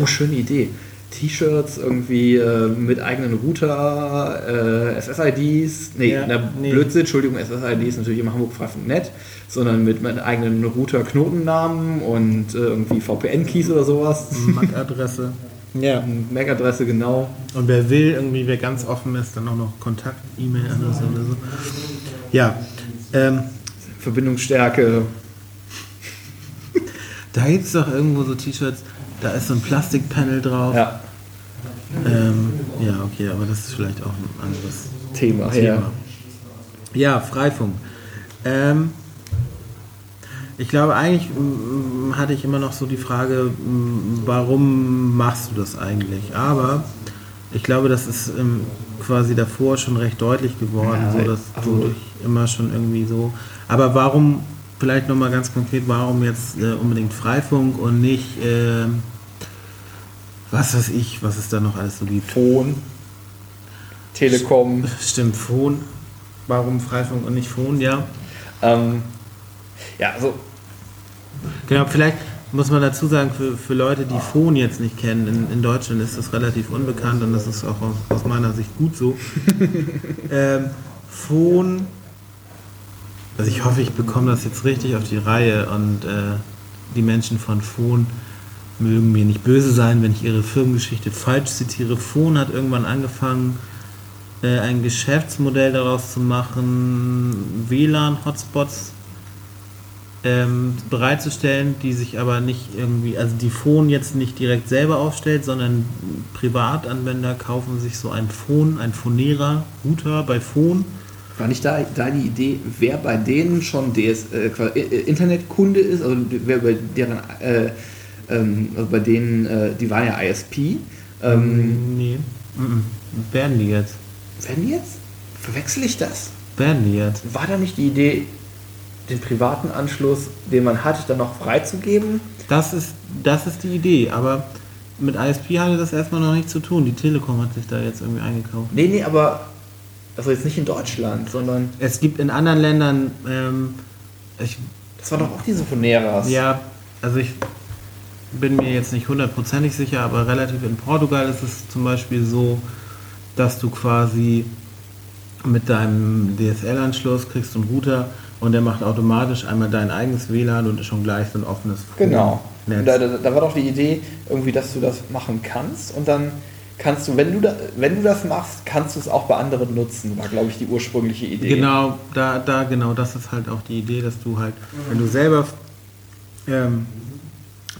Oh, schöne Idee. T-Shirts irgendwie äh, mit eigenen Router, äh, SSIDs, nee, Ja, na, nee. Blödsinn, Entschuldigung, SSIDs natürlich immer hamburgfrei.net, sondern mit meinen eigenen Router-Knotennamen und äh, irgendwie VPN-Keys oder sowas. MAC-Adresse. [LAUGHS] ja. MAC-Adresse genau. Und wer will, irgendwie, wer ganz offen ist, dann auch noch Kontakt-E-Mail-Adresse oder so. Ja. Ähm, Verbindungsstärke. da gibt es doch irgendwo so T-Shirts, da ist so ein Plastikpanel drauf. Ja, Ähm, ja, okay, aber das ist vielleicht auch ein anderes Thema. Thema. Ja. Ja, Freifunk. Ähm, ich glaube, eigentlich mm, hatte ich immer noch so die Frage, mm, warum machst du das eigentlich? Aber ich glaube, das ist ähm, quasi davor schon recht deutlich geworden, Ja, so dass also- du dich immer schon irgendwie so. Aber warum, vielleicht nochmal ganz konkret, warum jetzt äh, unbedingt Freifunk und nicht, ähm, was weiß ich, was es da noch alles so gibt? Phone, Telekom. Stimmt, Phone. Warum Freifunk und nicht Phone? Ja. Ähm, ja, also Genau, vielleicht muss man dazu sagen, für, für Leute, die Phone jetzt nicht kennen, in, in Deutschland ist das relativ unbekannt und das ist auch aus, aus meiner Sicht gut so. [LAUGHS] ähm, Phone, also ich hoffe, ich bekomme das jetzt richtig auf die Reihe und äh, die Menschen von Phone mögen mir nicht böse sein, wenn ich ihre Firmengeschichte falsch zitiere. Phone hat irgendwann angefangen, äh, ein Geschäftsmodell daraus zu machen, WLAN-Hotspots ähm, bereitzustellen, die sich aber nicht irgendwie, also die Phone jetzt nicht direkt selber aufstellt, sondern Privatanwender kaufen sich so ein Phone, ein Phonierer, Router bei Phone. War nicht da deine Idee, wer bei denen schon DS, äh, quasi, äh, Internetkunde ist, also wer bei deren, äh, ähm, also bei denen, äh, die waren ja ISP. Ähm, nee. Mhm. Werden die jetzt? werden die jetzt? Verwechsel ich das? Werden die jetzt? War da nicht die Idee, den privaten Anschluss, den man hat, dann noch freizugeben? Das ist, das ist die Idee, aber mit ISP hatte das erstmal noch nichts zu tun. Die Telekom hat sich da jetzt irgendwie eingekauft. Nee, nee, aber also jetzt nicht in Deutschland, sondern Es gibt in anderen Ländern, ähm, ich, das war doch auch diese Poneras. ja, also ich bin mir jetzt nicht hundertprozentig sicher, aber relativ in Portugal ist es zum Beispiel so, dass du quasi mit deinem DSL-Anschluss kriegst einen Router und der macht automatisch einmal dein eigenes WLAN und ist schon gleich so ein offenes Genau. Netz. Da, da, da war doch die Idee, irgendwie, dass du das machen kannst und dann kannst du, wenn du, da, wenn du das machst, kannst du es auch bei anderen nutzen, war, glaube ich, die ursprüngliche Idee. Genau, da, da, genau, das ist halt auch die Idee, dass du halt, wenn du selber, ähm,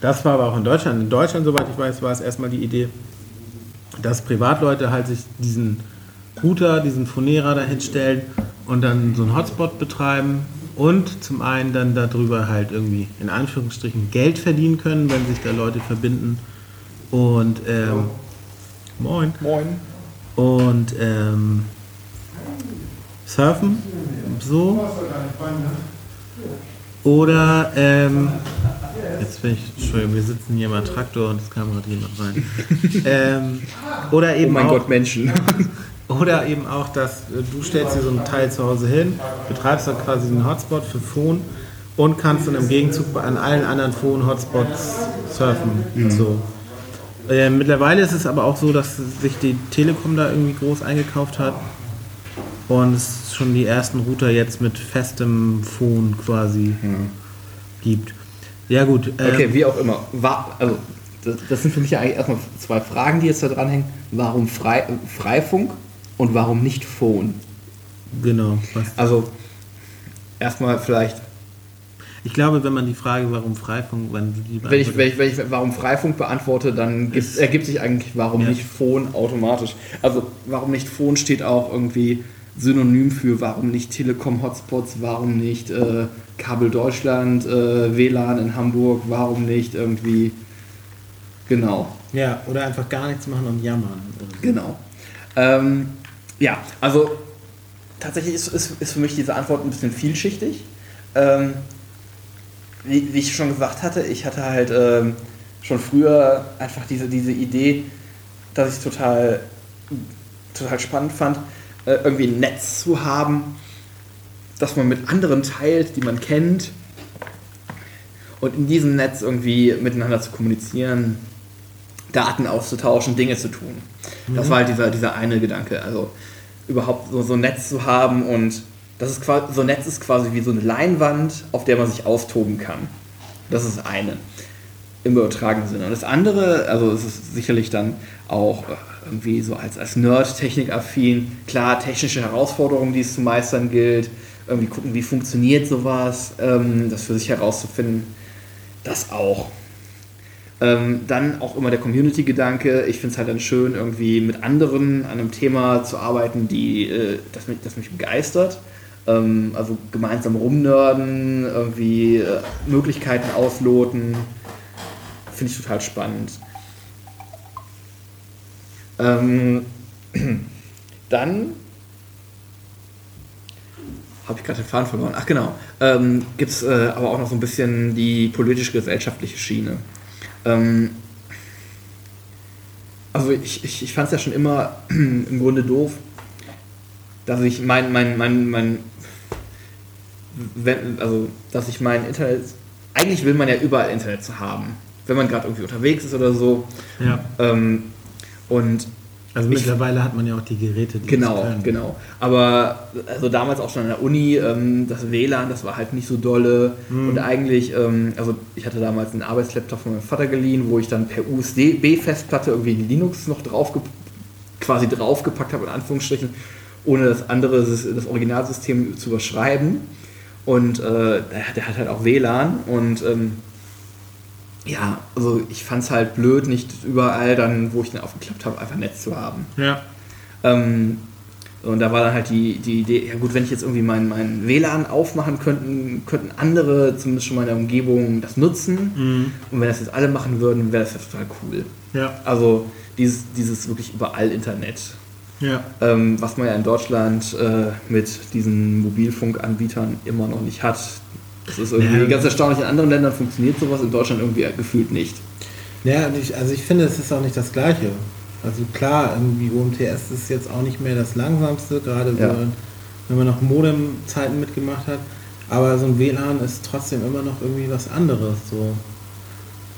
das war aber auch in Deutschland, in Deutschland, soweit ich weiß, war es erstmal die Idee, dass Privatleute halt sich diesen Router, diesen Phonierer dahin stellen und dann so einen Hotspot betreiben und zum einen dann darüber halt irgendwie in Anführungsstrichen Geld verdienen können, wenn sich da Leute verbinden und ähm, moin Moin. und ähm, surfen, so. Oder, ähm, jetzt bin ich, Entschuldigung, wir sitzen hier im Traktor und es kam gerade jemand rein. [LAUGHS] ähm, oder Oh eben mein auch, Gott, Menschen. [LAUGHS] oder eben auch, dass äh, du stellst dir so ein Teil zu Hause hin, betreibst dann quasi einen Hotspot für Phone und kannst dann im Gegenzug an allen anderen Phone-Hotspots surfen. So. Äh, mittlerweile ist es aber auch so, dass sich die Telekom da irgendwie groß eingekauft hat und es schon die ersten Router jetzt mit festem Phone quasi gibt. Ja gut. ähm, Okay, wie auch immer. War, also, das, das sind für mich ja eigentlich erstmal zwei Fragen, die jetzt da dranhängen. Warum Frei, Freifunk und warum nicht Phone? Genau. Also, erstmal vielleicht, ich glaube, wenn man die Frage, warum Freifunk, wenn du die wenn ich, wenn ich, wenn ich warum Freifunk beantworte, dann gibt, ergibt sich eigentlich, warum Ja. nicht Phone automatisch. Also, warum nicht Phone steht auch irgendwie synonym für warum nicht Telekom-Hotspots, warum nicht äh, Kabel Deutschland, äh, WLAN in Hamburg, warum nicht irgendwie. Genau. ja, oder einfach gar nichts machen und jammern. Genau. Ähm, ja, also tatsächlich ist, ist, ist für mich diese Antwort ein bisschen vielschichtig. Ähm, wie, wie ich schon gesagt hatte, ich hatte halt ähm, schon früher einfach diese, diese Idee, dass ich total, total spannend fand, äh, irgendwie ein Netz zu haben, das man mit anderen teilt, die man kennt. Und in diesem Netz irgendwie miteinander zu kommunizieren, Daten auszutauschen, Dinge zu tun. Das war halt dieser, dieser eine Gedanke. Also überhaupt so, so ein Netz zu haben und das ist quasi, so ein Netz ist quasi wie so eine Leinwand, auf der man sich austoben kann. Das ist eine. Im übertragenen Sinne. Und das andere, also es ist sicherlich dann auch äh, irgendwie so als, als Nerd technikaffin, klar, technische Herausforderungen, die es zu meistern gilt, irgendwie gucken, wie funktioniert sowas, ähm, das für sich herauszufinden, das auch. Ähm, dann auch immer der Community-Gedanke. Ich finde es halt dann schön, irgendwie mit anderen an einem Thema zu arbeiten, die, äh, das, mich, das mich begeistert. Ähm, also gemeinsam rumnörden, irgendwie äh, Möglichkeiten ausloten. Finde ich total spannend. Ähm, [CLEARS THROAT] dann habe ich gerade den Faden verloren. Ach genau. Ähm, Gibt es äh, aber auch noch so ein bisschen die politisch-gesellschaftliche Schiene. Ähm, also ich, ich, ich fand es ja schon immer [CLEARS THROAT] im Grunde doof, dass ich mein, mein, mein, mein wenn, also dass ich mein Internet, eigentlich will man ja überall Internet zu haben, wenn man gerade irgendwie unterwegs ist oder so. Ja. Ähm, und Also mittlerweile hat man ja auch die Geräte, die Genau, genau. Aber also damals auch schon an der Uni, ähm, das WLAN, das war halt nicht so dolle. Mhm. Und eigentlich, ähm, also ich hatte damals einen Arbeitslaptop von meinem Vater geliehen, wo ich dann per USB-Festplatte irgendwie Linux noch drauf quasi draufgepackt habe, in Anführungsstrichen, ohne das andere, das Originalsystem zu überschreiben. Und äh, der, hat halt auch WLAN und ähm, ja, also ich fand es halt blöd, nicht überall dann, wo ich den aufgeklappt habe, einfach Netz zu haben. Ja. Ähm, und da war dann halt die, die Idee, ja gut, wenn ich jetzt irgendwie mein, mein WLAN aufmachen könnten, könnten andere, zumindest schon mal in der Umgebung, das nutzen. Mhm. Und wenn das jetzt alle machen würden, wäre das ja total cool. Ja. Also dieses, dieses wirklich überall Internet. Ja. Ähm, was man ja in Deutschland äh, mit diesen Mobilfunkanbietern immer noch nicht hat. Das ist irgendwie Ja. ganz erstaunlich. In anderen Ländern funktioniert sowas, in Deutschland irgendwie gefühlt nicht. Ja, ich, also ich finde, es ist auch nicht das Gleiche. Also klar, irgendwie UMTS ist jetzt auch nicht mehr das langsamste, gerade Ja. so, wenn man noch Modem-Zeiten mitgemacht hat. Aber so ein WLAN ist trotzdem immer noch irgendwie was anderes. So.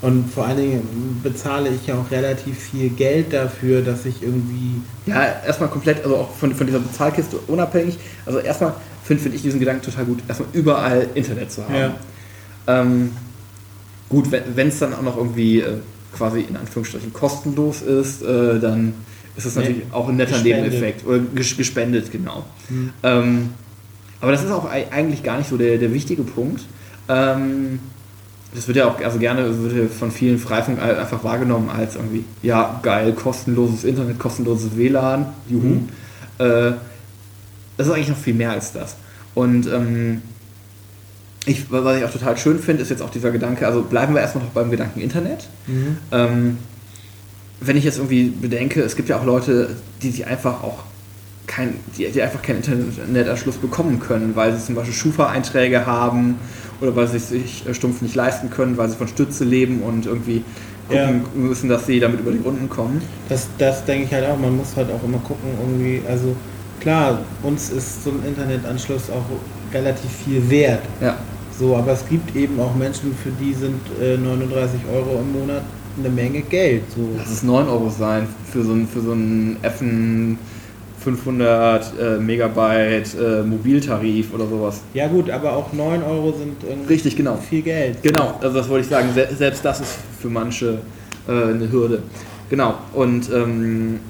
Und vor allen Dingen bezahle ich ja auch relativ viel Geld dafür, dass ich irgendwie. Ja, erstmal komplett, also auch von, von dieser Bezahlkiste unabhängig. Also erstmal finde find ich diesen Gedanken total gut, erstmal überall Internet zu haben. Ja. Ähm, gut, wenn es dann auch noch irgendwie äh, quasi in Anführungsstrichen kostenlos ist, äh, dann ist das Nee, natürlich auch ein netter gespendet. Nebeneffekt. Oder ges gespendet, genau. Hm. Ähm, aber das ist auch ei- eigentlich gar nicht so der, der wichtige Punkt. Ähm, das wird ja auch also gerne wird ja von vielen Freifunk ein- einfach wahrgenommen als irgendwie, ja, geil, kostenloses Internet, kostenloses WLAN, juhu. Mhm. Äh, das ist eigentlich noch viel mehr als das. Und ähm, ich, was ich auch total schön finde, ist jetzt auch dieser Gedanke, also bleiben wir erstmal noch beim Gedanken Internet. Mhm. Ähm, wenn ich jetzt irgendwie bedenke, es gibt ja auch Leute, die sich einfach auch kein, die, die einfach keinen Internetanschluss bekommen können, weil sie zum Beispiel Schufa-Einträge haben oder weil sie es sich äh, stumpf nicht leisten können, weil sie von Stütze leben und irgendwie gucken müssen, dass sie damit über die Runden kommen. Das, das denke ich halt auch. Man muss halt auch immer gucken, irgendwie. Also klar, uns ist so ein Internetanschluss auch relativ viel wert. Ja, So, aber es gibt eben auch Menschen, für die sind äh, 39 Euro im Monat eine Menge Geld. So. lass es 9 Euro sein für so einen für so einen Effen 500 äh, Megabyte äh, Mobiltarif oder sowas. Ja gut, aber auch 9 Euro sind irgendwie Richtig, genau. viel Geld. Genau, also das wollte ich sagen. Se selbst das ist für manche äh, eine Hürde. Genau. Und ähm,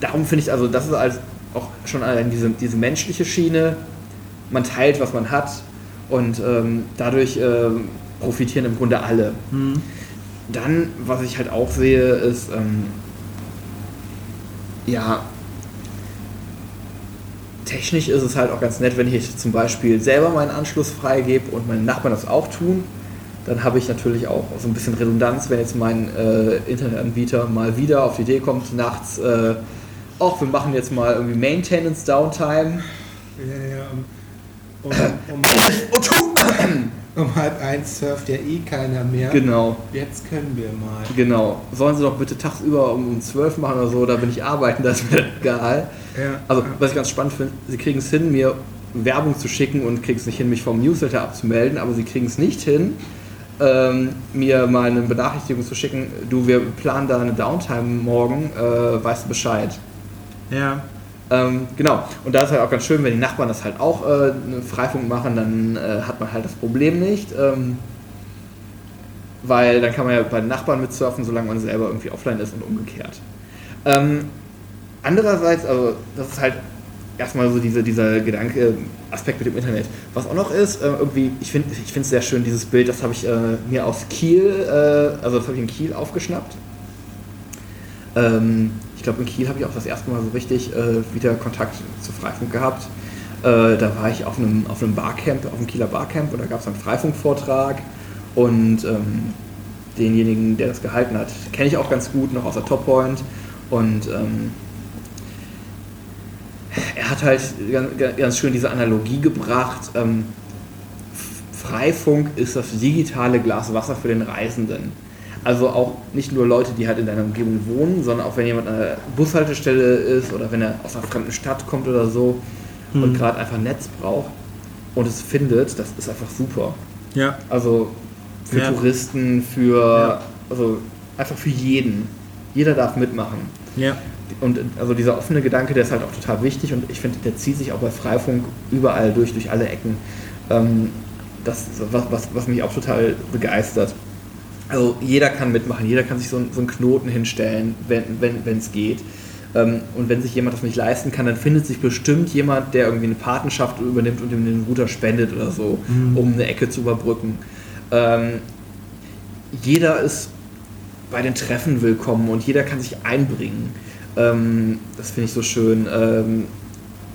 darum finde ich, also das ist als auch schon diese, diese menschliche Schiene. Man teilt, was man hat und ähm, dadurch ähm, profitieren im Grunde alle. Hm. Dann, was ich halt auch sehe, ist, ähm, ja, technisch ist es halt auch ganz nett, wenn ich zum Beispiel selber meinen Anschluss freigebe und meine Nachbarn das auch tun. Dann habe ich natürlich auch so ein bisschen Redundanz, wenn jetzt mein äh, Internetanbieter mal wieder auf die Idee kommt, nachts, äh, auch wir machen jetzt mal irgendwie Maintenance Downtime. Ja, ja, um, um, um, um halb eins surft ja eh keiner mehr. Genau. Jetzt können wir mal. Genau. Sollen sie doch bitte tagsüber um, 12 machen oder so, da bin ich arbeiten, das ist mir egal. Ja. Also, was ich ganz spannend finde, sie kriegen es hin, mir Werbung zu schicken und kriegen es nicht hin, mich vom Newsletter abzumelden, aber sie kriegen es nicht hin, ähm, mir mal eine Benachrichtigung zu schicken, du, wir planen da eine Downtime morgen, äh, weißt du Bescheid. Ja. Ähm, genau, und da ist halt auch ganz schön, wenn die Nachbarn das halt auch äh, Freifunk machen, dann äh, hat man halt das Problem nicht. Ähm, weil dann kann man ja bei den Nachbarn mitsurfen, solange man selber irgendwie offline ist und umgekehrt. Ähm, andererseits, also das ist halt erstmal so diese, dieser Gedanke, Aspekt mit dem Internet. Was auch noch ist, äh, irgendwie, ich finde ich es sehr schön, dieses Bild, das habe ich äh, mir aus Kiel, äh, also das habe ich in Kiel aufgeschnappt. Ähm, ich glaube, in Kiel habe ich auch das erste Mal so richtig äh, wieder Kontakt zu Freifunk gehabt. Äh, da war ich auf einem, auf einem Barcamp, auf einem Kieler Barcamp und da gab es einen Freifunkvortrag und ähm, denjenigen, der das gehalten hat, kenne ich auch ganz gut, noch aus der Top Point und ähm, er hat halt ganz, ganz schön diese Analogie gebracht. Ähm, Freifunk ist das digitale Glas Wasser für den Reisenden. Also auch nicht nur Leute, die halt in deiner Umgebung wohnen, sondern auch wenn jemand an der Bushaltestelle ist oder wenn er aus einer fremden Stadt kommt oder so und Mhm. gerade einfach Netz braucht und es findet, das ist einfach super. Ja. Also für Ja. Touristen, für Ja. also einfach für jeden. Jeder darf mitmachen. Ja. Und also dieser offene Gedanke, der ist halt auch total wichtig und ich finde, der zieht sich auch bei Freifunk überall durch, durch alle Ecken. Ähm, das ist was, was, was mich auch total begeistert. Also jeder kann mitmachen, jeder kann sich so, einen- so einen Knoten hinstellen, wenn es wenn, geht. Ähm, und wenn sich jemand das nicht leisten kann, dann findet sich bestimmt jemand, der irgendwie eine Patenschaft übernimmt und ihm den Router spendet oder so, Mhm. um eine Ecke zu überbrücken. Ähm, jeder ist bei den Treffen willkommen und jeder kann sich einbringen. Ähm, das finde ich so schön. Ähm,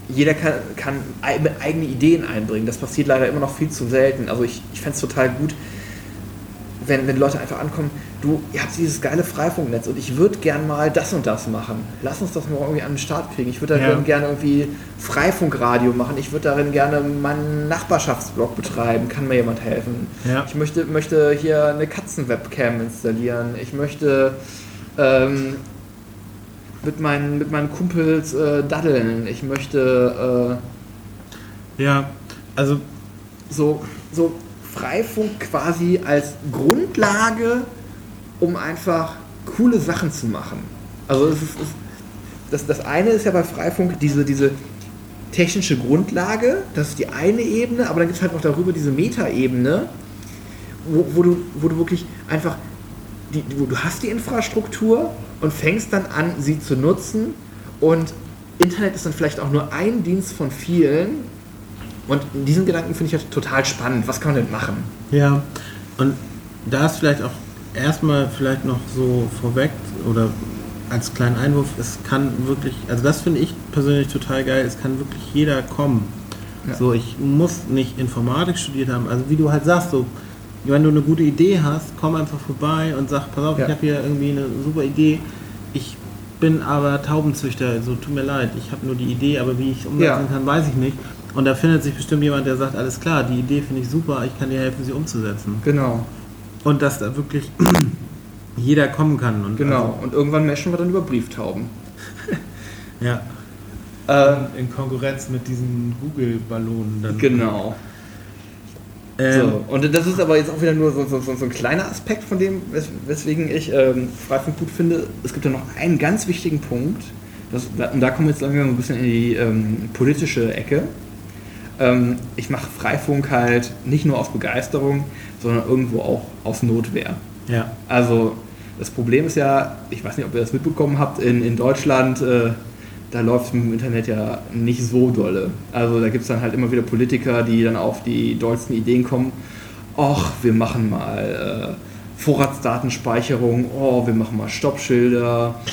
jeder kann, kann ei- eigene Ideen einbringen. Das passiert leider immer noch viel zu selten. Also ich, ich fände es total gut, wenn, wenn Leute einfach ankommen, du, ihr habt dieses geile Freifunknetz und ich würde gern mal das und das machen. Lass uns das mal irgendwie an den Start kriegen. Ich würde darin Ja. gerne irgendwie Freifunkradio machen. Ich würde darin gerne meinen Nachbarschaftsblog betreiben. Kann mir jemand helfen? Ja. Ich möchte, möchte hier eine Katzenwebcam installieren. Ich möchte ähm, mit, meinen, mit meinen Kumpels äh, daddeln. Ich möchte Ja, also äh, so, so Freifunk quasi als Grundlage, um einfach coole Sachen zu machen. Also es ist, es, das, das eine ist ja bei Freifunk diese, diese technische Grundlage, das ist die eine Ebene, aber dann gibt es halt noch darüber diese Metaebene, wo, wo, du, wo du wirklich einfach, die, wo du hast die Infrastruktur und fängst dann an, sie zu nutzen und Internet ist dann vielleicht auch nur ein Dienst von vielen und diesen Gedanken finde ich halt total spannend. Was kann man denn machen? Ja, und da ist vielleicht auch erstmal vielleicht noch so vorweg oder als kleinen Einwurf, es kann wirklich, also das finde ich persönlich total geil, es kann wirklich jeder kommen. Ja. So, ich muss nicht Informatik studiert haben, also wie du halt sagst, so, wenn du eine gute Idee hast, komm einfach vorbei und sag, pass auf, Ja. ich habe hier irgendwie eine super Idee, ich bin aber Taubenzüchter, so tut mir leid, ich habe nur die Idee, aber wie ich umsetzen Ja. kann, weiß ich nicht. Und da findet sich bestimmt jemand, der sagt, alles klar, die Idee finde ich super, ich kann dir helfen, sie umzusetzen. Genau. Und dass da wirklich [CLEARS THROAT] jeder kommen kann. Und Genau. Und irgendwann meschen wir dann über Brieftauben. Also, [LAUGHS] ja. Ähm, In Konkurrenz mit diesen Google-Ballonen dann. genau. Ähm, So, und das ist aber jetzt auch wieder nur so, so, so, ein kleiner Aspekt von dem, wes weswegen ich ähm, Freifunk gut finde. Es gibt ja noch einen ganz wichtigen Punkt, das, und da kommen wir jetzt langsam ein bisschen in die ähm, politische Ecke. Ähm, ich mache Freifunk halt nicht nur aus Begeisterung, sondern irgendwo auch aus Notwehr. Ja. Also das Problem ist ja, ich weiß nicht, ob ihr das mitbekommen habt, in, in Deutschland, äh, da läuft es mit dem Internet ja nicht so dolle. Also da gibt es dann halt immer wieder Politiker, die dann auf die dollsten Ideen kommen. Och, wir machen mal äh, Vorratsdatenspeicherung, oh, wir machen mal Stoppschilder. [LAUGHS]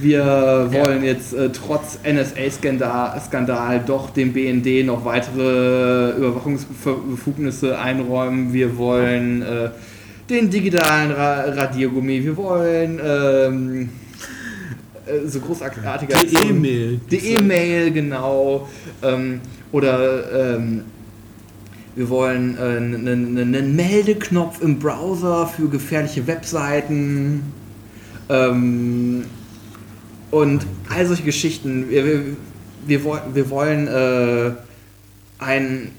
Wir wollen jetzt äh, trotz NSA-Skandal Skandal doch dem BND noch weitere Überwachungsbefugnisse einräumen. Wir wollen äh, den digitalen Ra Radiergummi. Wir wollen ähm, äh, so großartige Die E-Mail. Die E-Mail, genau. Ähm, oder ähm, wir wollen äh, einen einen Meldeknopf im Browser für gefährliche Webseiten. Ähm, und all solche Geschichten. Wir, wir, wir, wir wollen äh, ein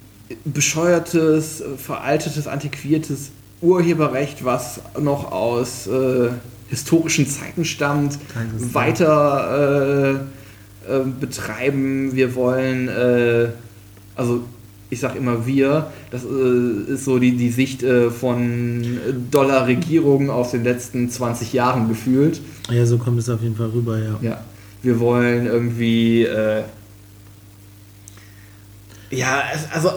bescheuertes, äh, veraltetes, antiquiertes Urheberrecht, was noch aus äh, historischen Zeiten stammt, weiter äh, äh, betreiben. Wir wollen, äh, also ich sag immer wir, das äh, ist so die, die Sicht äh, von Dollar-Regierungen aus den letzten 20 Jahren gefühlt. ja, so kommt es auf jeden Fall rüber, ja. Ja, wir wollen irgendwie, äh, ja, also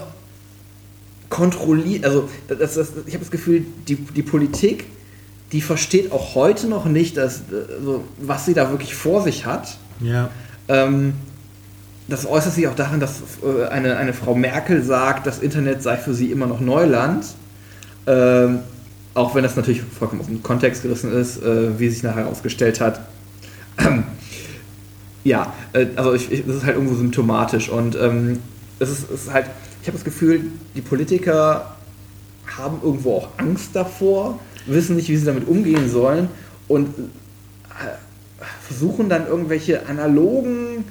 kontrollieren, also das, das, ich habe das Gefühl, die, die Politik, die versteht auch heute noch nicht, dass, also, was sie da wirklich vor sich hat. Ja. Ähm, das äußert sich auch darin, dass äh, eine, eine Frau Merkel sagt, das Internet sei für sie immer noch Neuland. Ähm, auch wenn das natürlich vollkommen aus dem Kontext gerissen ist, äh, wie sich nachher herausgestellt hat. Ähm, ja, äh, also ich, ich, das ist halt irgendwo symptomatisch und ähm, es ist, es ist halt, ich habe das Gefühl, die Politiker haben irgendwo auch Angst davor, wissen nicht, wie sie damit umgehen sollen und äh, versuchen dann irgendwelche analogen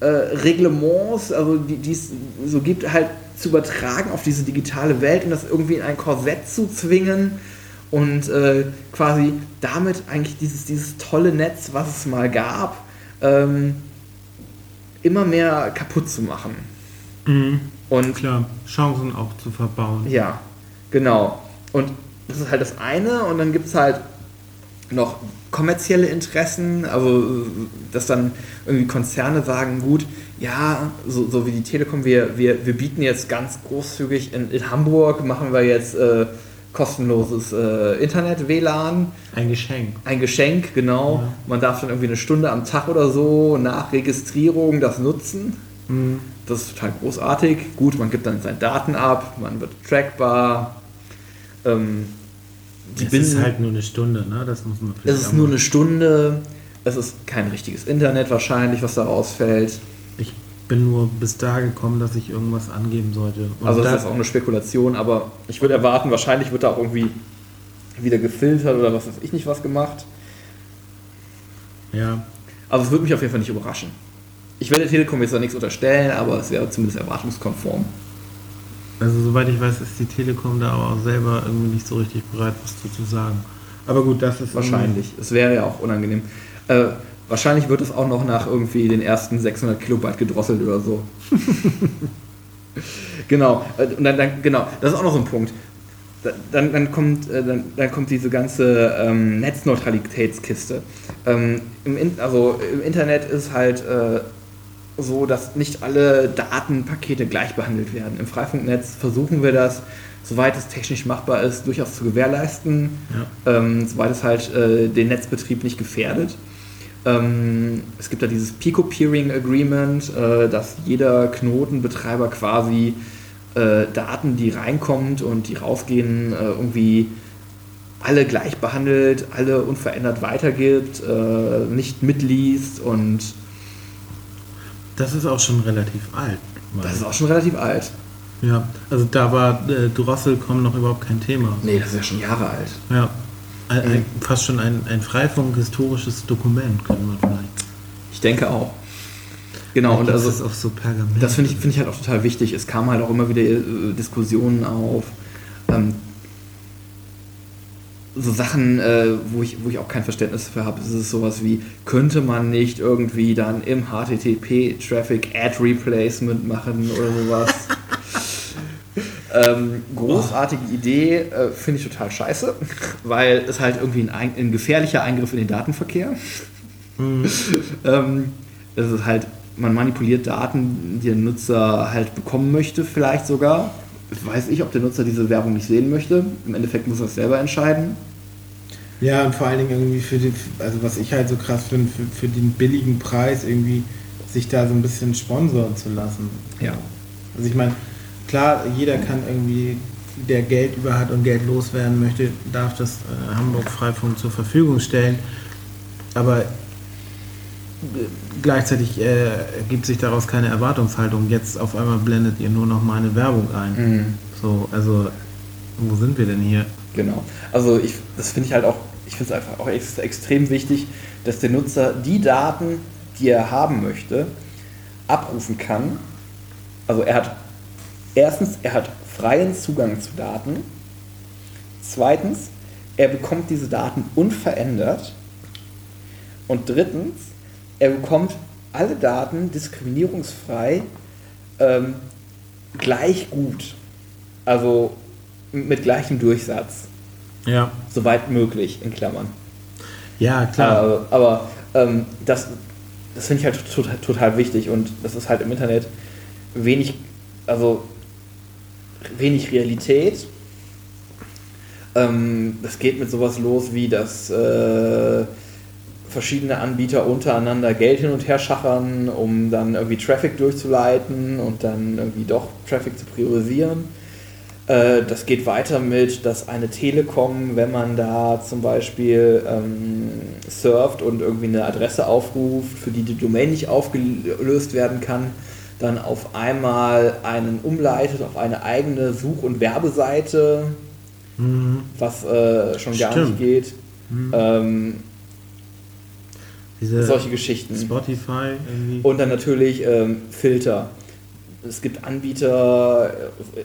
äh, Reglements, also die die es so gibt, halt zu übertragen auf diese digitale Welt und das irgendwie in ein Korsett zu zwingen und äh, quasi damit eigentlich dieses, dieses tolle Netz, was es mal gab, ähm, immer mehr kaputt zu machen. Mhm. Und Klar, Chancen auch zu verbauen. ja, genau. Und das ist halt das eine und dann gibt es halt noch kommerzielle Interessen, also dass dann irgendwie Konzerne sagen, gut, ja, so, so wie die Telekom, wir, wir, wir bieten jetzt ganz großzügig in, in Hamburg, machen wir jetzt äh, kostenloses äh, Internet, WLAN. Ein Geschenk. Ein Geschenk, genau. Ja. Man darf dann irgendwie eine Stunde am Tag oder so nach Registrierung das nutzen. Mhm. Das ist total großartig. Gut, man gibt dann seine Daten ab, man wird trackbar. Ähm, die es ist halt nur eine Stunde, ne? Das muss man Es ist nur eine Stunde. Es ist kein richtiges Internet wahrscheinlich, was da rausfällt. Ich bin nur bis da gekommen, dass ich irgendwas angeben sollte. Und also das, das ist auch eine Spekulation, aber ich würde erwarten, wahrscheinlich wird da auch irgendwie wieder gefiltert oder was weiß ich nicht was gemacht. Ja. Also es würde mich auf jeden Fall nicht überraschen. Ich werde der Telekom jetzt da nichts unterstellen, aber es wäre zumindest erwartungskonform. Also soweit ich weiß, ist die Telekom da aber auch selber irgendwie nicht so richtig bereit, was zu sagen. Aber gut, das ist wahrscheinlich. Es wäre ja auch unangenehm. Äh, wahrscheinlich wird es auch noch nach irgendwie den ersten 600 Kilobyte gedrosselt oder so. [LAUGHS] genau. Äh, und dann, dann, genau. Das ist auch noch so ein Punkt. Dann, dann, kommt, äh, dann, dann kommt diese ganze ähm, Netzneutralitätskiste. Ähm, im, also im Internet ist halt äh, so, dass nicht alle Datenpakete gleich behandelt werden. Im Freifunknetz versuchen wir das, soweit es technisch machbar ist, durchaus zu gewährleisten, ja. ähm, soweit es halt äh, den Netzbetrieb nicht gefährdet. Ähm, es gibt da dieses Pico-Peering Agreement, äh, dass jeder Knotenbetreiber quasi äh, Daten, die reinkommt und die rausgehen, äh, irgendwie alle gleich behandelt, alle unverändert weitergibt, äh, nicht mitliest und das ist auch schon relativ alt. Das ist auch schon relativ alt. Ja, also da war äh, Drosselcom noch überhaupt kein Thema. Nee, das ist ja schon Jahre alt. Ja, ein, ein, fast schon ein, ein Freifunk-historisches Dokument, können wir vielleicht. Ich denke auch. Genau, und also ist auch so Pergament. Das finde ich, find ich halt auch total wichtig. Es kamen halt auch immer wieder äh, Diskussionen auf. Ähm, so Sachen, äh, wo, ich, wo ich auch kein Verständnis für habe, ist es sowas wie, könnte man nicht irgendwie dann im HTTP-Traffic Ad Replacement machen oder sowas? [LAUGHS] ähm, großartige Idee, äh, finde ich total scheiße, weil es halt irgendwie ein, ein gefährlicher Eingriff in den Datenverkehr. Mhm. [LAUGHS] ähm, es ist halt, man manipuliert Daten, die der Nutzer halt bekommen möchte, vielleicht sogar weiß ich, ob der Nutzer diese Werbung nicht sehen möchte. Im Endeffekt muss er es selber entscheiden. Ja, und vor allen Dingen irgendwie für den, also was ich halt so krass finde, für, für den billigen Preis irgendwie sich da so ein bisschen sponsoren zu lassen. Ja. Also ich meine, klar, jeder kann irgendwie, der Geld über hat und Geld loswerden möchte, darf das äh, Hamburg Freifunk zur Verfügung stellen. Aber gleichzeitig äh, ergibt sich daraus keine Erwartungshaltung. Jetzt auf einmal blendet ihr nur noch meine Werbung ein. Mhm. So, also wo sind wir denn hier? Genau. Also ich, das finde ich halt auch, ich finde es einfach auch ex extrem wichtig, dass der Nutzer die Daten, die er haben möchte, abrufen kann. Also er hat erstens, er hat freien Zugang zu Daten. Zweitens, er bekommt diese Daten unverändert. Und drittens, er bekommt alle Daten diskriminierungsfrei ähm, gleich gut. Also mit gleichem Durchsatz. Ja. Soweit möglich, in Klammern. Ja, klar. Aber, aber ähm, das, das finde ich halt total, total wichtig und das ist halt im Internet wenig, also wenig Realität. Ähm, das geht mit sowas los wie, dass äh, verschiedene Anbieter untereinander Geld hin und her schachern, um dann irgendwie Traffic durchzuleiten und dann irgendwie doch Traffic zu priorisieren. Äh, das geht weiter mit, dass eine Telekom, wenn man da zum Beispiel ähm, surft und irgendwie eine Adresse aufruft, für die die Domain nicht aufgelöst werden kann, dann auf einmal einen umleitet auf eine eigene Such- und Werbeseite, mhm. was äh, schon Stimmt. gar nicht geht. Mhm. Ähm, diese solche Geschichten. Spotify irgendwie. Und dann natürlich ähm, Filter. Es gibt Anbieter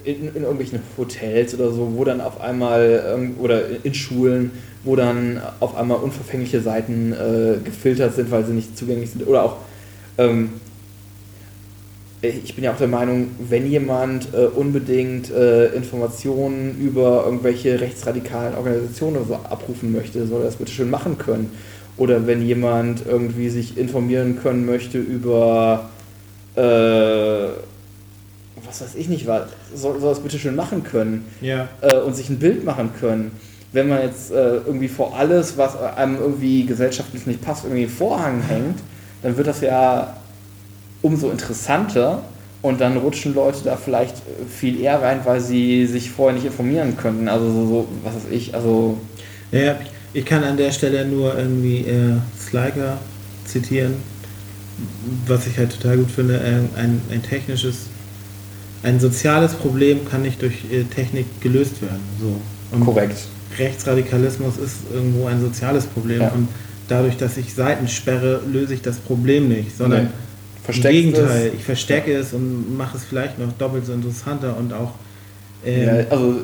äh, in, in, irgendwelchen Hotels oder so, wo dann auf einmal, ähm, oder in Schulen, wo dann auf einmal unverfängliche Seiten äh, gefiltert sind, weil sie nicht zugänglich sind. Oder auch ähm, ich bin ja auch der Meinung, wenn jemand äh, unbedingt äh, Informationen über irgendwelche rechtsradikalen Organisationen oder so abrufen möchte, soll er das bitte schön machen können. Oder wenn jemand irgendwie sich informieren können möchte über äh, was weiß ich nicht was, soll, soll das bitte schön machen können Ja. äh, und sich ein Bild machen können. Wenn man jetzt äh, irgendwie vor alles, was einem irgendwie gesellschaftlich nicht passt, irgendwie einen Vorhang hängt, dann wird das ja umso interessanter und dann rutschen Leute da vielleicht viel eher rein, weil sie sich vorher nicht informieren könnten. Also so, so was weiß ich, also Ja, ich kann an der Stelle nur irgendwie äh, Sliker zitieren, was ich halt total gut finde. Äh, ein, ein technisches, ein soziales Problem kann nicht durch äh, Technik gelöst werden. So. Und korrekt. Rechtsradikalismus ist irgendwo ein soziales Problem Ja. und dadurch, dass ich Seiten sperre, löse ich das Problem nicht, sondern Nee. im Versteckst Gegenteil, es. ich verstecke es und mache es vielleicht noch doppelt so interessanter und auch ähm, Ja, also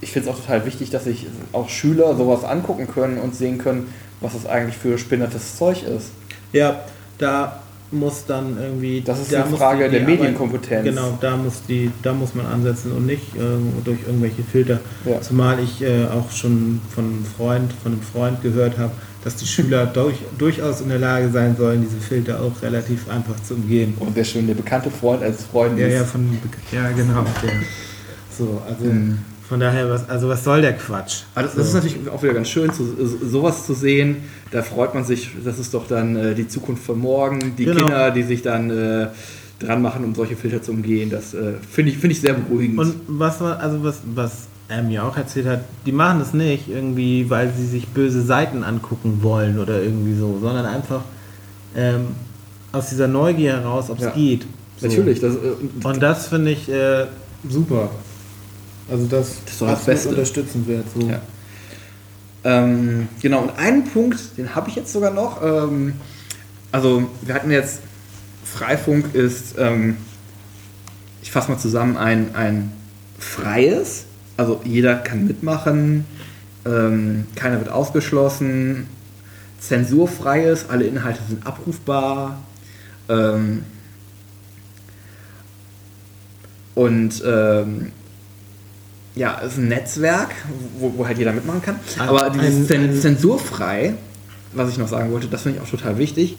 ich finde es auch total wichtig, dass sich auch Schüler sowas angucken können und sehen können, was das eigentlich für spinnertes Zeug ist. Ja, da muss dann irgendwie. Das ist da eine Frage der Arbeit- Medienkompetenz. Genau, da muss die, da muss man ansetzen und nicht ähm, durch irgendwelche Filter. Ja. Zumal ich äh, auch schon von einem Freund, von einem Freund gehört habe, dass die Schüler [LAUGHS] durch, durchaus in der Lage sein sollen, diese Filter auch relativ einfach zu umgehen. Und sehr schön, der bekannte Freund als Freund Ja, ist. ja, von, ja, genau. Der. So, also Mhm. Von daher, was, also was soll der Quatsch? Aber das, das ist natürlich auch wieder ganz schön, zu, so- sowas zu sehen. Da freut man sich, das ist doch dann äh, die Zukunft von morgen. Die Genau. Kinder, die sich dann äh, dran machen, um solche Filter zu umgehen, das äh, finde ich, find ich sehr beruhigend. Und was also was, was er mir auch erzählt hat, die machen das nicht irgendwie, weil sie sich böse Seiten angucken wollen oder irgendwie so, sondern einfach ähm, aus dieser Neugier heraus, ob es Ja. geht. So. natürlich, das, äh, Und das finde ich äh, super. Also das, Das ist doch das Beste. unterstützenswert. So. Ja. Ähm, genau, und einen Punkt, den habe ich jetzt sogar noch. Ähm, also, wir hatten jetzt, Freifunk ist, ähm, ich fasse mal zusammen, ein, ein freies, also jeder kann mitmachen, ähm, keiner wird ausgeschlossen, zensurfreies, alle Inhalte sind abrufbar. Ähm, und ähm, ja, es ist ein Netzwerk, wo, wo halt jeder mitmachen kann. Ein- Aber dieses ein- ein- zensurfrei, was ich noch sagen wollte, das finde ich auch total wichtig.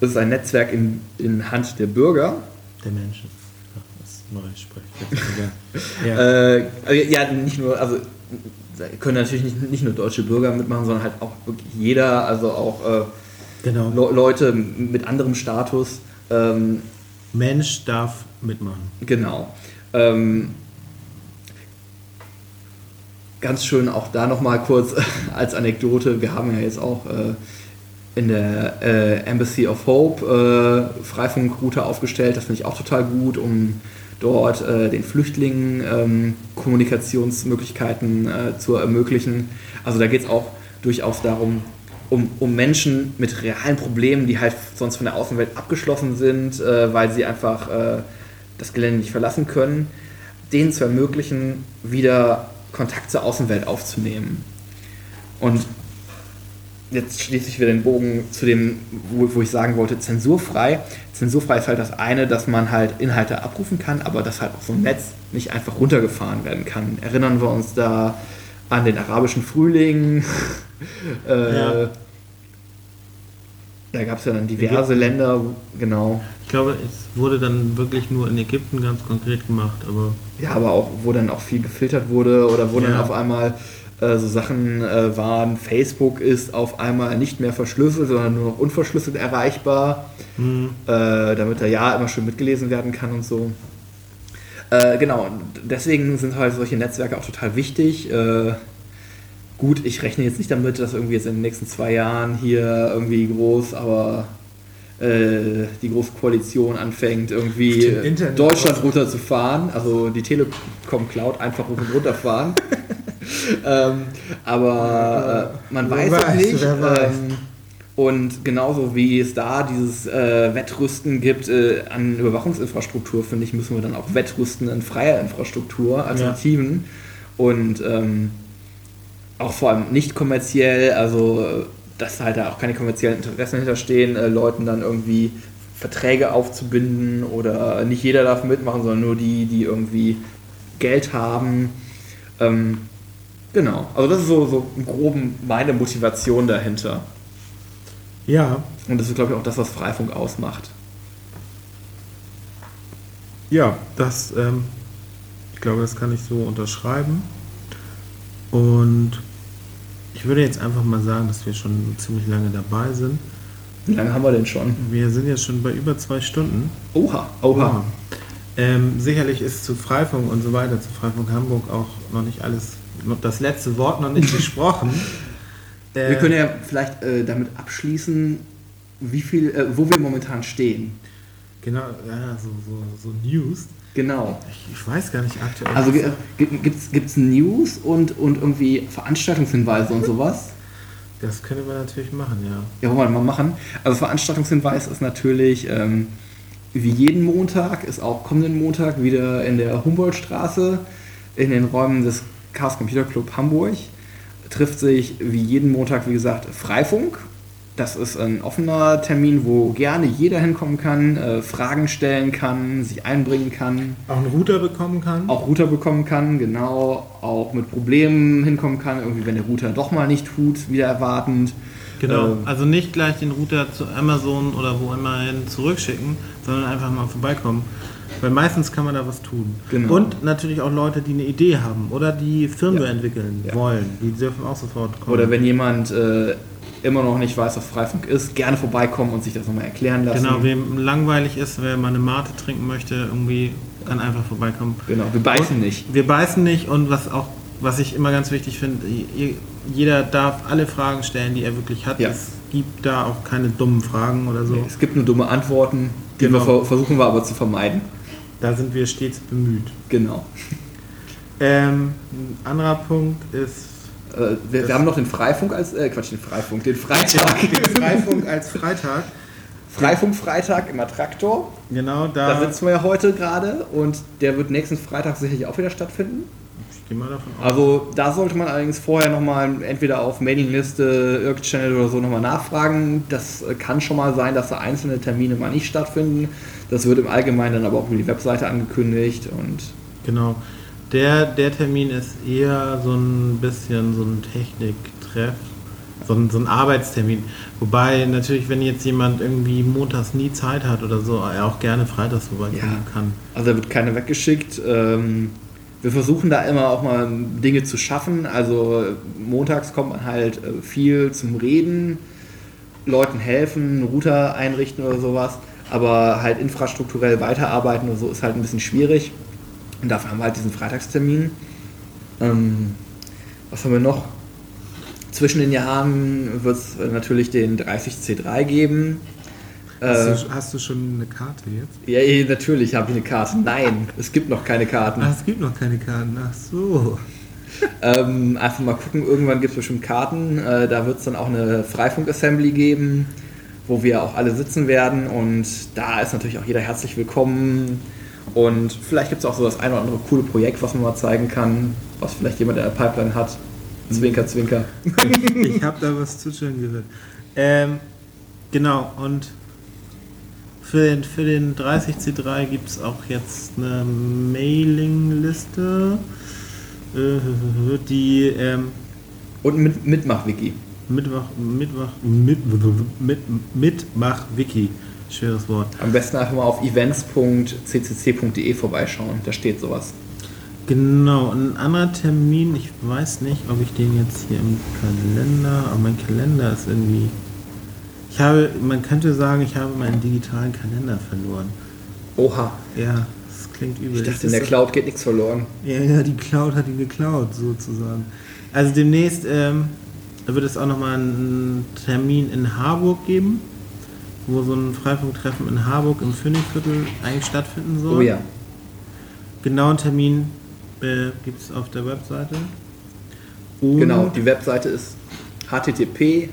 Es ist ein Netzwerk in, in Hand der Bürger. Der Menschen. Ja, Das ist neu spreche [LAUGHS] ja. Äh, also ja, nicht nur, also können natürlich nicht, nicht nur deutsche Bürger mitmachen, sondern halt auch jeder, also auch äh, Genau. Le Leute mit anderem Status. Ähm, Mensch darf mitmachen. Genau. Ähm, ganz schön auch da nochmal kurz als Anekdote. Wir haben ja jetzt auch äh, in der äh, Embassy of Hope äh, Freifunkroute aufgestellt. Das finde ich auch total gut, um dort äh, den Flüchtlingen ähm, Kommunikationsmöglichkeiten äh, zu ermöglichen. Also da geht es auch durchaus darum, um, um Menschen mit realen Problemen, die halt sonst von der Außenwelt abgeschlossen sind, äh, weil sie einfach äh, das Gelände nicht verlassen können, denen zu ermöglichen, wieder Kontakt zur Außenwelt aufzunehmen. Und jetzt schließe ich wieder den Bogen zu dem, wo, wo ich sagen wollte, zensurfrei. Zensurfrei ist halt das eine, dass man halt Inhalte abrufen kann, aber dass halt auch so ein Netz nicht einfach runtergefahren werden kann. Erinnern wir uns da an den arabischen Frühling. [LAUGHS] äh, Ja. Da gab es ja dann diverse Länder, genau. Ich glaube, es wurde dann wirklich nur in Ägypten ganz konkret gemacht, aber Ja, aber auch, wo dann auch viel gefiltert wurde oder wo dann Ja. auf einmal äh, so Sachen äh, waren, Facebook ist auf einmal nicht mehr verschlüsselt, sondern nur noch unverschlüsselt erreichbar, hm, äh, damit er ja immer schön mitgelesen werden kann und so. Äh, genau, deswegen sind halt solche Netzwerke auch total wichtig. Gut, ich rechne jetzt nicht damit, dass irgendwie jetzt in den nächsten zwei Jahren hier irgendwie groß, aber äh, die große Koalition anfängt, irgendwie Deutschland runterzufahren, also die Telekom Cloud einfach hoch und runter fahren. [LAUGHS] ähm, aber äh, man weiß es nicht. wer weiß. Ähm, und genauso wie es da dieses äh, Wettrüsten gibt äh, an Überwachungsinfrastruktur, finde ich, müssen wir dann auch wettrüsten in freier Infrastruktur, Alternativen. Und ähm, auch vor allem nicht kommerziell, also äh, dass halt da auch keine kommerziellen Interessen hinterstehen, äh, Leuten dann irgendwie Verträge aufzubinden oder nicht jeder darf mitmachen, sondern nur die, die irgendwie Geld haben. Ähm, genau, also das ist so, so im Groben meine Motivation dahinter. Ja, Und das ist, glaube ich, auch das, was Freifunk ausmacht. ja, das, ähm, ich glaube, das kann ich so unterschreiben. Und ich würde jetzt einfach mal sagen, dass wir schon ziemlich lange dabei sind. Wie lange haben wir denn schon? Wir sind jetzt schon bei über zwei Stunden. Oha, oha. Ähm, sicherlich ist zu Freifunk und so weiter, zu Freifunk Hamburg auch noch nicht alles, noch das letzte Wort noch nicht [LAUGHS] gesprochen. Äh, Wir können ja vielleicht äh, damit abschließen, wie viel, äh, wo wir momentan stehen. Genau, ja, so, so, so News. Genau. Ich, ich weiß gar nicht aktuell. Also gibt es News und, und irgendwie Veranstaltungshinweise und sowas? das können wir natürlich machen, ja. Ja, wollen wir mal machen. Also Veranstaltungshinweis ist natürlich ähm, wie jeden Montag, ist auch kommenden Montag wieder in der Humboldtstraße in den Räumen des Chaos Computer Club Hamburg. Trifft sich wie jeden Montag, wie gesagt, Freifunk. Das ist ein offener Termin, wo gerne jeder hinkommen kann, äh, Fragen stellen kann, sich einbringen kann, Auch einen Router bekommen kann. auch Router bekommen kann, genau, auch mit Problemen hinkommen kann, irgendwie wenn der Router doch mal nicht tut, wieder erwartend. Genau, Ähm, also nicht gleich den Router zu Amazon oder wo immer hin zurückschicken, sondern einfach mal vorbeikommen. Weil meistens kann man da was tun. Genau. Und natürlich auch Leute, die eine Idee haben oder die Firmware Ja. entwickeln Ja. wollen. Die dürfen auch sofort kommen. Oder wenn jemand äh, immer noch nicht weiß, was Freifunk ist, gerne vorbeikommen und sich das nochmal erklären lassen. Genau, wem langweilig ist, wer mal eine Mate trinken möchte, irgendwie kann einfach vorbeikommen. Genau, wir beißen Und nicht. Wir beißen nicht und was auch, was ich immer ganz wichtig finde, je- jeder darf alle Fragen stellen, die er wirklich hat. Ja. Es gibt da auch keine dummen Fragen oder so. Nee, es gibt nur dumme Antworten, die Genau. wir ver versuchen wir aber zu vermeiden. Da sind wir stets bemüht. Genau. Ähm, ein anderer Punkt ist Äh, wir, wir haben noch den Freifunk als, äh, Quatsch, den Freifunk, den Freitag. [LAUGHS] Freifunk als Freitag. Freifunk Freitag im Attraktor. Genau, Da da. sitzen wir ja heute gerade und der wird nächsten Freitag sicherlich auch wieder stattfinden. ich gehe mal davon aus. Also da sollte man allerdings vorher nochmal entweder auf Mailingliste, Irk-Channel oder so nochmal nachfragen. Das äh, kann schon mal sein, dass da einzelne Termine mal nicht stattfinden. Das wird im Allgemeinen dann aber auch über die Webseite angekündigt und Genau. Der, der Termin ist eher so ein bisschen so ein Techniktreff, so ein, so ein Arbeitstermin. Wobei natürlich, wenn jetzt jemand irgendwie montags nie Zeit hat oder so, er auch gerne freitags vorbeikommen Ja. kann. also da wird keiner weggeschickt. Ähm, wir versuchen da immer auch mal Dinge zu schaffen. Also montags kommt man halt äh, viel zum Reden, Leuten helfen, Router einrichten oder sowas. Aber halt infrastrukturell weiterarbeiten oder so ist halt ein bisschen schwierig. Und dafür haben wir halt diesen Freitagstermin. Ähm, was haben wir noch? Zwischen den Jahren wird es natürlich den 30C3 geben. Äh, Hast, du, hast du schon eine Karte jetzt? ja, eh, natürlich habe ich eine Karte. Nein, es gibt noch keine Karten. Ach, es gibt noch keine Karten. Ach so. [LAUGHS] Ähm, einfach mal gucken, irgendwann gibt es bestimmt Karten. Äh, da wird es dann auch eine Freifunk-Assembly geben, wo wir auch alle sitzen werden. Und da ist natürlich auch jeder herzlich willkommen. Und vielleicht gibt es auch so das ein oder andere coole Projekt, was man mal zeigen kann, was vielleicht jemand in der Pipeline hat. Zwinker, zwinker. ich habe da was zu schön gehört. Ähm, genau, und für den, für den 30C3 gibt es auch jetzt eine Mailingliste, äh, die ähm, Und mit Mitmach-Wiki. Mittwoch, Mittwoch, mit, mit, Mitmach-Wiki, schweres Wort. Am besten einfach mal auf events.ccc.de vorbeischauen. Da steht sowas. Genau, ein anderer Termin, ich weiß nicht, ob ich den jetzt hier im Kalender, aber mein Kalender ist irgendwie. Ich habe, man könnte sagen, ich habe meinen digitalen Kalender verloren. Oha. Ja, das klingt übel. Ich dachte, in der Cloud geht nichts verloren. Ja, ja, die Cloud hat ihn geklaut, sozusagen. Also demnächst ähm, wird es auch nochmal einen Termin in Harburg geben, wo so ein Freifunktreffen in Harburg im Phoenixviertel eigentlich stattfinden soll. Oh ja. Genauen Termin äh, gibt es auf der Webseite. Und Genau, die Webseite ist http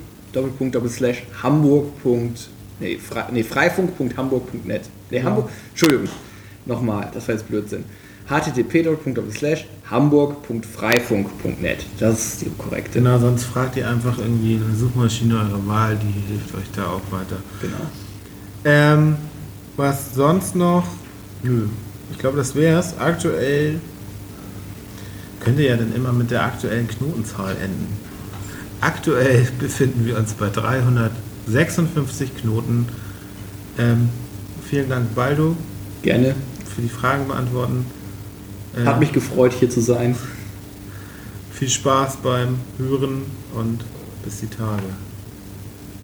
hamburg. Nee, Fre nee freifunk.hamburg.net. Nee, Genau. Hamburg. Entschuldigung. Nochmal, das war jetzt Blödsinn. Http hamburg.freifunk.net. Das ist die korrekte. Genau, sonst fragt ihr einfach irgendwie eine Suchmaschine eurer Wahl, die hilft euch da auch weiter. Genau. Ähm, Was sonst noch? Nö. Ich glaube, das wäre es. Aktuell könnte ja dann immer mit der aktuellen Knotenzahl enden. Aktuell [LAUGHS] befinden wir uns bei 356 Knoten. Ähm, vielen Dank, Baldo, Gerne. für die Fragen beantworten. Äh, Hat mich gefreut, hier zu sein. viel Spaß beim Hören und bis die Tage.